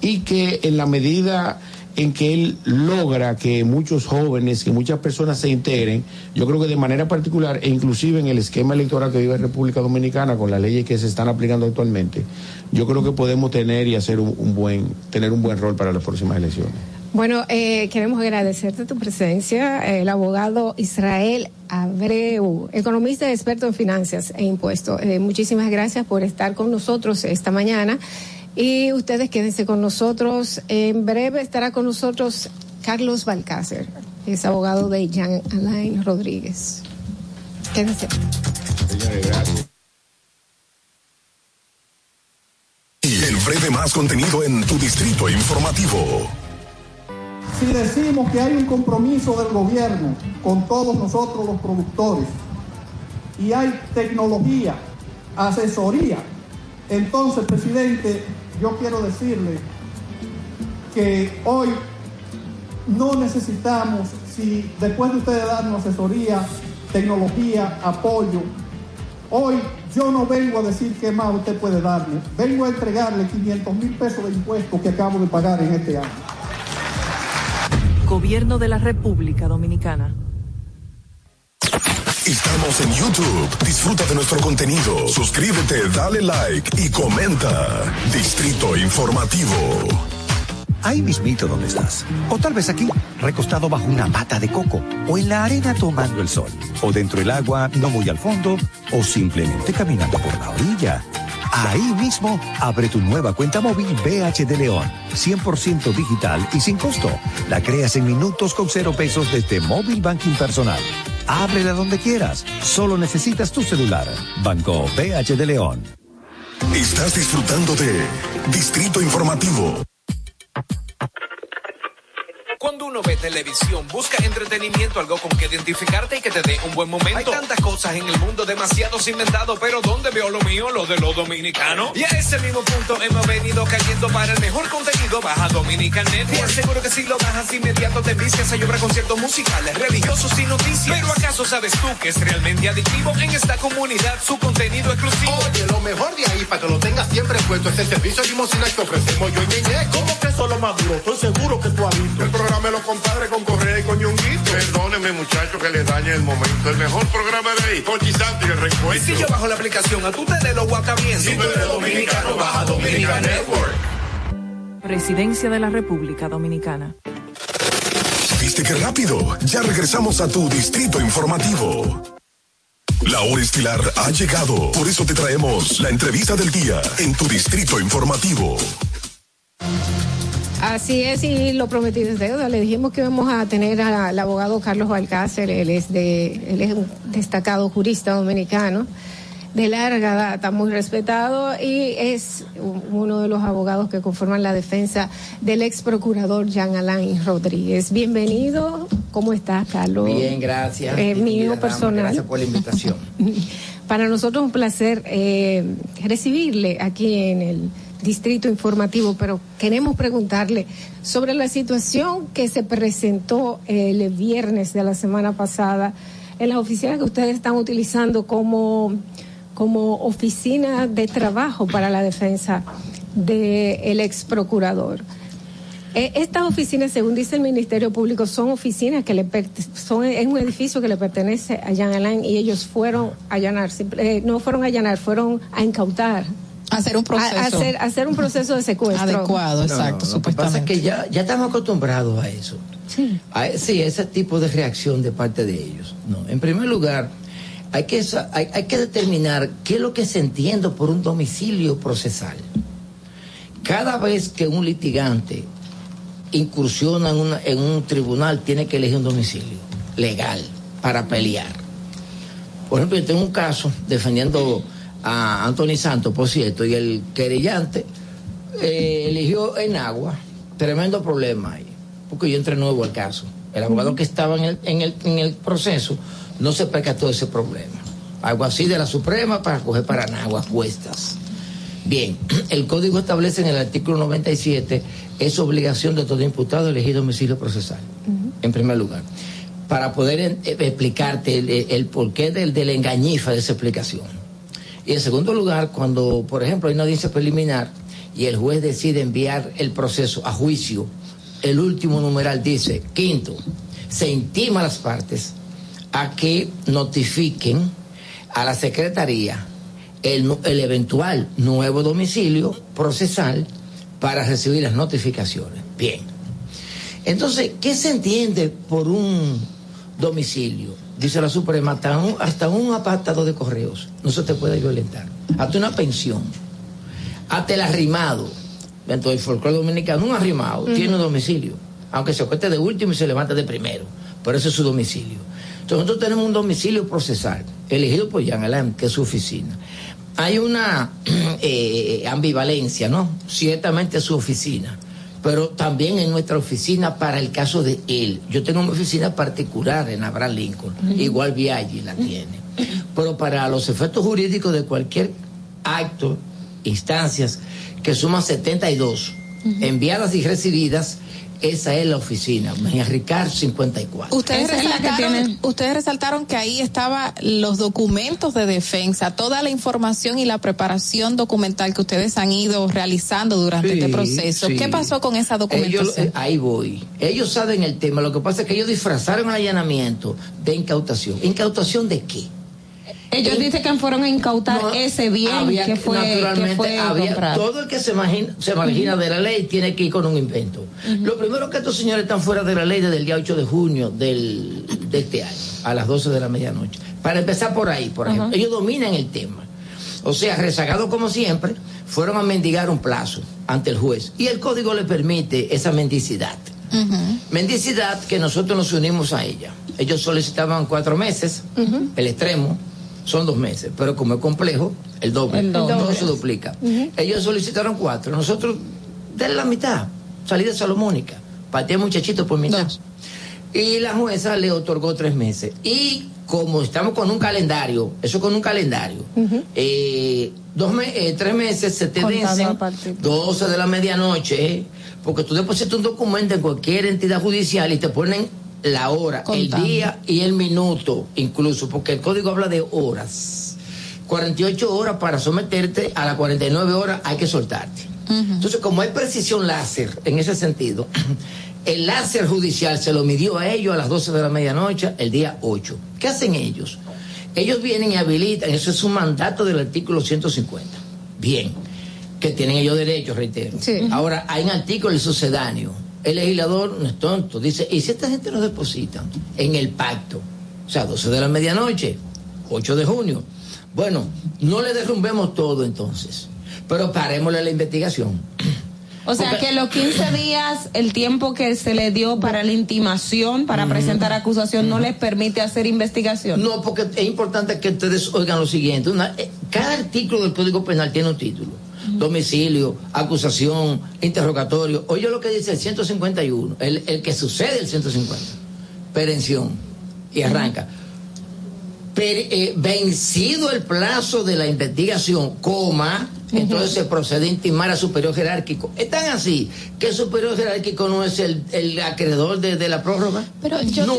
y que en la medida en que él logra que muchos jóvenes, que muchas personas se integren, yo creo que de manera particular, e inclusive en el esquema electoral que vive República Dominicana, con las leyes que se están aplicando actualmente, yo creo que podemos tener y hacer un, buen, tener un buen rol para las próximas elecciones.
Bueno, eh, queremos agradecerte tu presencia, el abogado Israel Abreu, economista experto en finanzas e impuestos. Eh, muchísimas gracias por estar con nosotros esta mañana y ustedes quédense con nosotros. En breve estará con nosotros Carlos Balcácer, es abogado de Jean Alain Rodríguez. Quédense.
Y el breve más contenido en tu distrito informativo.
Si decimos que hay un compromiso del gobierno con todos nosotros los productores y hay tecnología, asesoría, entonces, presidente, yo quiero decirle que hoy no necesitamos, si después de ustedes darnos asesoría, tecnología, apoyo, hoy yo no vengo a decir qué más usted puede darle, vengo a entregarle 500 mil pesos de impuestos que acabo de pagar en este año.
Gobierno de la República Dominicana.
Estamos en YouTube. Disfruta de nuestro contenido. Suscríbete, dale like y comenta. Distrito Informativo.
Ahí mismito donde estás. O tal vez aquí, recostado bajo una pata de coco. O en la arena tomando el sol. O dentro del agua, no muy al fondo. O simplemente caminando por la orilla. Ahí mismo, abre tu nueva cuenta móvil BH de León. 100% digital y sin costo. La creas en minutos con cero pesos desde Móvil Banking Personal. Ábrela donde quieras. Solo necesitas tu celular. Banco BH de León.
Estás disfrutando de Distrito Informativo.
Cuando uno ve televisión, busca entretenimiento, algo con que identificarte y que te dé un buen momento. Hay tantas cosas en el mundo, demasiados inventados, pero ¿dónde veo lo mío? Lo de los dominicanos. Y a ese mismo punto hemos venido cayendo para el mejor contenido. Baja Dominican Network. Seguro que si lo bajas inmediato te vicias. Hay obra conciertos musicales, religiosos y noticias. Pero ¿acaso sabes tú que es realmente adictivo en esta comunidad su contenido exclusivo?
Oye, lo mejor de ahí para que lo tengas siempre puesto es el servicio de limosina que ofrecemos yo y Ñeñe. ¿Cómo que eso es lo más duro? Estoy seguro que tú has visto. El los compadres con Correa y con Ñonguito. Perdóneme, muchacho, que le dañe el momento. El mejor programa de ahí, Conchi Santo y el
Y
reencuentro.
si yo bajo la aplicación, a tú te de lo guata bien.
Si tú eres dominicano, baja Dominican Network.
Presidencia de la República Dominicana.
¿Viste qué rápido? Ya regresamos a tu Distrito Informativo. La hora estilar ha llegado. Por eso te traemos la entrevista del día en tu Distrito Informativo.
Así es, y lo prometido es deuda. Le dijimos que íbamos a tener al abogado Carlos Balcácer, él es, de, él es un destacado jurista dominicano de larga data, muy respetado y es uno de los abogados que conforman la defensa del ex procurador Jean Alain Rodríguez. Bienvenido, ¿cómo estás, Carlos?
Bien, gracias.
Eh,
Mi
mío personal.
Gracias por la invitación. [LAUGHS]
Para nosotros es un placer eh, recibirle aquí en el Distrito Informativo, pero queremos preguntarle sobre la situación que se presentó el viernes de la semana pasada en las oficinas que ustedes están utilizando como, como oficina de trabajo para la defensa del ex procurador. Eh, Estas oficinas, según dice el Ministerio Público, son oficinas que le son es un edificio que le pertenece a Jean Alain y ellos fueron a allanar, eh, no fueron a allanar, fueron a incautar.
Hacer un proceso.
A- hacer, hacer un proceso de secuestro.
Adecuado,
No, Lo que pasa es que ya, ya estamos acostumbrados a eso.
Sí.
A, sí, ese tipo de reacción de parte de ellos. No, en primer lugar, hay que, hay, hay que determinar qué es lo que se entiende por un domicilio procesal. cada vez que un litigante incursiona en, una- en un tribunal, tiene que elegir un domicilio legal para pelear. Por ejemplo, yo tengo un caso defendiendo a Anthony Santos, por cierto, y el querellante eh, eligió en agua. Tremendo problema ahí, porque yo entré nuevo al caso. El abogado que estaba en el, en el, en el proceso no se percató de ese problema. Algo así de la Suprema para coger para Nagua puestas. Bien, [CLEARS THROAT] el código establece en el artículo 97 es obligación de todo imputado elegir domicilio procesal, en primer lugar, para poder eh, explicarte el, el porqué del, del engañifa de esa explicación. Y en segundo lugar, cuando, por ejemplo, hay una audiencia preliminar y el juez decide enviar el proceso a juicio, el último numeral dice, quinto, se intima a las partes a que notifiquen a la Secretaría el, el eventual nuevo domicilio procesal para recibir las notificaciones. Bien. Entonces, ¿qué se entiende por un domicilio? Dice la Suprema, hasta un, hasta un apartado de correos no se te puede violentar. Hasta una pensión. Hasta el arrimado. Dentro del folclore dominicano, un arrimado tiene un domicilio. Aunque se acueste de último y se levanta de primero. Pero ese es su domicilio. Entonces nosotros tenemos un domicilio procesal, elegido por Jean Alain, que es su oficina. Hay una [CLEARS THROAT] eh, ambivalencia, ¿no? Ciertamente es su oficina, pero también en nuestra oficina para el caso de él. Yo tengo una oficina particular en Abraham Lincoln,
Ujú.
igual Viaggi la tiene. Pero para los efectos jurídicos de cualquier acto, instancias, que suman 72, enviadas y recibidas, esa es la oficina, Ricard 54.
Ustedes
que
resaltaron,
tiene-
ustedes resaltaron que ahí estaban los documentos de defensa, toda la información y la preparación documental que ustedes han ido realizando durante
Sí,
este proceso.
sí.
¿Qué pasó con esa
Ellos,
documentación?
eh, ahí voy. Ellos saben el tema. Lo que pasa es que ellos disfrazaron el allanamiento de incautación. ¿Incautación de qué?
Ellos dicen que fueron a incautar ese bien
Había
que fue,
naturalmente
que fue
había-
comprado.
todo el que se imagina, se imagina de la ley tiene que ir con un invento. Lo primero que estos señores están fuera de la ley desde el día 8 de junio del, de este año, a las 12 de la medianoche. Para empezar por ahí, por ejemplo, ellos dominan el tema. O sea, rezagados como siempre, fueron a mendigar un plazo ante el juez. Y el código le permite esa mendicidad. Mendicidad que nosotros nos unimos a ella. Ellos solicitaban cuatro meses, el extremo son dos meses, pero como es complejo, el doble,
El doble.
todo se duplica. Ellos solicitaron cuatro, nosotros de la mitad, salida salomónica, pateé muchachito por mitad. Y la jueza le otorgó tres meses. Y como estamos con un calendario, eso con un calendario, eh, dos me- eh, tres meses se te vencen
a partir.
12 de la medianoche, porque tú depositas un documento en cualquier entidad judicial y te ponen la hora,
Contando.
el día y el minuto, incluso, porque el código habla de horas. 48 horas para someterte, a las 49 horas hay que soltarte. Entonces, como hay precisión láser en ese sentido, [CLEARS THROAT] el láser judicial se lo midió a ellos a las 12 de la medianoche el día 8. ¿Qué hacen ellos? Ellos vienen y habilitan, eso es un mandato del artículo 150. Bien, que tienen ellos derecho, reitero. Ahora, hay un artículo del sucedáneo. El legislador no es tonto, dice, ¿y si esta gente nos depositan en el pacto? O sea, 12 de la medianoche, 8 de junio. Bueno, no le derrumbemos todo entonces, pero parémosle la investigación.
O sea
Porque-
que los 15 días, el tiempo que se le dio para la intimación, para presentar acusación, no les permite hacer investigación.
No, porque es importante que ustedes oigan lo siguiente. Una- eh, cada artículo del Código Penal tiene un título. Domicilio, acusación, interrogatorio. Oye lo que dice el 151, el, el que sucede el 150. Perención. Y arranca. Per- eh, vencido el plazo de la investigación, coma, entonces se procede a intimar a superior jerárquico. Es tan así que el superior jerárquico no es el, el acreedor de, de la prórroga.
Pero yo
no,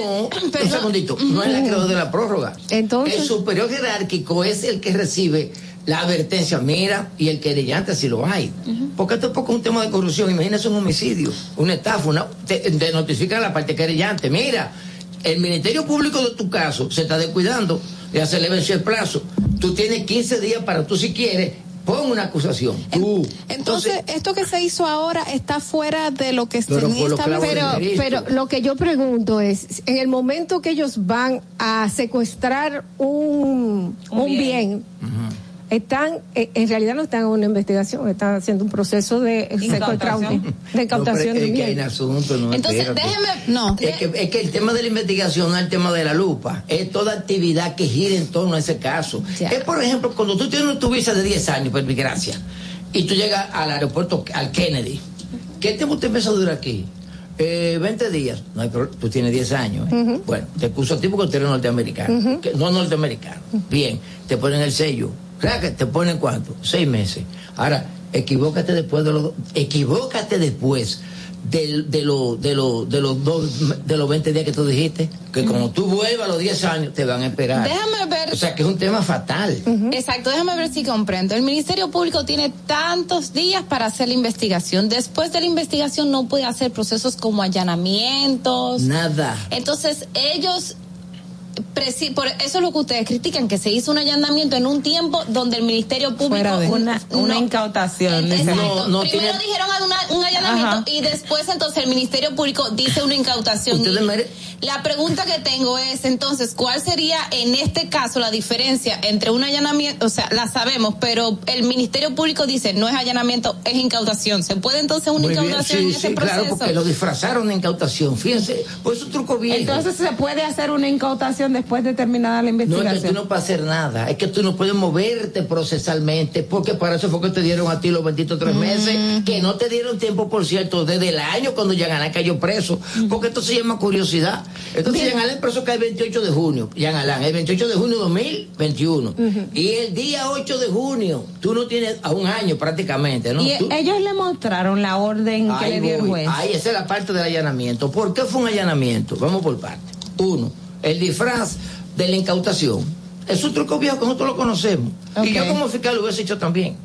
te-
un segundito, no es el acreedor de la prórroga.
Entonces-
El superior jerárquico es el que recibe la advertencia, mira, y el querellante si lo hay. Porque esto es poco un tema de corrupción, imagínese un homicidio, una estafa, una, te, te notifica a la parte querellante, mira, el Ministerio Público de tu caso se está descuidando, ya se le venció el plazo, tú tienes 15 días para tú si quieres, pon una acusación. Tú.
Entonces, esto que se hizo ahora está fuera de lo que establecido.
de
Pero, pero lo que yo pregunto es, en el momento que ellos van a secuestrar un, un bien, están, eh, en realidad no están en una investigación, están haciendo un proceso de secuestración, de incautación
No, es que hay
bienes.
un asunto, no,
Entonces,
espérate.
déjeme, no.
Es que, es que el tema de la investigación no es el tema de la lupa, es toda actividad que gira en torno a ese caso. Es, por ejemplo, cuando tú tienes tu visa de 10 años, por mi gracia, y tú llegas al aeropuerto, al Kennedy, ¿qué tiempo te empieza a durar aquí? Eh, 20 días. No hay pro- tú tienes 10 años. ¿eh? Bueno, te puso a ti porque tú eres norteamericano. Que- no norteamericano. Bien, te ponen el sello. ¿Te ponen cuánto? Seis meses. Ahora, equivócate después de los... Equivócate después del- de, lo- de, lo- de los dos, de los 20 días que tú dijiste. Que como tú vuelvas a los 10 años, te van a esperar.
Déjame ver.
O sea, que es un tema fatal.
Exacto, déjame ver si comprendo. El Ministerio Público tiene tantos días para hacer la investigación. Después de la investigación no puede hacer procesos como allanamientos.
Nada.
Entonces, ellos por eso es lo que ustedes critican, que se hizo un allanamiento en un tiempo donde el Ministerio Público
de- Una- una
no-
incautación. No, no
Primero
tiene-
dijeron una- un allanamiento
Ajá.
y después entonces el Ministerio Público dice una incautación.
Mere-
La pregunta que tengo es entonces, ¿cuál sería en este caso la diferencia entre un allanamiento, o sea, la sabemos, pero el Ministerio Público dice no es allanamiento, es incautación. ¿Se puede entonces una
Muy bien,
incautación
sí,
en ese
sí,
proceso?
claro, porque lo disfrazaron de incautación. Fíjense, pues es un truco viejo.
Entonces se puede hacer una incautación después de terminada la
No es que tú
investigación.
no puedes hacer nada, es que tú no puedes moverte procesalmente, porque para eso fue que te dieron a ti los benditos tres meses, que no te dieron tiempo, por cierto, desde el año cuando Yanalán cayó preso, porque esto se llama curiosidad. Entonces Yanalán preso cae el 28 de junio, Yanalán, el 28 de junio de 2021. Y el día 8 de junio, tú no tienes a un año prácticamente, ¿no?
Y
Tú-
ellos le mostraron la orden que le dio el juez.
Ahí, esa es la parte del allanamiento. ¿Por qué fue un allanamiento? Vamos por parte. Uno, el disfraz de la incautación. Es un truco viejo que nosotros lo conocemos. Y yo como fiscal lo hubiese hecho también.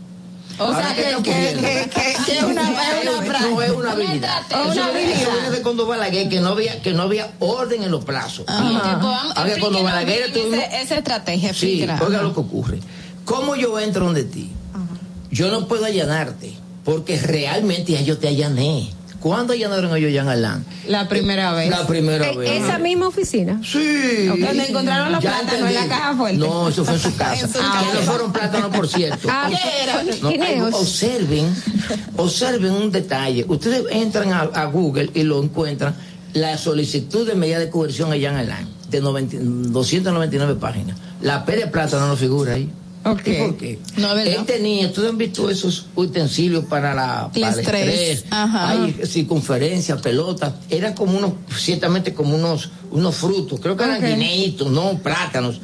O
Ahora,
sea,
¿qué
que- que- una- es una.
No es una habilidad.
Una
Eso
habilidad.
viene- de cuando Balaguer, que no había, que no había orden en los plazos. Ahora, cuando Balaguer tuvimos-
esa estrategia,
Sí, oiga lo que ocurre. ¿Cómo yo entro donde ti? Yo no puedo allanarte, porque realmente ya yo te allané. ¿Cuándo allanaron ellos Jan Alán?
La primera vez.
La primera
Eh,
vez.
Esa misma oficina.
Sí.
Donde encontraron los
Ya
plátanos en la caja fuerte.
No, eso fue en su [LAUGHS] casa.
En su casa.
no fueron plátanos, por cierto.
Ah, ¿qué era?
No, observen, observen un detalle. Ustedes entran a, a Google y lo encuentran. La solicitud de medida de coerción a Jan Alain, de 90 299 páginas. La P de plátano no figura ahí.
Ok.
¿Y por qué? Él tenía, ustedes han visto esos utensilios para, la, para el
estrés. Ajá.
Hay circunferencia, pelota. Eran como unos, ciertamente como unos, unos frutos. Creo que eran
Ok.
guineitos, no plátanos.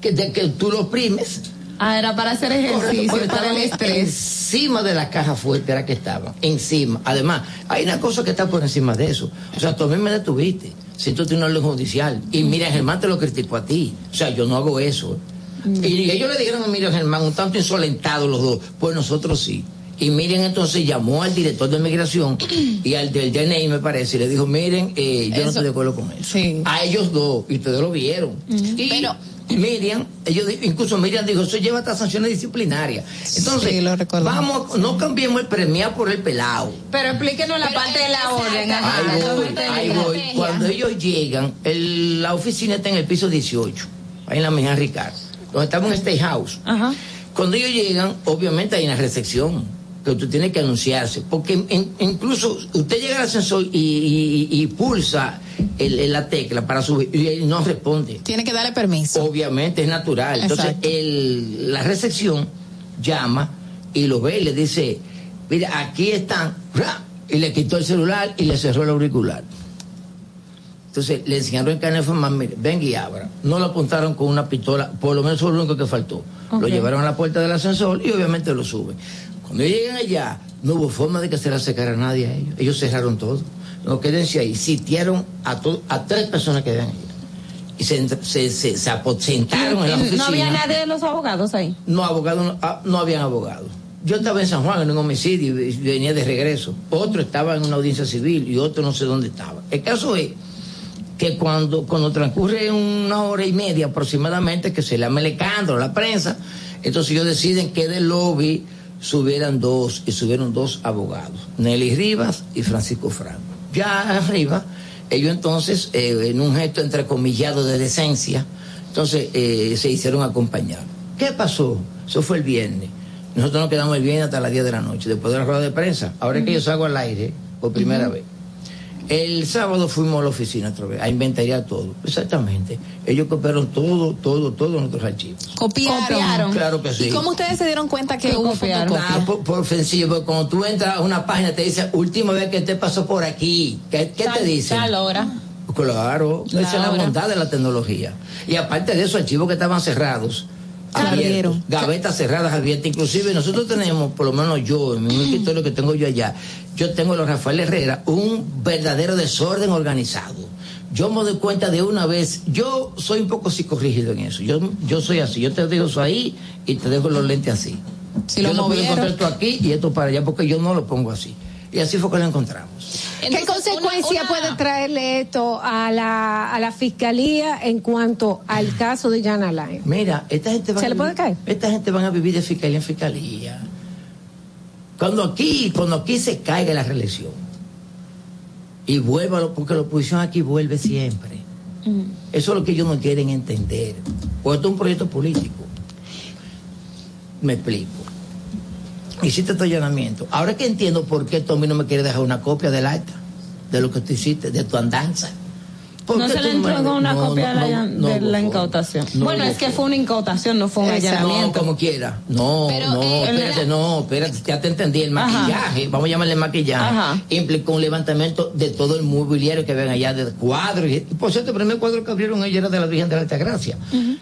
Que, de que tú los primes.
Ah, era para hacer
Correcto,
ejercicio,
porque
para el estrés.
Encima de la caja fuerte era que estaban. Encima. Además, hay una cosa que está por encima de eso. O sea, tú a mí me detuviste. Si tú tienes una orden judicial. Y mira, Germán te lo criticó a ti. O sea, yo no hago eso. Y ellos le dijeron a Miriam Germán, un tanto insolentados los dos, pues nosotros sí. Y Miriam entonces llamó al director de migración y al del DNI, me parece, y le dijo, miren, eh, yo no estoy de acuerdo con eso. A ellos dos, y ustedes lo vieron. Y
Pero-
Miriam, ellos, incluso Miriam dijo, eso lleva hasta sanciones disciplinarias. Entonces,
Sí, lo recuerdo.
vamos, no cambiemos el premiar por el pelado.
Pero explíquenos la
Pero
parte de la orden. ajá,
Ahí
la
voy, ahí voy. Cuando ellos llegan, el- la oficina está en el piso 18, ahí en la Mejía Ricardo, donde estamos en State House.
Ajá.
Cuando ellos llegan, obviamente hay una recepción que usted tiene que anunciarse, porque en- incluso usted llega al ascensor y, y- y pulsa el- la tecla para subir y él no responde.
Tiene que darle permiso.
Obviamente es natural. Entonces el- la recepción llama y lo ve y le dice, mira, aquí están, y le quitó el celular y le cerró el auricular. Entonces le enseñaron en carne de forma, mire, ven y abra. No lo apuntaron con una pistola, por lo menos fue lo único que faltó. Lo llevaron a la puerta del ascensor y obviamente lo suben. Cuando llegan allá, no hubo forma de que se le acercara a nadie a ellos. Ellos cerraron todo. No, quédense ahí. Sitiaron a, to- a tres personas que habían ahí. Y se, se, se, se aposentaron en la oficina.
No había nadie de los abogados ahí.
No, abogados, no, ah, no habían abogados. Yo estaba en San Juan en un homicidio y venía de regreso. Otro estaba en una audiencia civil y otro no sé dónde estaba. El caso es que cuando, cuando transcurre una hora y media aproximadamente que se le ha melecando la prensa, entonces ellos deciden que del lobby subieran dos y subieron dos abogados, Nelly Rivas y Francisco Franco. Ya arriba, ellos entonces, eh, en un gesto entrecomillado de decencia, entonces eh, se hicieron acompañar. ¿Qué pasó? Eso fue el viernes. Nosotros nos quedamos el viernes hasta las 10 de la noche, después de la rueda de prensa. Ahora es que yo salgo al aire por primera vez. El sábado fuimos a la oficina otra vez, a inventariar todo. Exactamente. Ellos copiaron todo, todo, todos nuestros archivos.
Copiaron.
Claro que sí.
¿Y cómo ustedes se dieron cuenta que hubo
copiaron. Ah, por, por sencillo, porque cuando tú entras a una página te dice, última vez que te pasó por aquí. ¿Qué, qué te?
Tal hora.
Claro, esa es la bondad de la tecnología. Y aparte de eso, archivos que estaban cerrados. abiertos, gavetas cerradas abiertas. Inclusive nosotros tenemos, por lo menos yo, en mi escritorio que tengo yo allá, yo tengo los Rafael Herrera, un verdadero desorden organizado. Yo me doy cuenta de una vez, yo soy un poco psicorrígido en eso. Yo, yo soy así, yo te dejo eso ahí y te dejo los lentes así.
Si
yo
lo
no puedo encontrar esto aquí y esto para allá porque yo no lo pongo así. Y así fue que lo encontramos.
¿Qué consecuencia puede traerle esto a la, a la fiscalía en cuanto al caso de Jan Alain?
Mira, esta gente va
¿Se
a
le puede
vivir-
caer?
Esta gente van a vivir de fiscalía en fiscalía. Cuando aquí, cuando aquí se caiga la reelección y vuelva, porque la oposición aquí vuelve siempre. Eso es lo que ellos no quieren entender. Porque esto es un proyecto político. Me explico. Hiciste tu allanamiento. Ahora que entiendo por qué Tommy no me quiere dejar una copia del acta, de lo que tú hiciste, de tu andanza. ¿Por
No se le entregó una
No,
copia
no,
de la,
no,
de
por
la
favor.
incautación.
No,
bueno, es que fue una incautación, no fue un allanamiento.
No, como quiera. No,
Pero,
no,
eh,
espérate, no, espérate, ya te entendí. El
Ajá.
maquillaje, vamos a llamarle maquillaje,
Ajá.
implicó un levantamiento de todo el mobiliario que ven allá, de cuadros. Y, por cierto, el primer cuadro que abrieron ellos era de la Virgen de la Altagracia.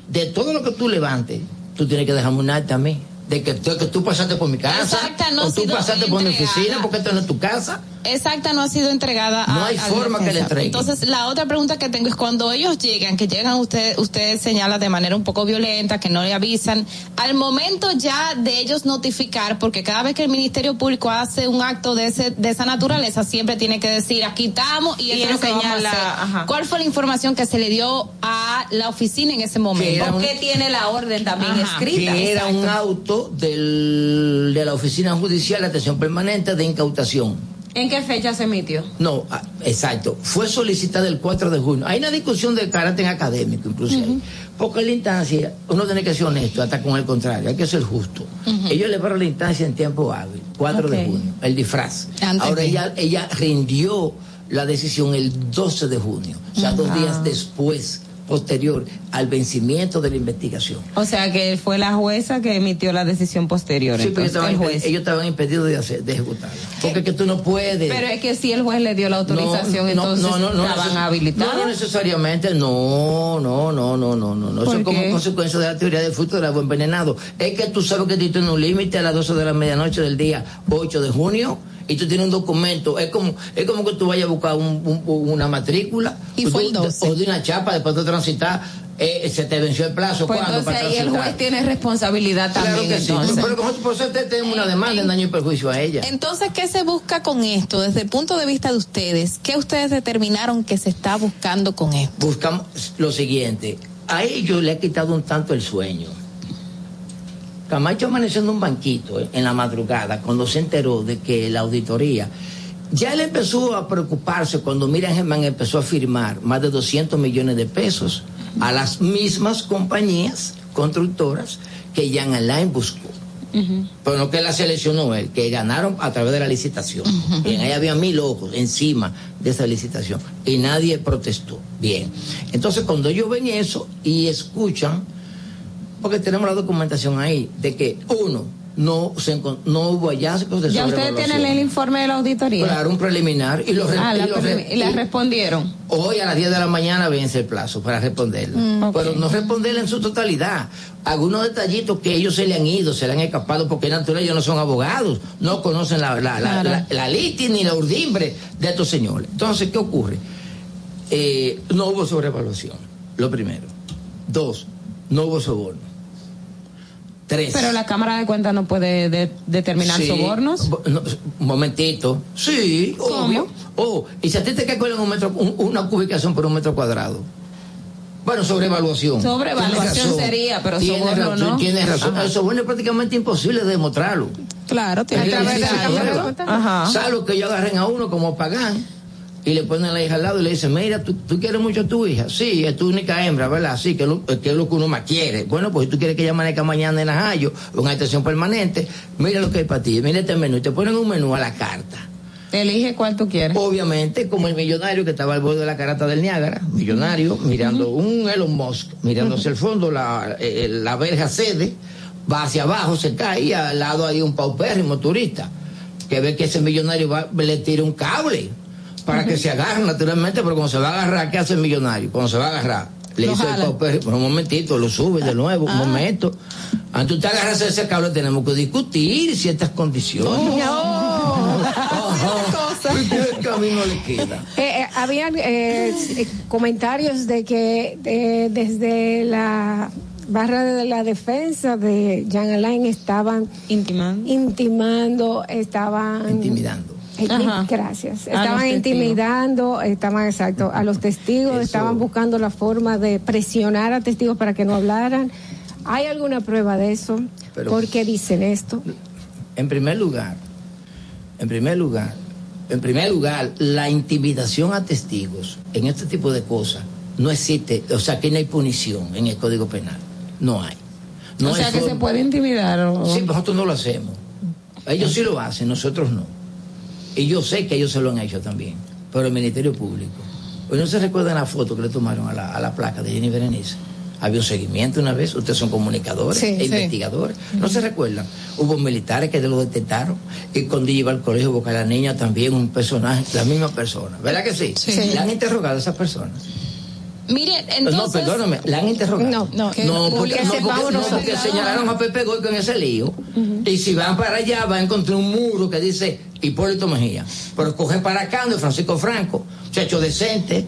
De todo lo que tú levantes, tú tienes que dejarme un acta a mí. De que, tú- que tú pasaste por mi casa,
Exacta, no
o tú pasaste por mi oficina, porque esto no es tu casa.
Exacta no ha sido entregada a
No hay
al
forma que le entreguen.
Entonces, la otra pregunta que tengo es cuando ellos llegan, que llegan usted, usted señala de manera un poco violenta, que no le avisan, al momento ya de ellos notificar, porque cada vez que el Ministerio Público hace un acto de ese, de esa naturaleza, siempre tiene que decir, aquí estamos y,
Y
esto es lo que vamos a
enseñar la-
hacer.
ajá.
¿Cuál fue la información que se le dio a la oficina en ese momento?
¿Por qué tiene la orden también
Ajá.
escrita?
que era un auto del, de la Oficina Judicial de Atención Permanente de Incautación.
¿En qué fecha se emitió?
No, ah, exacto. Fue solicitada el 4 de junio. Hay una discusión de carácter académico, incluso. ahí. Porque en la instancia, uno tiene que ser honesto, hasta con el contrario, hay que ser justo. Ellos elevaron la instancia en tiempo hábil, 4 de junio, el disfraz.
Antes
Ahora
de.
ella, ella rindió la decisión el 12 de junio, o sea, dos días después, posterior al vencimiento de la investigación.
O sea que fue la jueza que emitió la decisión posterior.
Sí, pero ellos
entonces,
estaban,
el
impe-
juez.
ellos estaban impedidos de, hacer, de ejecutarla. Porque es que tú no puedes.
Pero es que si el juez le dio la autorización,
No,
entonces
no, no, no,
estaban habilitados.
No, no necesariamente, no, no, no, no, no, no, no. Eso
¿Por
es como consecuencia de la teoría del fruto del agua envenenado. Es que tú sabes que tú tienes un límite a las 12 de la medianoche del día 8 de junio y tú tienes un documento. Es como, es como que tú vayas a buscar un- un- una matrícula
Y fue
tú-
el 12.
o de una chapa después de transitar. eh, se te venció el plazo.
Pues
¿Cuándo
entonces
para
ahí el juez tiene responsabilidad
Claro
también.
que sí.
entonces.
Pero como por eso te- tenemos una demanda en daño y perjuicio a ella.
Entonces, ¿qué se busca con esto? Desde el punto de vista de ustedes, ¿qué ustedes determinaron que se está buscando con esto?
buscamos lo siguiente. A ellos le ha quitado un tanto el sueño. Camacho amaneció en un banquito eh, en la madrugada cuando se enteró de que la auditoría. Ya él empezó a preocuparse cuando Miriam Germán empezó a firmar más de 200 millones de pesos a las mismas compañías constructoras que Jan Alain buscó. Pero no que la seleccionó él, que ganaron a través de la licitación. Bien, ahí había mil ojos encima de esa licitación y nadie protestó. Bien. Entonces, cuando ellos ven eso y escuchan, porque tenemos la documentación ahí, de que uno, no, se no hubo hallazgos de
Ya ustedes tienen el informe de la auditoría.
Claro, un preliminar y los
Ah, la
los
y respondieron.
Hoy a las 10 de la mañana vence el plazo para responderla.
Mm, ok.
Pero no responderla en su totalidad. Algunos detallitos que ellos se le han ido, se le han escapado, porque naturalmente ellos no son abogados, no conocen la, la, la,
Claro.
la- la litis ni la urdimbre de estos señores. Entonces, ¿qué ocurre? Eh, no hubo sobrevaluación, lo primero. Dos, no hubo soborno. Tres.
Pero la Cámara de Cuentas no puede de- determinar
Sí.
sobornos.
Bo- no, un momentito. Sí,
¿Cómo?
obvio. Oh, y si a ti te calculan un metro, un- una cubicación por un metro cuadrado. Bueno, sobrevaluación.
Sobrevaluación sería, pero
Tienes
soborno
razón,
no.
Tienes razón. El soborno es prácticamente imposible de demostrarlo.
Claro, tiene que.
Ajá.
Salvo que ellos agarren a uno como pagan y le ponen a la hija al lado y le dicen, mira, ¿tú, tú quieres mucho a tu hija? Sí, es tu única hembra, ¿verdad? Sí, que es lo que, es lo que uno más quiere. Bueno, pues si tú quieres que ella amanezca mañana en Ajayo, una estación permanente, mira lo que hay para ti, mira este menú, y te ponen un menú a la carta.
Elige cuál tú quieres.
Obviamente, como el millonario que estaba al borde de la carata del Niágara, millonario, mirando un Elon Musk, mirando hacia el fondo, la, eh, la verja sede, va hacia abajo, se cae y al lado hay un paupérrimo turista, que ve que ese millonario va, le tira un cable para que se agarre naturalmente, pero cuando se va a agarrar, ¿qué hace el millonario? Cuando se va a agarrar, le dice el paupérrimo, un momentito, lo sube de nuevo, un momento. Antes de agarras ese cable tenemos que discutir ciertas condiciones. ¿Qué camino le queda?
Eh, eh, habían eh, eh, comentarios de que eh, desde la barra de la defensa de Jean Alain estaban
intimando,
intimando estaban
intimidando.
Ajá.
Gracias.
A los
Estaban intimidando, estaban exacto, a los testigos,
Eso.
estaban buscando la forma de presionar a testigos para que no hablaran. ¿Hay alguna prueba de eso?
Pero-
¿Por qué dicen esto?
En primer lugar, en primer lugar, en primer lugar, la intimidación a testigos en este tipo de cosas no existe, o sea, que no hay punición en el Código Penal. No hay. No
o
hay
sea que se puede intimidar. o-
Sí, nosotros no lo hacemos. Ellos sí lo hacen, nosotros no. Y yo sé que ellos se lo han hecho también, pero el Ministerio Público. Hoy no se recuerdan la foto que le tomaron a la, a la placa de Jenny Berenice. Había un seguimiento una vez, ustedes son comunicadores
Sí,
e
sí.
investigadores. ¿No se recuerdan? Hubo militares que lo detectaron y cuando iba al colegio porque la niña también un personaje, la misma persona. ¿Verdad que sí?
Sí.
¿Le han interrogado a esas personas?
Mire, entonces.
No, perdóname, ¿la han interrogado?
No,
no, que-
no,
que
porque, no, porque, no, porque señalaron a Pepe Goy con ese lío. Y si van para allá, va a encontrar un muro que dice Hipólito Mejía. Pero cogen para acá, donde Francisco Franco, muchacho decente,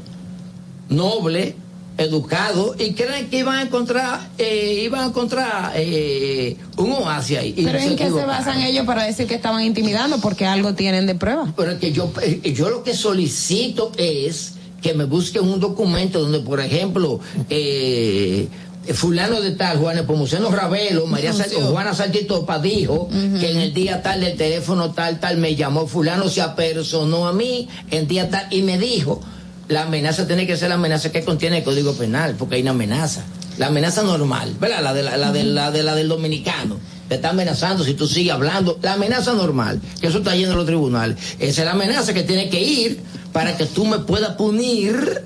noble, educado, y creen que iban a encontrar, eh, iban a encontrar eh, un oasis ahí. Y
Pero
se
¿en qué se basan ellos para decir que estaban intimidando? Porque algo tienen de prueba.
Pero es que yo, eh, yo lo que solicito es que me busquen un documento donde, por ejemplo, eh, fulano de tal, Juan Nepomuceno Ravelo, María Juana Salchitopa dijo que en el día tal del teléfono tal, tal, me llamó fulano, se apersonó a mí en día tal y me dijo, la amenaza tiene que ser la amenaza que contiene el Código Penal, porque hay una amenaza. La amenaza normal, ¿verdad? La de la, la de la, de la del dominicano. Te está amenazando si tú sigues hablando. La amenaza normal, que eso está yendo a los tribunales. Esa es la amenaza que tiene que ir para que tú me puedas punir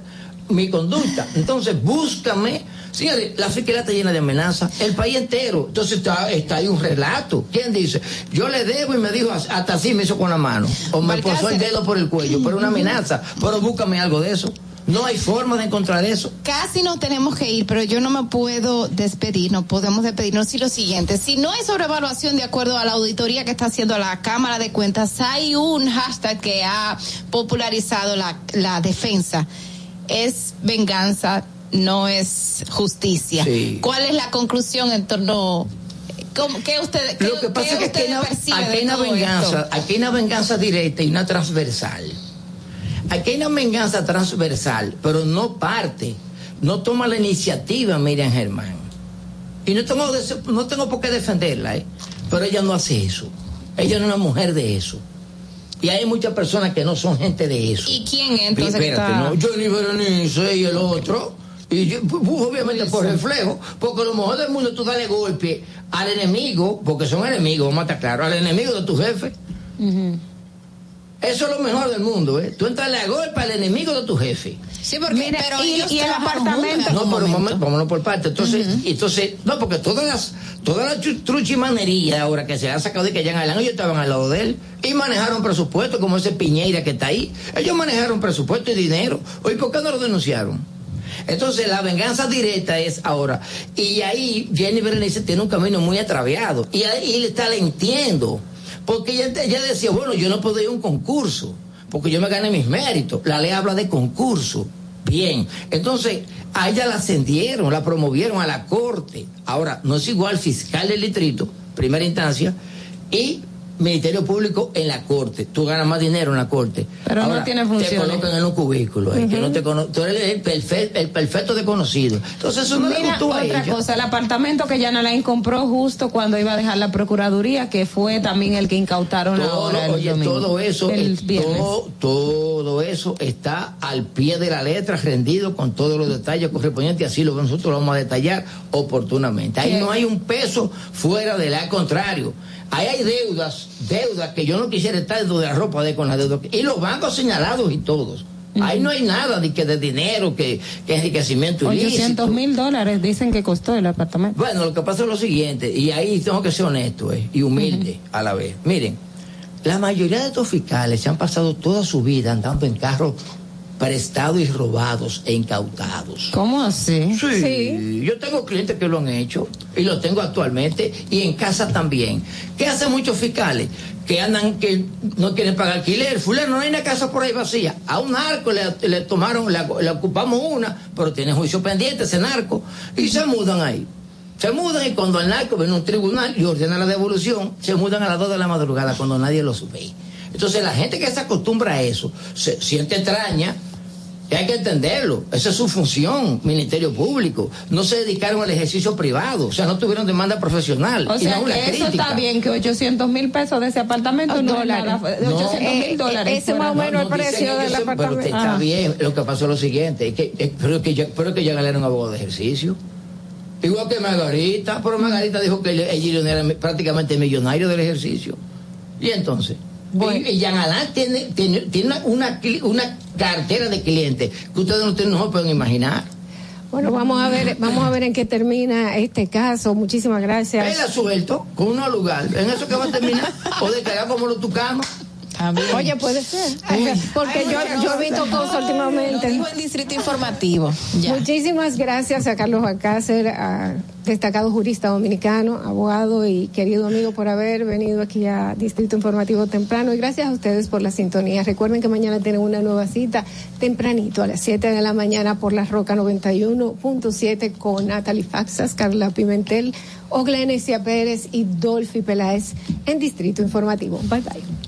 mi conducta. Entonces, búscame. Señores, la fiscalía está llena de amenazas, el país entero. Entonces está, está ahí un relato. ¿Quién dice? Yo le debo y me dijo, hasta así me hizo con la mano. O me puso el dedo por el cuello, pero una amenaza. Pero búscame algo de eso. No hay forma de encontrar eso.
Casi nos tenemos que ir, pero yo no me puedo despedir, no podemos despedirnos. Y lo siguiente, si no hay sobrevaluación de acuerdo a la auditoría que está haciendo la Cámara de Cuentas, hay un hashtag que ha popularizado la, la defensa. Es venganza, no es justicia.
Sí.
¿Cuál es la conclusión en torno... ¿Cómo, ¿Qué usted, qué,
Lo que pasa
qué
es que aquí hay una,
percibe
aquí
de
hay una
todo
venganza,
esto?
aquí hay una venganza directa y una transversal. Aquí hay una venganza transversal, pero no parte, no toma la iniciativa Miriam Germán. Y no tengo, no tengo por qué defenderla, ¿eh? pero ella no hace eso. Ella no es una mujer de eso. Y hay muchas personas que no son gente de eso.
¿Y quién es entonces
Espérate,
está-
no, Johnny Berenice y el otro. Y yo, pu- pu- obviamente por reflejo, porque a lo mejor del mundo tú dale golpe al enemigo, porque son enemigos, vamos a estar claros, al enemigo de tu jefe. Eso es lo mejor del mundo, ¿eh? Tú entrale a golpe al enemigo de tu jefe.
Sí, porque pero
y-
ellos
y el apartamento-
en
No,
algún
pero
momento.
vámonos por parte. Entonces, entonces, no, porque todas las, todas las truchimanerías ahora que se le han sacado de que ya Alain, ellos estaban al lado de él y manejaron presupuesto, como ese Piñeira que está ahí. Ellos manejaron presupuesto y dinero. Oye, ¿por qué no lo denunciaron? Entonces, la venganza directa es ahora. Y ahí Jenny Berenice tiene un camino muy atraviado. Y ahí él está, le entiendo. Porque ella, decía, bueno, yo no puedo ir a un concurso, porque yo me gané mis méritos. La ley habla de concurso. Bien. Entonces, a ella la ascendieron, la promovieron a la corte. Ahora, no es igual fiscal del distrito, primera instancia, y Ministerio Público en la corte. Tú ganas más dinero en la corte.
Pero no tiene funciones.
Te colocan en un cubículo. eh, que no te cono- tú eres el, perfe- el perfecto desconocido. Entonces eso no le
Mira,
gustó a
otra
ella.
cosa, el apartamento que Jan Alain compró justo cuando iba a dejar la Procuraduría, que fue también el que incautaron
Todo,
ahora el
oye,
domingo.
todo eso,
el
es-
viernes.
todo, todo eso está al pie de la letra, rendido con todos los detalles correspondientes, así lo nosotros lo vamos a detallar oportunamente. Ahí no hay un peso fuera del al contrario. Ahí hay deudas, deudas que yo no quisiera estar de la ropa de con las deudas. Y los bancos señalados y todos. Ahí no hay nada de que de dinero, que, que enriquecimiento ilícito.
800 mil dólares dicen que costó el apartamento.
Bueno, lo que pasa es lo siguiente, y ahí tengo que ser honesto eh, y humilde a la vez. Miren, la mayoría de estos fiscales se han pasado toda su vida andando en carros prestados y robados e incautados.
¿Cómo así?
Sí, yo tengo clientes que lo han hecho y lo tengo actualmente y en casa también. ¿Qué hacen muchos fiscales? Que andan, que no quieren pagar alquiler. Fulano, no hay una casa por ahí vacía. A un narco le, le tomaron, le, le ocupamos una, pero tiene juicio pendiente ese narco y se mudan ahí. Se mudan y cuando el narco viene a un tribunal y ordena la devolución, se mudan a las 2 de la madrugada cuando nadie los ve. Entonces la gente que se acostumbra a eso se siente extraña y hay que entenderlo. Esa es su función, Ministerio Público. No se dedicaron al ejercicio privado, o sea, no tuvieron demanda profesional.
O
y
sea
no
que eso
crítica.
está bien, que 800 mil pesos de ese apartamento no
Dólares.
es nada. de
No.
800 mil
Eh,
dólares.
ese más o menos el precio del
siempre, Pero
apartamento.
está
Ah.
bien, lo que pasó es lo siguiente, es que, es- pero que yo, pero que un abogado de ejercicio. Igual que Margarita, pero Margarita dijo que ella ella era prácticamente millonario del ejercicio. Y entonces, y, y Jean Alain tiene, tiene, tiene una, una, cartera de clientes que ustedes no, tienen- no pueden imaginar.
Bueno, vamos a ver, vamos a ver en qué termina este caso. Muchísimas gracias.
Él ha suelto con uno lugar. ¿En eso que va a terminar? ¿O de como los tucanos?
Oye, puede ser. [LAUGHS] Porque yo, yo he visto cosas últimamente.
Digo en Distrito Informativo. Ya.
Muchísimas gracias a Carlos Alcácer, a destacado jurista dominicano, abogado y querido amigo por haber venido aquí a Distrito Informativo temprano. Y gracias a ustedes por la sintonía. Recuerden que mañana tienen una nueva cita tempranito a las 7 de la mañana por la Roca 91.7 con Natalie Faxas, Carla Pimentel, Oglenesia Pérez y Dolphy Peláez en Distrito Informativo. Bye bye.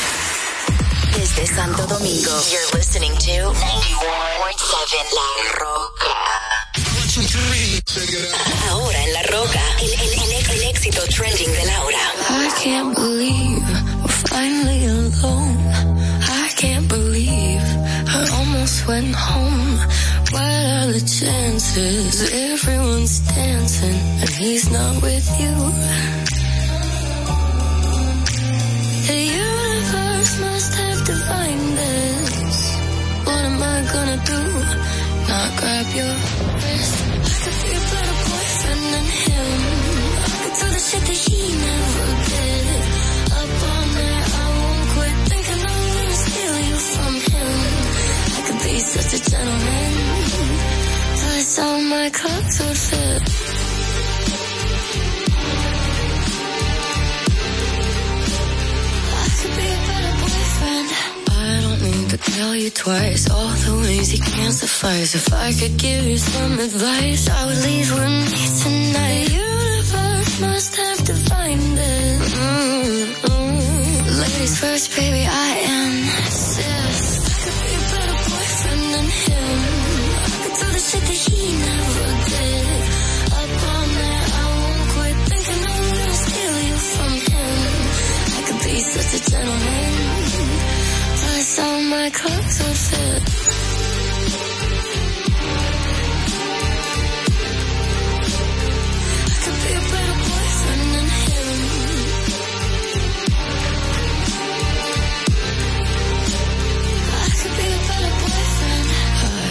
Desde Santo Domingo, you're listening to 91.7 La Roca. Ahora en La Roca, el, el, el, el éxito trending de Laura.
I can't believe we're finally alone. I can't believe I almost went home. What are the chances? Everyone's dancing and he's not with you. The am gonna do? Not grab your wrist. I could be a better boyfriend than him. I could do the shit that he never did. Up all night, I won't quit thinking I'm gonna steal you from him. I could be such a gentleman. Till I saw my. I could be a better boyfriend. I don't need to tell you twice all the ways he can't suffice. If I could give you some advice, I would leave with me tonight. The universe must have defined it. Mm-mm. Ladies first, baby, I insist. I could be a better boyfriend than him. I could do the shit that he never did. Up all night, I won't quit thinking I'm steal you from him. I could be such a gentleman. Saw my clothes would fit. I could be a better boyfriend than him. I could be a better boyfriend. I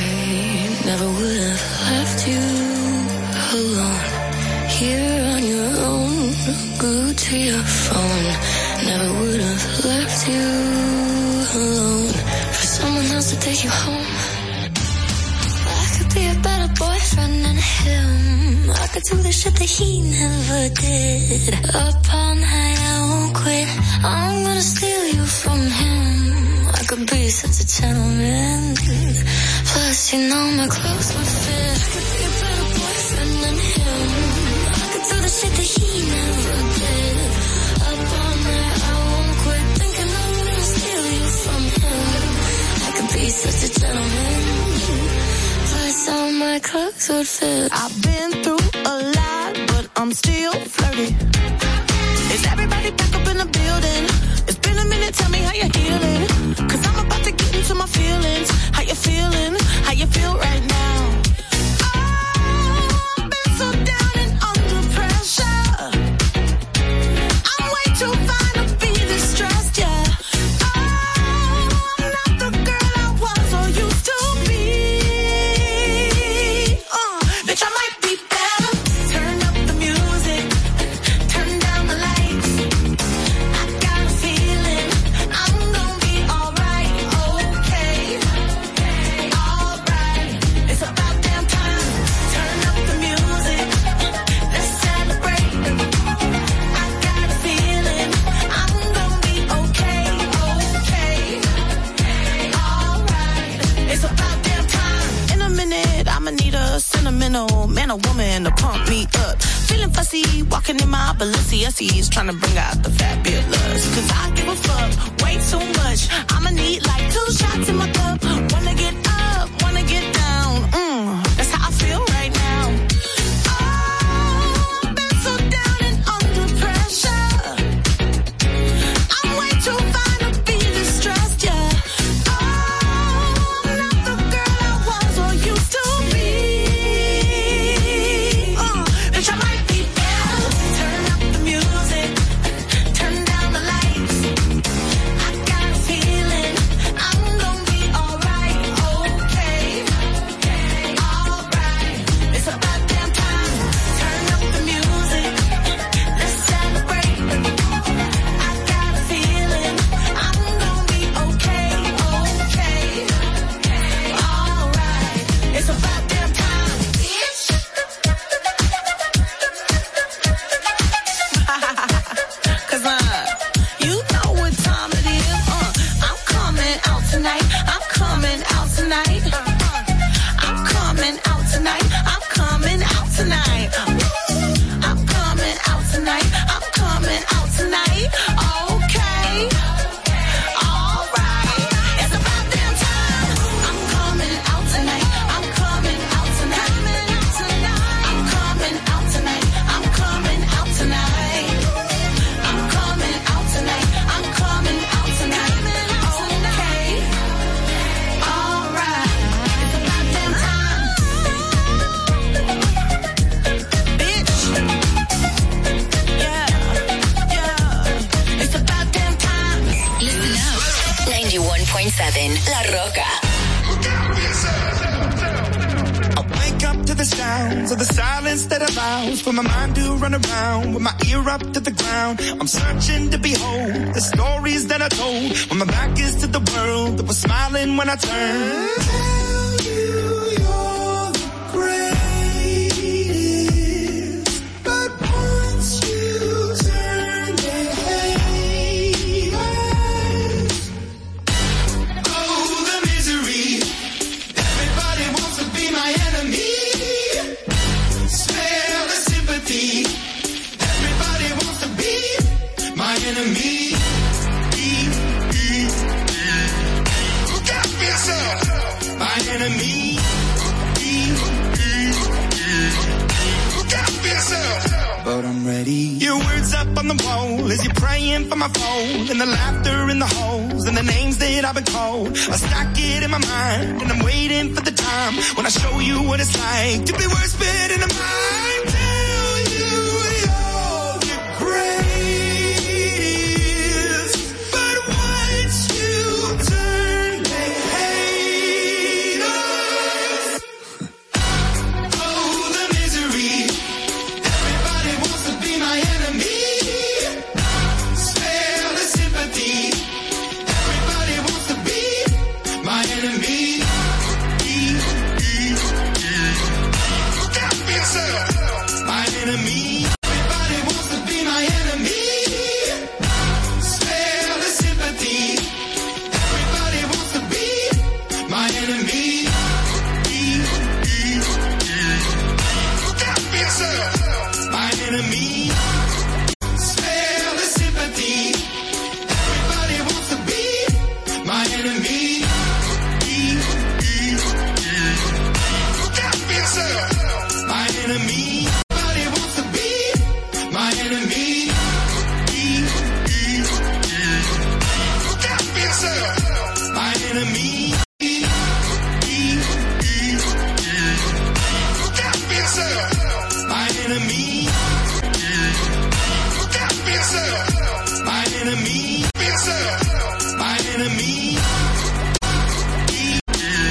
never would have left you alone. Here on your own, to your phone. Never would have left you alone for someone else to take you home. I could be a better boyfriend than him. I could do the shit that he never did. Up all night, I won't quit. I'm gonna steal you from him. I could be such a gentleman. Plus, you know my clothes would fit. I could be a better boyfriend than him. I could do the shit that he never did. such a gentleman. Plus all my clothes would fit.
I've been through a lot, but I'm still flirty. Is everybody back up in the building? It's been a minute, tell me how you're healing. Cause I'm about to get into my feelings. How you feeling? How you feel right now? Balenciennes trying to bring out the fabulous. Cause I give a fuck way too much. I